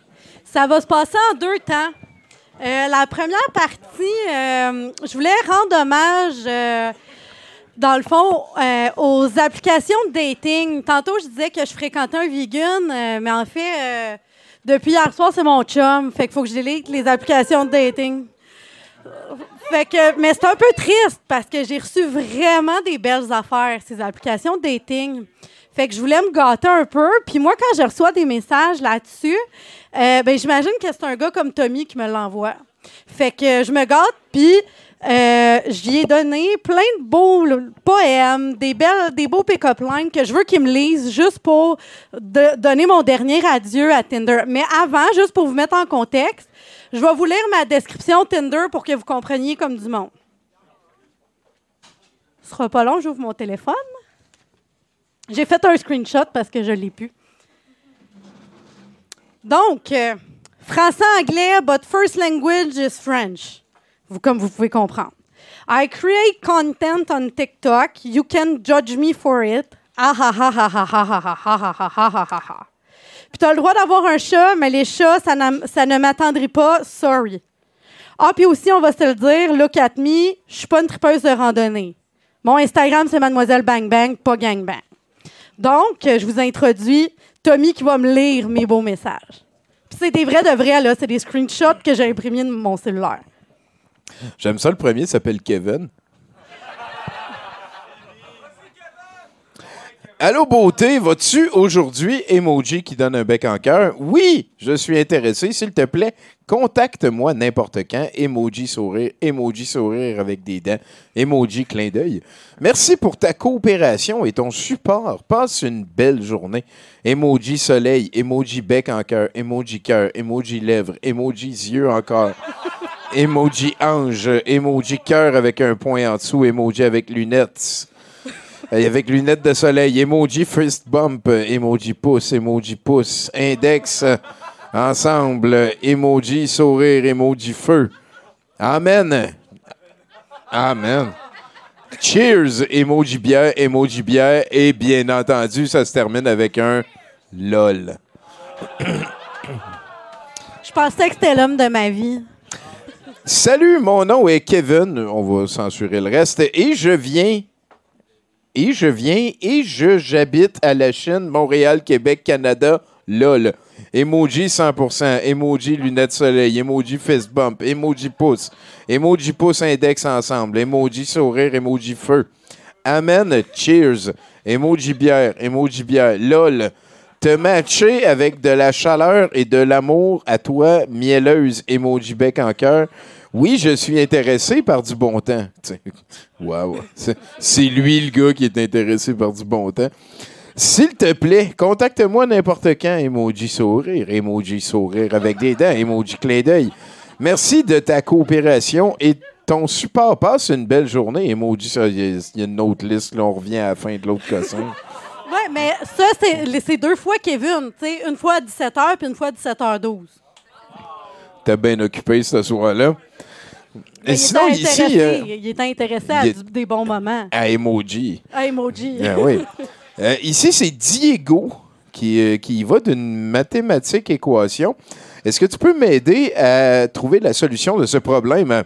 Speaker 6: Ça va se passer en deux temps. Euh, la première partie, euh, je voulais rendre hommage, euh, dans le fond, euh, aux applications de dating. Tantôt, je disais que je fréquentais un vegan, euh, mais en fait, euh, depuis hier soir, c'est mon chum. Fait qu'il faut que je délite les applications de dating. Fait que, mais c'est un peu triste parce que j'ai reçu vraiment des belles affaires, ces applications de dating. Fait que je voulais me gâter un peu. Puis moi, quand je reçois des messages là-dessus, euh, ben, j'imagine que c'est un gars comme Tommy qui me l'envoie. Fait que je me gâte, puis euh, j'y ai donné plein de beaux poèmes, des, belles, des beaux pick-up lines que je veux qu'il me lise juste pour donner mon dernier adieu à Tinder. Mais avant, juste pour vous mettre en contexte, je vais vous lire ma description Tinder pour que vous compreniez comme du monde. Ce sera pas long, j'ouvre mon téléphone. J'ai fait un screenshot parce que je l'ai pu. Donc, euh, français-anglais, but first language is French. Vous, comme vous pouvez comprendre. I create content on TikTok. You can judge me for it. Ah ah ah ah ah ah ah ah ah ah ah ah ah ah. Puis t'as le droit d'avoir un chat, mais les chats, ça, ça ne m'attendrit pas. Sorry. Ah, puis aussi, on va se le dire, look at me, je suis pas une tripeuse de randonnée. Mon Instagram, c'est Mademoiselle Bang Bang, pas Gang Bang. Donc, je vous introduis Tommy qui va me lire mes beaux messages. Puis c'est des vrais de vrais, là. C'est des screenshots que j'ai imprimés de mon cellulaire.
Speaker 5: J'aime ça, le premier s'appelle Kevin. Allô, beauté, vas-tu aujourd'hui, emoji qui donne un bec en cœur? Oui, je suis intéressé. S'il te plaît, contacte-moi n'importe quand. Emoji sourire, emoji sourire avec des dents, emoji clin d'œil. Merci pour ta coopération et ton support. Passe une belle journée. Emoji soleil, emoji bec en cœur, emoji cœur, emoji lèvres, emoji yeux encore. <laughs> Emoji ange, emoji cœur avec un point en dessous, emoji avec lunettes. Avec lunettes de soleil, emoji fist bump, emoji pouce, emoji pouce, index, ensemble, emoji sourire, emoji feu. Amen. Amen. Cheers, emoji bière, emoji bière, et bien entendu, ça se termine avec un lol.
Speaker 6: Je pensais que c'était l'homme de ma vie.
Speaker 5: Salut, mon nom est Kevin. On va censurer le reste. Et je viens. Et je viens et je j'habite à la Chine, Montréal, Québec, Canada. LOL. Emoji 100%, emoji lunettes soleil, emoji fist bump, emoji pouce, emoji pouce index ensemble, emoji sourire, emoji feu. Amen, cheers, emoji bière, emoji bière, lol. Te matcher avec de la chaleur et de l'amour à toi, mielleuse, emoji bec en cœur. Oui, je suis intéressé par du bon temps. T'sais, Wow. C'est- lui le gars qui est intéressé par du bon temps. S'il te plaît, contacte-moi n'importe quand. Emoji sourire, emoji sourire avec des dents, emoji clin d'œil. Merci de ta coopération et ton support. Passe une belle journée. Emoji, il y, a- une autre liste. Là, on revient à la fin de l'autre cossin.
Speaker 6: Ouais, mais ça, c'est deux fois Kevin. tu sais, une fois à 17h puis une fois à 17h12.
Speaker 5: T'es bien occupé ce soir-là.
Speaker 6: Mais
Speaker 5: Et
Speaker 6: il
Speaker 5: sinon,
Speaker 6: était
Speaker 5: ici,
Speaker 6: intéressé,
Speaker 5: euh,
Speaker 6: il était intéressé à
Speaker 5: est-
Speaker 6: des bons moments.
Speaker 5: à emoji.
Speaker 6: Ah, emoji.
Speaker 5: Ah oui. <laughs> Euh, ici, c'est Diego qui, euh, qui va d'une mathématique équation. Est-ce que tu peux m'aider à trouver la solution de ce problème?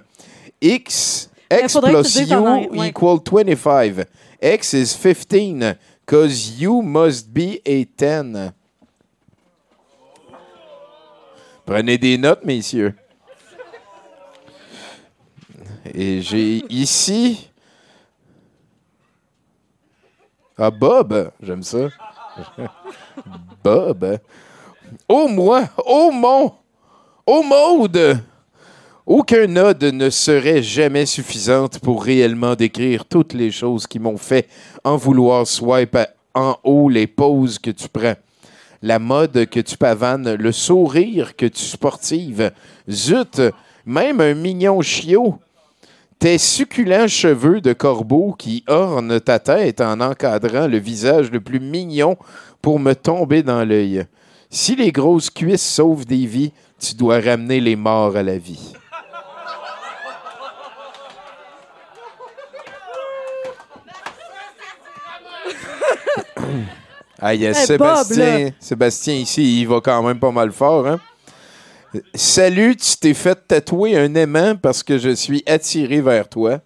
Speaker 5: X, plus
Speaker 6: en
Speaker 5: U
Speaker 6: anglais, ouais.
Speaker 5: equal 25. X is 15, cause U must be a 10. Prenez des notes, messieurs. Et j'ai ici. Ah, Bob, j'aime ça. <laughs> Bob. Oh, moi, oh, mon, oh, Maude. Aucun ode ne serait jamais suffisante pour réellement décrire toutes les choses qui m'ont fait en vouloir swipe en haut les poses que tu prends. La mode que tu pavanes, le sourire que tu sportives. Zut, même un mignon chiot. Tes succulents cheveux de corbeau qui ornent ta tête en encadrant le visage le plus mignon pour me tomber dans l'œil. Si les grosses cuisses sauvent des vies, tu dois ramener les morts à la vie. <laughs> Ah, il y a Sébastien.
Speaker 6: Bob,
Speaker 5: Sébastien ici, il va quand même pas mal fort. Hein? Salut, tu t'es fait tatouer un aimant parce que je suis attiré vers toi.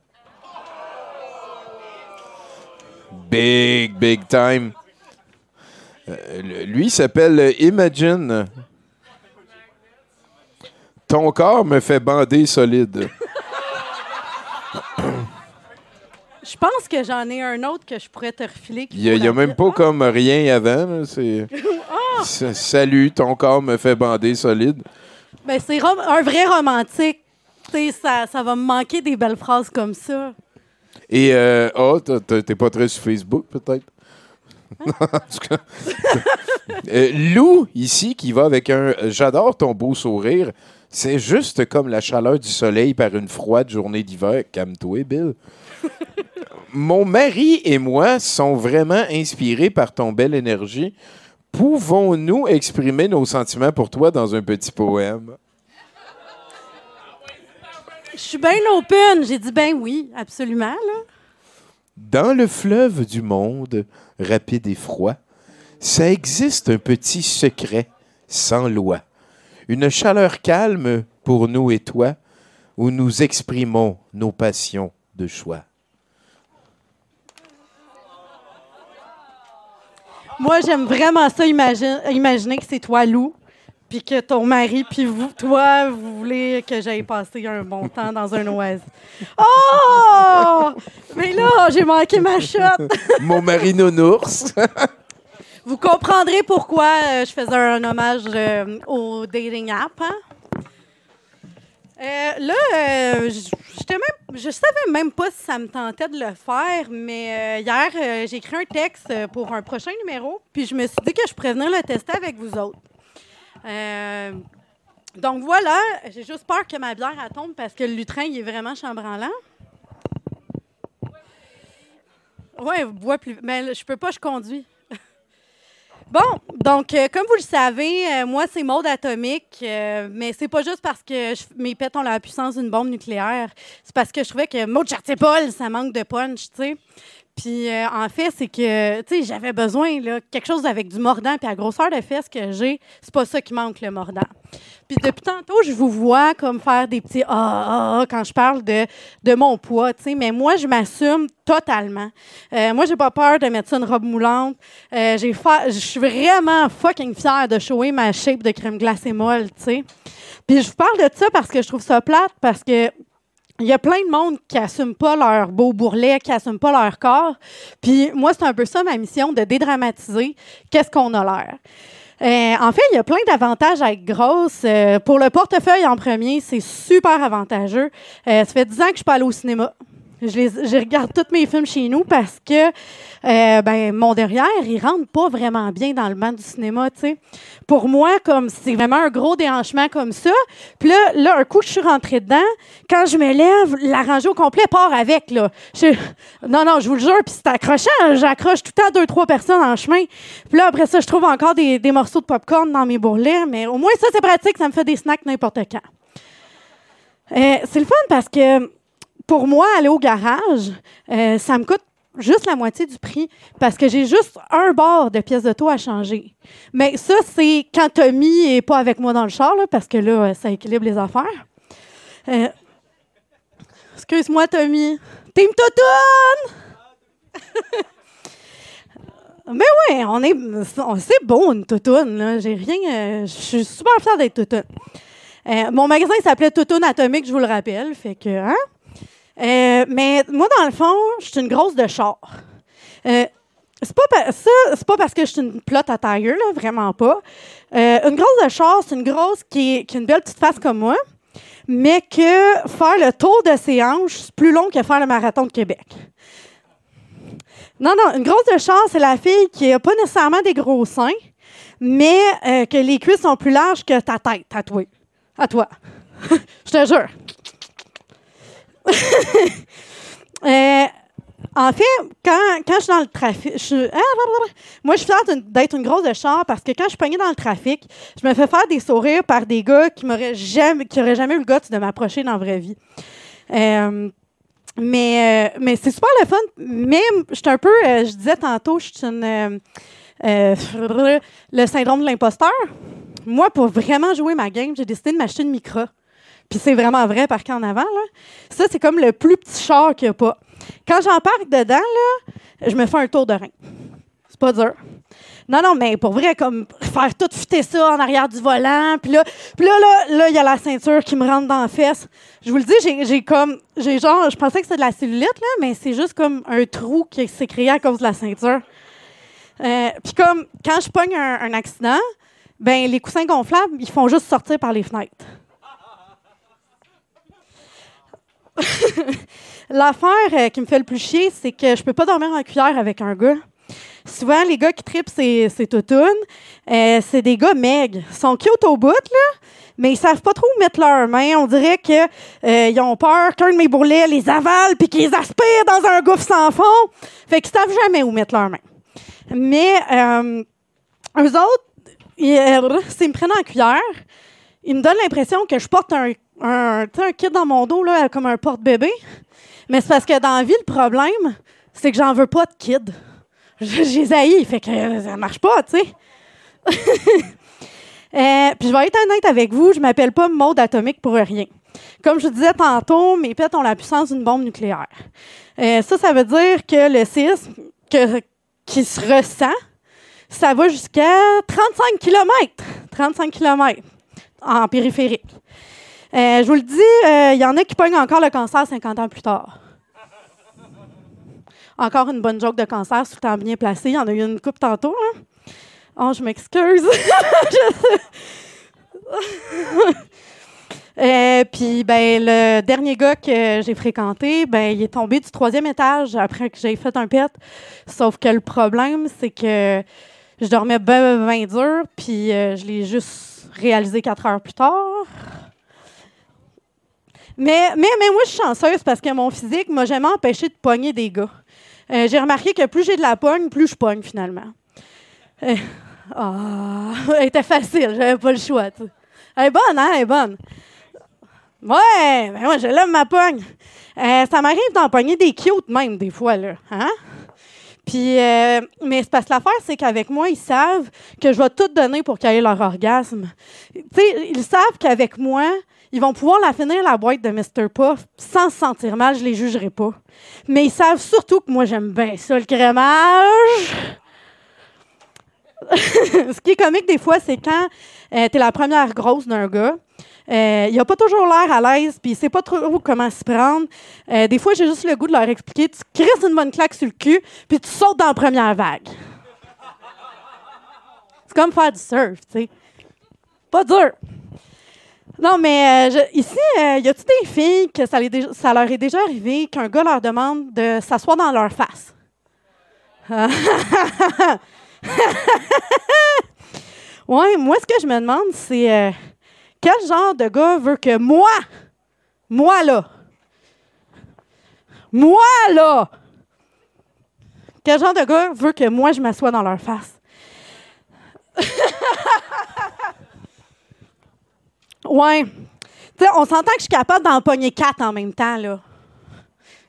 Speaker 5: Big, big time. Euh, lui s'appelle euh, Imagine. Ton corps me fait bander solide.
Speaker 6: Je pense que j'en ai un autre que je pourrais te refiler.
Speaker 5: Il n'y a, y a même pas comme rien avant. c'est- <laughs>
Speaker 6: Ah!
Speaker 5: Salut, ton corps me fait bander solide.
Speaker 6: Ben, c'est un vrai romantique. Ça, ça va me manquer des belles phrases comme ça.
Speaker 5: Et, euh, oh, t'es pas très sur Facebook, peut-être? <laughs> Cas. Euh, Lou, ici, qui va avec un euh, J'adore ton beau sourire. C'est juste comme la chaleur du soleil par une froide journée d'hiver. Calme-toi, Bill. Mon mari et moi sont vraiment inspirés par ton belle énergie. Pouvons-nous exprimer nos sentiments pour toi dans un petit poème?
Speaker 6: Je suis bien open. J'ai dit ben oui, absolument. Là.
Speaker 5: Dans le fleuve du monde, rapide et froid, ça existe un petit secret sans loi. Une chaleur calme pour nous et toi, où nous exprimons nos passions de choix.
Speaker 6: Moi, j'aime vraiment ça, imagine- imaginer que c'est toi, Lou, puis que ton mari, puis vous, toi, vous voulez que j'aille passer un bon temps dans un oasis. Oh! Mais là, j'ai manqué ma shot. <laughs>
Speaker 5: Mon mari nounours.
Speaker 6: Vous comprendrez pourquoi euh, je faisais un hommage euh, au dating app. hein? Euh, là, euh, je savais même pas si ça me tentait de le faire, mais euh, hier, euh, j'ai écrit un texte pour un prochain numéro, puis je me suis dit que je pourrais venir le tester avec vous autres. Donc voilà, j'ai juste peur que ma bière elle tombe parce que le lutrin, il est vraiment chambranlant. Ouais, bois plus. Mais je peux pas, je conduis. Bon, donc, euh, comme vous le savez, euh, moi, c'est mode atomique, euh, mais c'est pas juste parce que mes pets ont la puissance d'une bombe nucléaire. C'est parce que je trouvais que mode Paul, ça manque de punch, tu sais. Puis, euh, en fait, c'est que, tu sais, j'avais besoin, là, quelque chose avec du mordant, puis la grosseur de fesses que j'ai, c'est pas ça qui manque, le mordant. Puis, depuis tantôt, je vous vois comme faire des petits ah, ah, ah quand je parle de, de mon poids, tu sais, mais moi, je m'assume totalement. Euh, moi, j'ai pas peur de mettre ça une robe moulante. Euh, je suis vraiment fucking fière de shower ma shape de crème glacée molle, tu sais. Puis, je vous parle de ça parce que je trouve ça plate, parce que il y a plein de monde qui n'assument pas leur beau bourrelet, qui n'assument pas leur corps. Puis moi, c'est un peu ça ma mission, de dédramatiser qu'est-ce qu'on a l'air. Euh, en fait, il y a plein d'avantages à être grosse. Euh, pour le portefeuille en premier, c'est super avantageux. Euh, ça fait 10 ans que je suis pas allée au cinéma. Je, regarde tous mes films chez nous parce que euh, ben, mon derrière, il rentre pas vraiment bien dans le banc du cinéma. tu sais. Pour moi, comme c'est vraiment un gros déhanchement comme ça. Puis là, là, un coup je suis rentrée dedans, quand je me lève, la rangée au complet part avec. Là. Non, non, je vous le jure, puis c'est accrochant. J'accroche tout temps deux, trois personnes en chemin. Puis là, après ça, je trouve encore des, des morceaux de popcorn dans mes bourrelets. Mais au moins, ça, c'est pratique. Ça me fait des snacks n'importe quand. Euh, c'est le fun parce que pour moi, aller au garage, euh, ça me coûte juste la moitié du prix parce que j'ai juste un bord de pièces d'auto à changer. Mais ça, c'est quand Tommy n'est pas avec moi dans le char, parce que là, ça équilibre les affaires. Euh, Excuse-moi, Tommy. Team Totoun! <laughs> Mais oui, on est, c'est beau une toutoune. J'ai rien. euh, je suis super fière d'être toutoune. Euh, mon magasin s'appelait Toutoune Atomique, je vous le rappelle. Fait que, hein? Euh, mais moi, dans le fond, je suis une grosse de char. Euh, c'est pas pa- ça, c'est pas parce que je suis une plotte à tailleur, là, vraiment pas. Euh, une grosse de char, c'est une grosse qui a une belle petite face comme moi, mais que faire le tour de ses hanches, c'est plus long que faire le marathon de Québec. Non, non, une grosse de char, c'est la fille qui n'a pas nécessairement des gros seins, mais euh, que les cuisses sont plus larges que ta tête, à toi. À toi. <laughs> Je te jure. Euh, en fait, quand, quand je suis dans le trafic, je suis- ah, moi, je suis fière d'être une grosse de char parce que quand je suis pognée dans le trafic, je me fais faire des sourires par des gars qui m'auraient jamais, jamais eu le goût de m'approcher dans la vraie vie. Euh, mais euh, mais c'est super le fun. Mais je un peu, je disais tantôt, je suis une. le syndrome de l'imposteur. Moi, pour vraiment jouer ma game, j'ai décidé de m'acheter une micro. Puis c'est vraiment vrai par en avant. Là. Ça, c'est comme le plus petit char qu'il n'y a pas. Quand j'embarque dedans, là, je me fais un tour de rein. C'est pas dur. Non, non, mais pour vrai, comme faire tout fitter ça en arrière du volant. Puis là, puis là, là, là, il y a la ceinture qui me rentre dans la fesse. Je vous le dis, j'ai comme, j'ai genre, je pensais que c'était de la cellulite, là, mais c'est juste comme un trou qui s'est créé à cause de la ceinture. Euh, puis comme, quand je pogne un, un accident, ben les coussins gonflables, ils font juste sortir par les fenêtres. <laughs> L'affaire euh, qui me fait le plus chier, c'est que je peux pas dormir en cuillère avec un gars. Souvent, les gars qui tripent ces, ces toutounes, euh, c'est des gars maigres. Ils sont cute au bout, mais ils savent pas trop où mettre leurs mains. On dirait qu'ils ont peur qu'un de mes bourrelets les avale puis qu'ils aspirent dans un gouffre sans fond. Fait qu'ils savent jamais où mettre leurs mains. Mais euh, eux autres, euh, s'ils me prennent en cuillère, ils me donnent l'impression que je porte un, un, un kit dans mon dos, là, comme un porte-bébé. Mais c'est parce que dans la vie, le problème, c'est que j'en veux pas de kid. J'ai haïs, fait que ça marche pas, tu sais. <laughs> Euh, puis je vais être honnête avec vous, je m'appelle pas mode atomique pour rien. Comme je vous disais tantôt, mes pets ont la puissance d'une bombe nucléaire. Euh, ça, ça veut dire que le séisme que, qui se ressent, ça va jusqu'à 35 km. 35 km en périphérique. Euh, je vous le dis, euh, il y en a qui pognent encore le cancer 50 ans plus tard. Encore une bonne joke de cancer, tout le temps bien placé. Il y en a eu une coupe tantôt. Là. Oh, je m'excuse. <laughs> Euh, Puis, ben, le dernier gars que j'ai fréquenté, ben, il est tombé du troisième étage après que j'ai fait un pet. Sauf que le problème, c'est que je dormais bien, bien dur, puis euh, je l'ai juste réalisé quatre heures plus tard. Mais, mais, mais moi, je suis chanceuse parce que mon physique m'a jamais empêché de pogner des gars. Euh, j'ai remarqué que plus j'ai de la pogne, plus je pogne finalement. Euh, Ah, elle était facile, j'avais pas le choix. Elle est bonne, hein? Elle est bonne. Ouais, ben moi, je l'aime ma pogne. Euh, ça m'arrive d'en pogner des cute même, des fois, là. Hein? Puis, euh, mais c'est parce que l'affaire, c'est qu'avec moi, ils savent que je vais tout donner pour qu'ils aient leur orgasme. Ils savent qu'avec moi, ils vont pouvoir la finir, la boîte de Mr. Puff, sans se sentir mal, je les jugerai pas. Mais ils savent surtout que moi, j'aime bien ça, le crémage. <laughs> Ce qui est comique des fois, c'est quand tu es la première grosse d'un gars. euh, il n'a pas toujours l'air à l'aise, puis il sait pas trop comment se prendre. Euh, des fois, j'ai juste le goût de leur expliquer. Tu crisses une bonne claque sur le cul, puis tu sautes dans la première vague. C'est comme faire du surf, tu sais. Pas dur. Non, mais euh, ici, euh, y a-tu des filles que ça leur est déjà arrivé qu'un gars leur demande de s'asseoir dans leur face? <laughs> ouais, moi, ce que je me demande, c'est euh, quel genre de gars veut que moi, moi là, moi là, quel genre de gars veut que moi, je m'assoie dans leur face? <laughs> ouais. Tu sais, on s'entend que je suis capable d'en pogner quatre en même temps, là.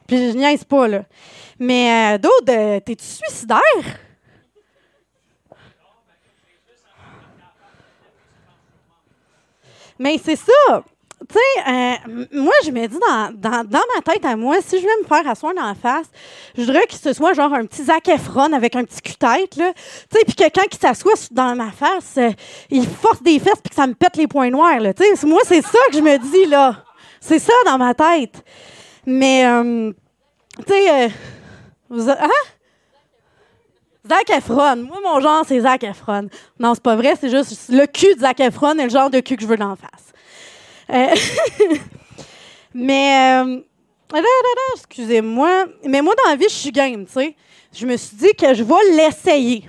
Speaker 6: Puis je niaise pas, là. Mais euh, t'es-tu suicidaire? Mais c'est ça. Tu sais, euh, moi, je me dis dans, dans, dans ma tête à moi, si je voulais me faire asseoir dans la face, je voudrais que ce soit genre un petit Zac Efron avec un petit cul-tête, là. Tu sais, puis que quand il s'assoit dans ma face, euh, il force des fesses puis que ça me pète les points noirs, là. Tu sais, moi, c'est ça que je me dis, là. C'est ça dans ma tête. Mais, euh, tu sais, euh, vous hein? Efron. Moi, mon genre, c'est Zac Efron. Non, c'est pas vrai, c'est juste le cul de Zac Efron est le genre de cul que je veux la face. Euh, <laughs> mais, euh, excusez-moi. Mais moi, dans la vie, je suis game, tu sais. Je me suis dit que je vais l'essayer.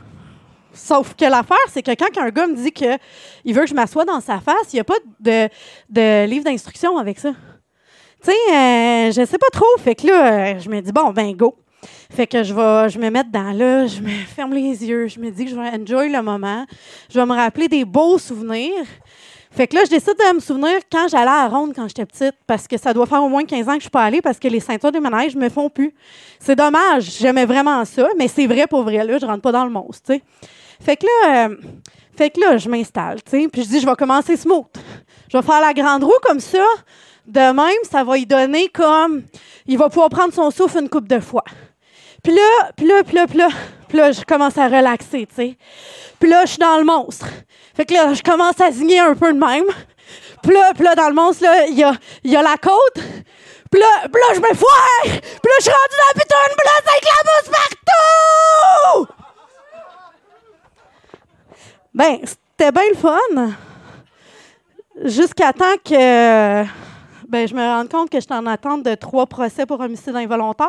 Speaker 6: Sauf que l'affaire, c'est que quand un gars me dit qu'il veut que je m'assoie dans sa face, il n'y a pas de, de livre d'instruction avec ça. Tu sais, euh, je sais pas trop. Fait que là, euh, je me dis, bon, ben, go. Fait que je vais je me mettre dans là, je me ferme les yeux, je me dis que je vais enjoy le moment. Je vais me rappeler des beaux souvenirs. Fait que là, je décide de me souvenir quand j'allais à ronde quand j'étais petite, parce que ça doit faire au moins 15 ans que je suis pas allée, parce que les ceintures de manège me font plus. C'est dommage, j'aimais vraiment ça, mais c'est vrai pour vrai, là, je rentre pas dans le monstre. Fait que là, euh, fait que je m'installe, puis je dis, je vais commencer smooth. Je vais faire la grande roue comme ça. De même, ça va y donner comme, il va pouvoir prendre son souffle une coupe de fois. Puis là, puis là, puis là, puis là, puis là, je commence à relaxer, tu. Puis là, je suis dans le monstre. Fait que là, je commence à zigner un peu de même. Puis là, là dans le monstre, il y a, y a la côte. Puis là, là, je me foire! Puis là, je suis rendu dans la putain de place avec la mousse partout! Ben, c'était bien le fun. Jusqu'à temps que ben, je me rende compte que j'étais en attente de trois procès pour homicide involontaire.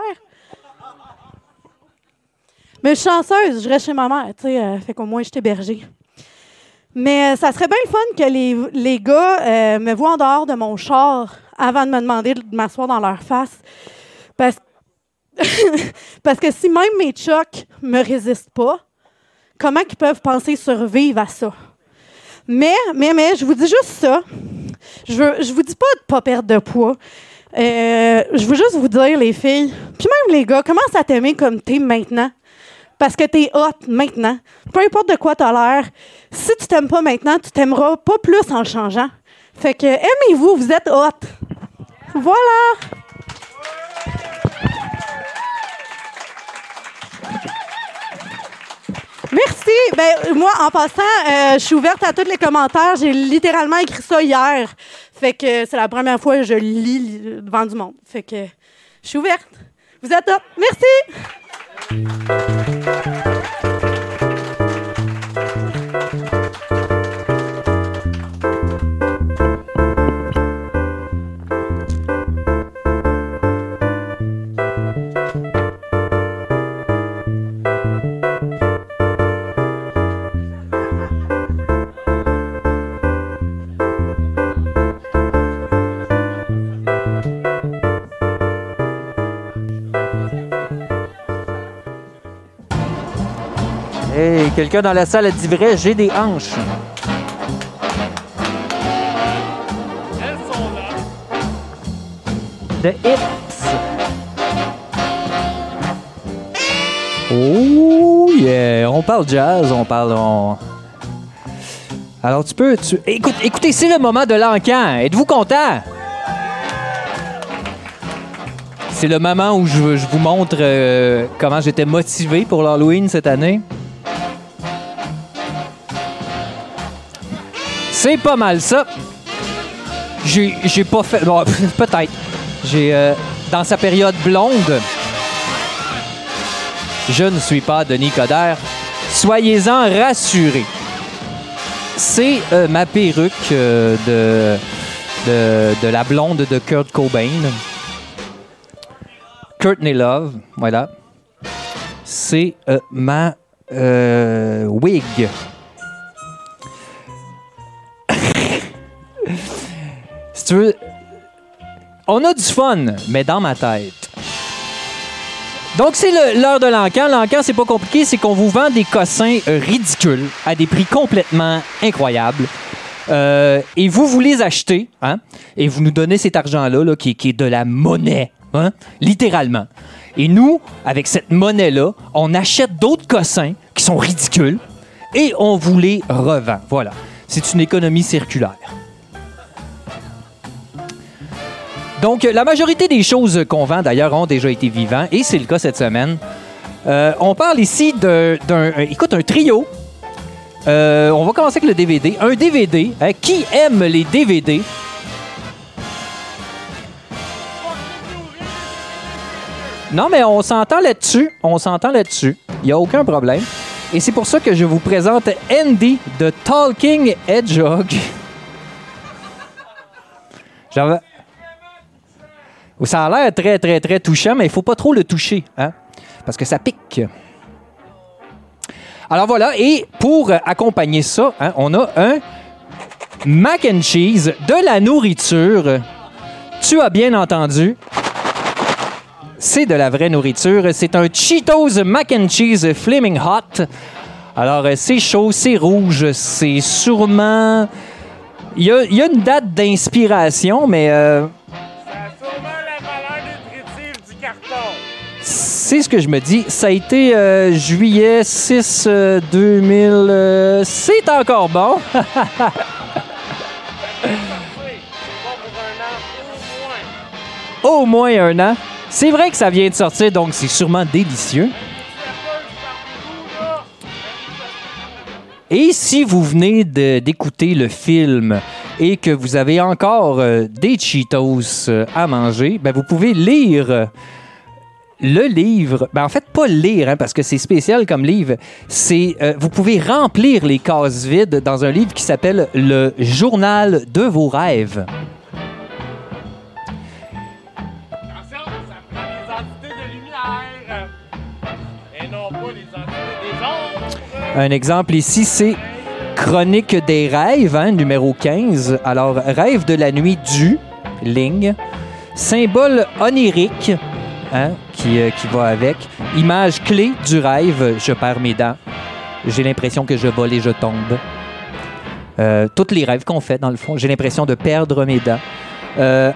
Speaker 6: Mais je suis chanceuse, je reste chez ma mère, tu sais, euh, fait qu'au moins je suis. Mais euh, ça serait bien fun que les, les gars euh, me voient en dehors de mon char avant de me demander de m'asseoir dans leur face. Parce, <laughs> parce que si même mes chocs me résistent pas, comment ils peuvent penser survivre à ça? Mais, mais, mais, je vous dis juste ça. Je veux, je vous dis pas de pas perdre de poids. Euh, je veux juste vous dire, les filles, puis même les gars, commence à t'aimer comme t'es maintenant? Parce que t'es hot maintenant. Peu importe de quoi t'as l'air. Si tu t'aimes pas maintenant, tu t'aimeras pas plus en changeant. Fait que aimez-vous, vous êtes hot. Voilà. Merci. Ben, moi, en passant, euh, je suis ouverte à tous les commentaires. J'ai littéralement écrit ça hier. Fait que c'est la première fois que je lis li- devant du monde. Fait que je suis ouverte. Vous êtes top. Merci.
Speaker 13: Quelqu'un dans la salle a dit vrai, j'ai des hanches. The hips. Oh yeah, on parle jazz, on parle... Alors tu peux... Tu... Écoute, écoutez, c'est le moment de l'encan. Êtes-vous content? C'est le moment où je, je vous montre euh, comment j'étais motivé pour l'Halloween cette année. C'est pas mal ça. J'ai pas fait. Bon, <laughs> peut-être. J'ai. euh, dans sa période blonde, je ne suis pas Denis Coderre. Soyez-en rassurés. C'est euh, ma perruque euh, de, la blonde de Kurt Cobain. Courtney Love, voilà. C'est ma wig. On a du fun, mais dans ma tête. Donc, c'est l'heure de l'encan. L'encan, c'est pas compliqué, c'est qu'on vous vend des cossins ridicules à des prix complètement incroyables. Euh, et vous, vous les achetez, hein, et vous nous donnez cet argent-là, là, qui, qui est de la monnaie, hein, littéralement. Et nous, avec cette monnaie-là, on achète d'autres cossins qui sont ridicules et on vous les revend. Voilà. C'est une économie circulaire. Donc, la majorité des choses qu'on vend, d'ailleurs, ont déjà été vivants, et c'est le cas cette semaine. Euh, on parle ici d'un, euh, écoute, un trio. Euh, on va commencer avec le DVD. Un DVD. hein, qui aime les DVD? Non, mais on s'entend là-dessus. On s'entend là-dessus. Il n'y a aucun problème. Et c'est pour ça que je vous présente Andy de Talking Hedgehog. <laughs> J'avais... Ça a l'air très, très, très touchant, mais il faut pas trop le toucher, hein? Parce que ça pique. Alors voilà, et pour accompagner ça, hein, on a un mac and cheese, de la nourriture. Tu as bien entendu. C'est de la vraie nourriture. C'est un Cheetos mac and cheese Flaming Hot. Alors, euh, c'est chaud, c'est rouge, c'est sûrement. Il y a, il y a une date d'inspiration, mais euh, c'est ce que je me dis. Ça a été euh, juillet 6 euh, 2000. euh, c'est encore bon. <laughs> Au moins un an. C'est vrai que ça vient de sortir, donc c'est sûrement délicieux. Et si vous venez d'écouter le film et que vous avez encore euh, des Cheetos euh, à manger, ben vous pouvez lire euh, le livre. Ben en fait, pas lire, hein, parce que c'est spécial comme livre. C'est euh, vous pouvez remplir les cases vides dans un livre qui s'appelle Le Journal de vos rêves. Un exemple ici, c'est Chronique des rêves, hein, numéro 15. Alors, rêve de la nuit du, ligne. Symbole onirique, hein, qui, euh, qui va avec. Image clé du rêve, je perds mes dents. J'ai l'impression que je vole et je tombe. Euh, tous les rêves qu'on fait, dans le fond, j'ai l'impression de perdre mes dents. Euh,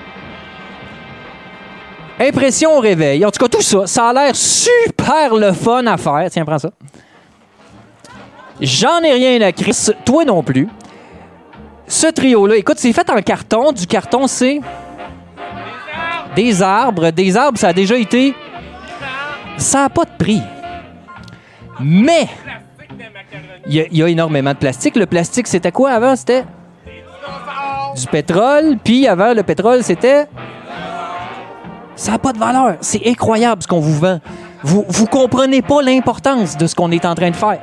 Speaker 13: impression au réveil. En tout cas, tout ça, ça a l'air super le fun à faire. Tiens, prends ça. J'en ai rien à Chris, toi non plus. Ce trio-là, écoute, c'est fait en carton. Du carton, c'est. Des arbres. Des arbres, ça a déjà été. Ça n'a pas de prix. Mais. Il y, a- énormément de plastique. Le plastique, c'était quoi avant? C'était. Du pétrole. Puis avant, le pétrole, c'était. Ça n'a pas de valeur. C'est incroyable ce qu'on vous vend. Vous vous comprenez pas l'importance de ce qu'on est en train de faire.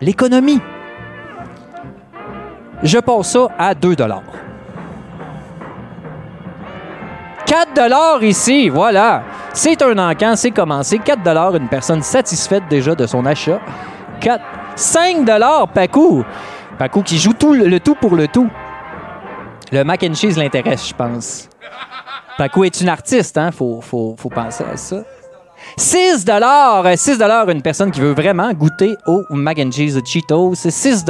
Speaker 13: L'économie. Je passe ça à 2 4 ici, voilà. C'est un encan, c'est commencé. 4 une personne satisfaite déjà de son achat. 4, 5 Pacou. Pacou qui joue tout, le tout pour le tout. Le mac and cheese l'intéresse, je pense. Pacou est une artiste, hein? Faut, faut, faut penser à ça. 6 6 une personne qui veut vraiment goûter au mac and cheese Cheetos. C'est 6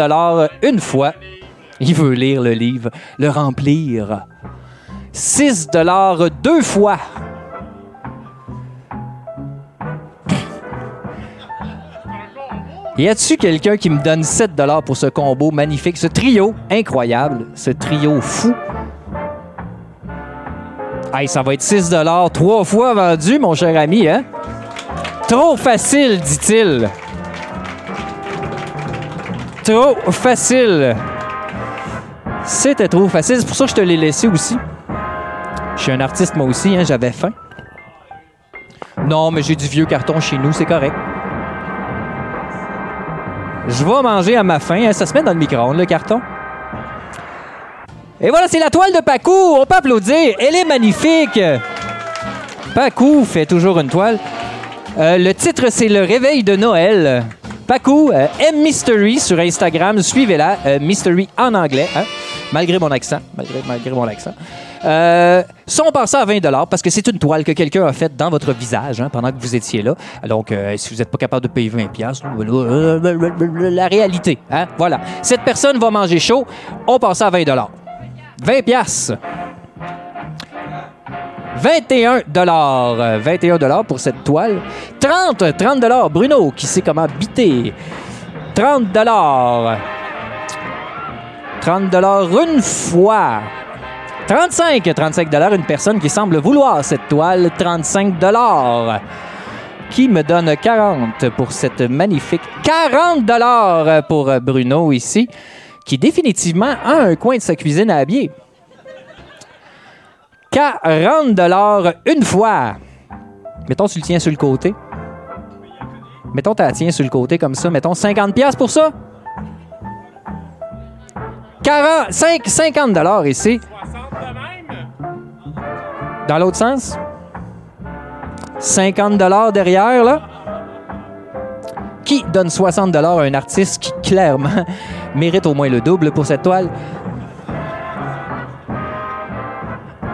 Speaker 13: une fois. Il veut lire le livre, le remplir. 6 deux fois. Y a-tu quelqu'un qui me donne 7 pour ce combo magnifique, ce trio incroyable, ce trio fou? Hey, ça va être 6 trois fois vendu, mon cher ami, hein? Trop facile, dit-il. Trop facile. C'était trop facile. C'est pour ça que je te l'ai laissé aussi. Je suis un artiste, moi aussi, hein, j'avais faim. Non, mais j'ai du vieux carton chez nous, c'est correct. Je vais manger à ma faim. hein, Ça se met dans le micro-ondes, le carton. Et voilà, c'est la toile de Pacou. On peut applaudir. Elle est magnifique. Pacou fait toujours une toile. Euh, le titre, c'est Le réveil de Noël. Pacou, euh, M Mystery sur Instagram. Suivez-la. euh, Mystery en anglais. hein, Malgré mon accent. Malgré, malgré mon accent. Euh, on passe à 20 parce que c'est une toile que quelqu'un a faite dans votre visage hein, pendant que vous étiez là. Donc, euh, si vous n'êtes pas capable de payer 20 pièces, la réalité. Hein? Voilà. Cette personne va manger chaud. On passe à 20 20 pièces. 21 dollars. 21 dollars pour cette toile. 30, 30 dollars. Bruno, qui sait comment biter. 30 dollars. 30 dollars une fois. 35. 35 une personne qui semble vouloir cette toile. 35 Qui me donne 40 pour cette magnifique 40 pour Bruno ici, qui définitivement a un coin de sa cuisine à habiller. 40 une fois. Mettons, tu le tiens sur le côté. Mettons, tu la tiens sur le côté comme ça. Mettons 50 pièces pour ça. 40, 5, 50 dollars ici. Dans l'autre sens? 50 dollars derrière, là. Qui donne 60 dollars à un artiste qui, clairement, <laughs> mérite au moins le double pour cette toile?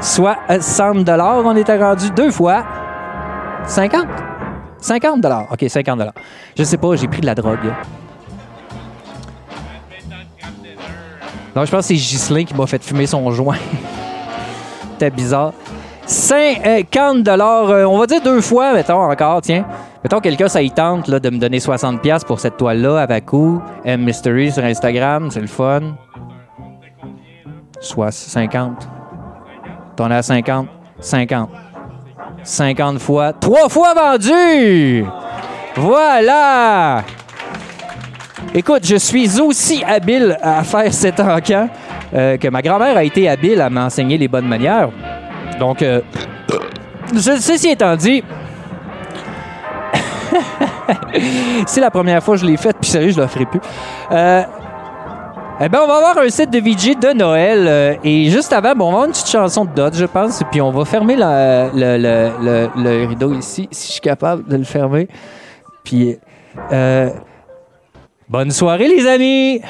Speaker 13: Soit 100 dollars, on était rendu deux fois. 50? 50 dollars. OK, 50 dollars. Je sais pas, j'ai pris de la drogue. Non, je pense que c'est Ghislain qui m'a fait fumer son joint. <laughs> C'était bizarre. 50 dollars, euh, on va dire deux fois, mettons encore, tiens. Mettons quelqu'un, ça y tente là, de me donner 60 pièces pour cette toile-là à Vacu. M Mystery sur Instagram, c'est le fun. Soit 50. T'en as à 50? 50. 50 fois. Trois fois vendu! Voilà! Écoute, je suis aussi habile à faire cet encan euh, que ma grand-mère a été habile à m'enseigner les bonnes manières. Donc, euh, ce- ceci étant dit, <laughs> c'est la première fois que je l'ai faite, puis sérieux, je le ferai plus. Euh, eh ben, on va avoir un set de VJ de Noël. euh, et juste avant, bon, on va avoir une petite chanson de Dot, je pense. Puis on va fermer la- le, le- le- le rideau ici, si je suis capable de le fermer. Puis, euh, bonne soirée, les amis!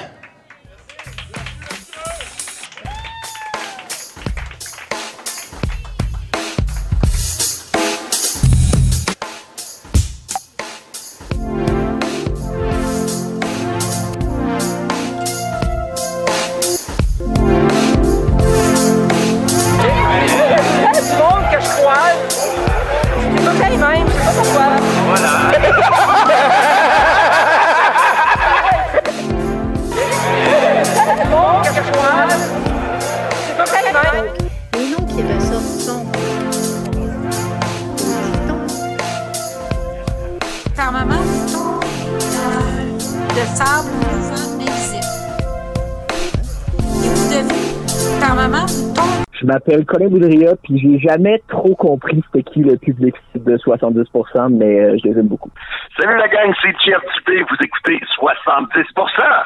Speaker 15: M'appelle Colin Boudria, puis j'ai jamais trop compris c'était qui le public de 70%, mais euh, je les aime beaucoup.
Speaker 16: Salut la gang, c'est Dupé, vous écoutez 70%.